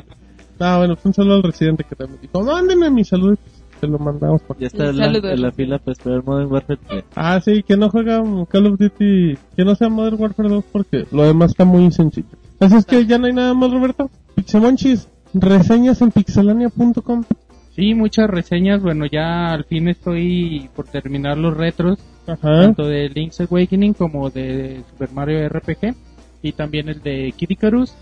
ah, bueno, fue un saludo al residente que también dijo, mándenme mi salud. Se lo mandamos por Ya está en la, en la fila para esperar Modern Warfare 3. Ah, sí, que no juega Call of Duty, que no sea Modern Warfare 2 porque lo demás está muy sencillo. Así es que ya no hay nada más, Roberto. Pixemonchis, reseñas en pixelania.com. Sí, muchas reseñas. Bueno, ya al fin estoy por terminar los retros, Ajá. tanto de Link's Awakening como de Super Mario RPG y también el de Kid Icarus.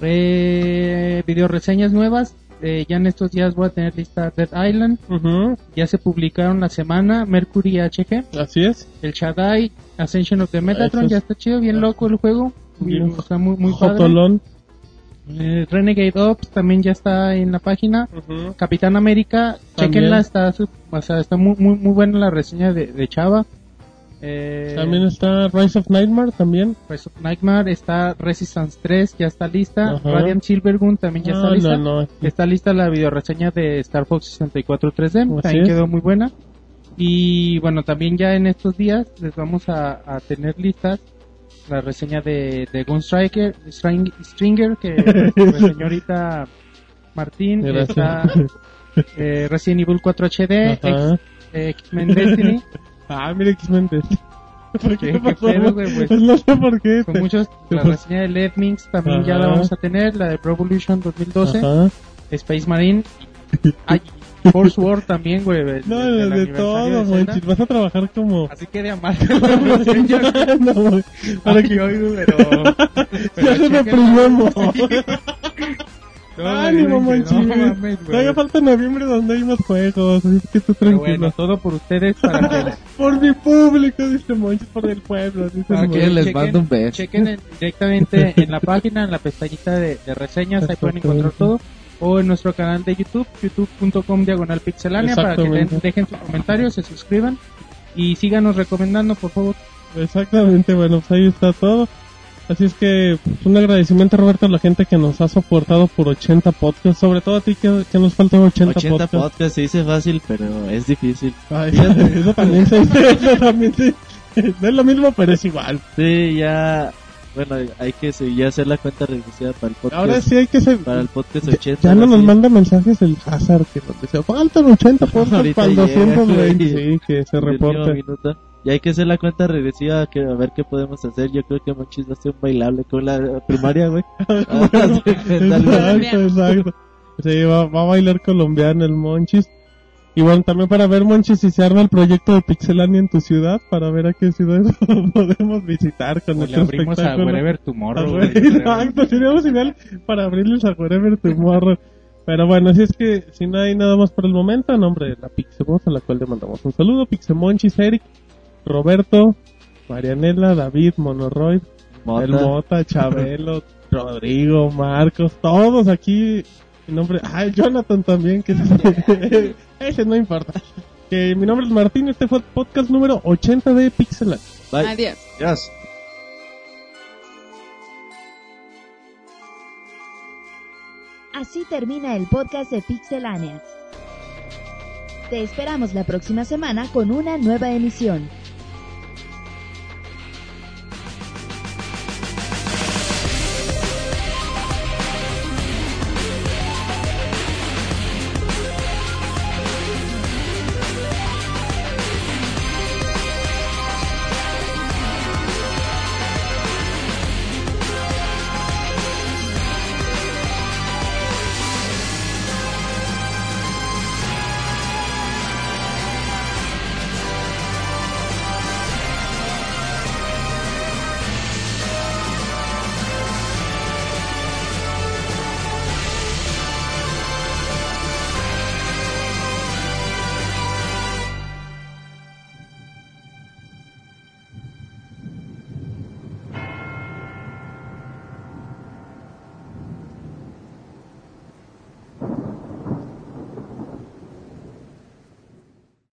Re... Video reseñas nuevas. Eh, ya en estos días voy a tener lista Dead Island. Ujú, Ya se publicaron la semana Mercury HG, Así es. el Shaddai, Ascension of the Metatron. Es- Ya está chido, bien loco el juego. Bien Está muy, muy padre. Eh, Renegade Ops también ya está en la página. Ujú. Capitán América, También. chequenla, está, su- o sea, está muy, muy, muy buena la reseña de, de Chava. Eh, También está Rise of Nightmare, también. Rise of Nightmare, está Resistance 3, ya está lista. Ajá. Radiant Silvergun también ya está Ah, lista. no, no. Está lista la videoreseña de Star Fox 64 3D, Así también es. quedó muy buena. Y bueno, también ya en estos días les vamos a, a tener listas la reseña de, de Gunstriker, String- Stringer, que pues, señorita Martín, está eh, Resident Evil 4 HD, Ajá. X- eh, X-Men Destiny, Ah, mira X-Men. ¿Por ¿Qué- qué? qué pedo, güey? Pues- no sé por qué. con muchos, la reseña de Lemmings también ya la Ajá. vamos a tener, la de Pro Evolution 2012, Ajá. Space Marine, ay, Force War también, güey, No, de, aniversario todo, de Zelda. Monchis. Vas a trabajar como... Así que de reseña, no, güey. Para que... oigo, pero, Ya se primamos. No, Ánimo, güey, Monchis. no güey. Todavía falta noviembre donde hay más juegos. Así que tú Pero tranquilo. bueno, todo por ustedes para que, Por mi público, dice Monchis, por el pueblo. Dice para que Monchis. les chequen, mando un beso. chequen en- directamente en la página, en la pestañita de, de reseñas, ahí pueden encontrar todo. O en nuestro canal de YouTube, youtube.com diagonal pixelania, para que den- dejen sus comentarios, se suscriban y síganos recomendando, por favor. Exactamente, bueno, pues ahí está todo. Así es que pues, un agradecimiento, Roberto, a la gente que nos ha soportado por 80 podcasts. Sobre todo a ti que, que nos faltan 80, 80 podcasts. podcasts se dice fácil, pero es difícil. Ay, eso también se eso también se- No es lo mismo, pero es igual. Sí, ya. Bueno, hay que seguir, ya hacer la cuenta reducida para el podcast. Ahora sí hay que ser... Para el podcast Ya, 80. ya no ahora nos sí. manda mensajes el Hazard que nos dice, faltan 80 podcasts para el llega, 220. güey. Sí, que se reporte. minuto. Y hay que hacer la cuenta regresiva que, a ver qué podemos hacer. Yo creo que Monchis va a hacer un bailable con la primaria, güey. Exacto, exacto. Sí, va, va a bailar colombiano el Monchis. Y bueno, también para ver, Monchis, si se arma el proyecto de Pixelania en tu ciudad, para ver a qué ciudades podemos visitar con O este le abrimos a. Wherever Tomorrow. Exacto, seríamos ideal para abrirles a Wherever Tomorrow. Pero bueno, así es que si no hay nada más por el momento, a nombre de la Pixeboss, a la cual le mandamos un saludo, Pixemonchis, Eric, Roberto, Marianela, David, Monoroid, Mota. el Mota, Chabelo, Rodrigo, Marcos, todos aquí. Mi nombre, ah, Jonathan también, que ese no importa. Que mi nombre es Martín, este fue el podcast número 80 de Pixel. Bye. Adiós. Adiós. Así termina el podcast de Pixelania. Te esperamos la próxima semana con una nueva emisión.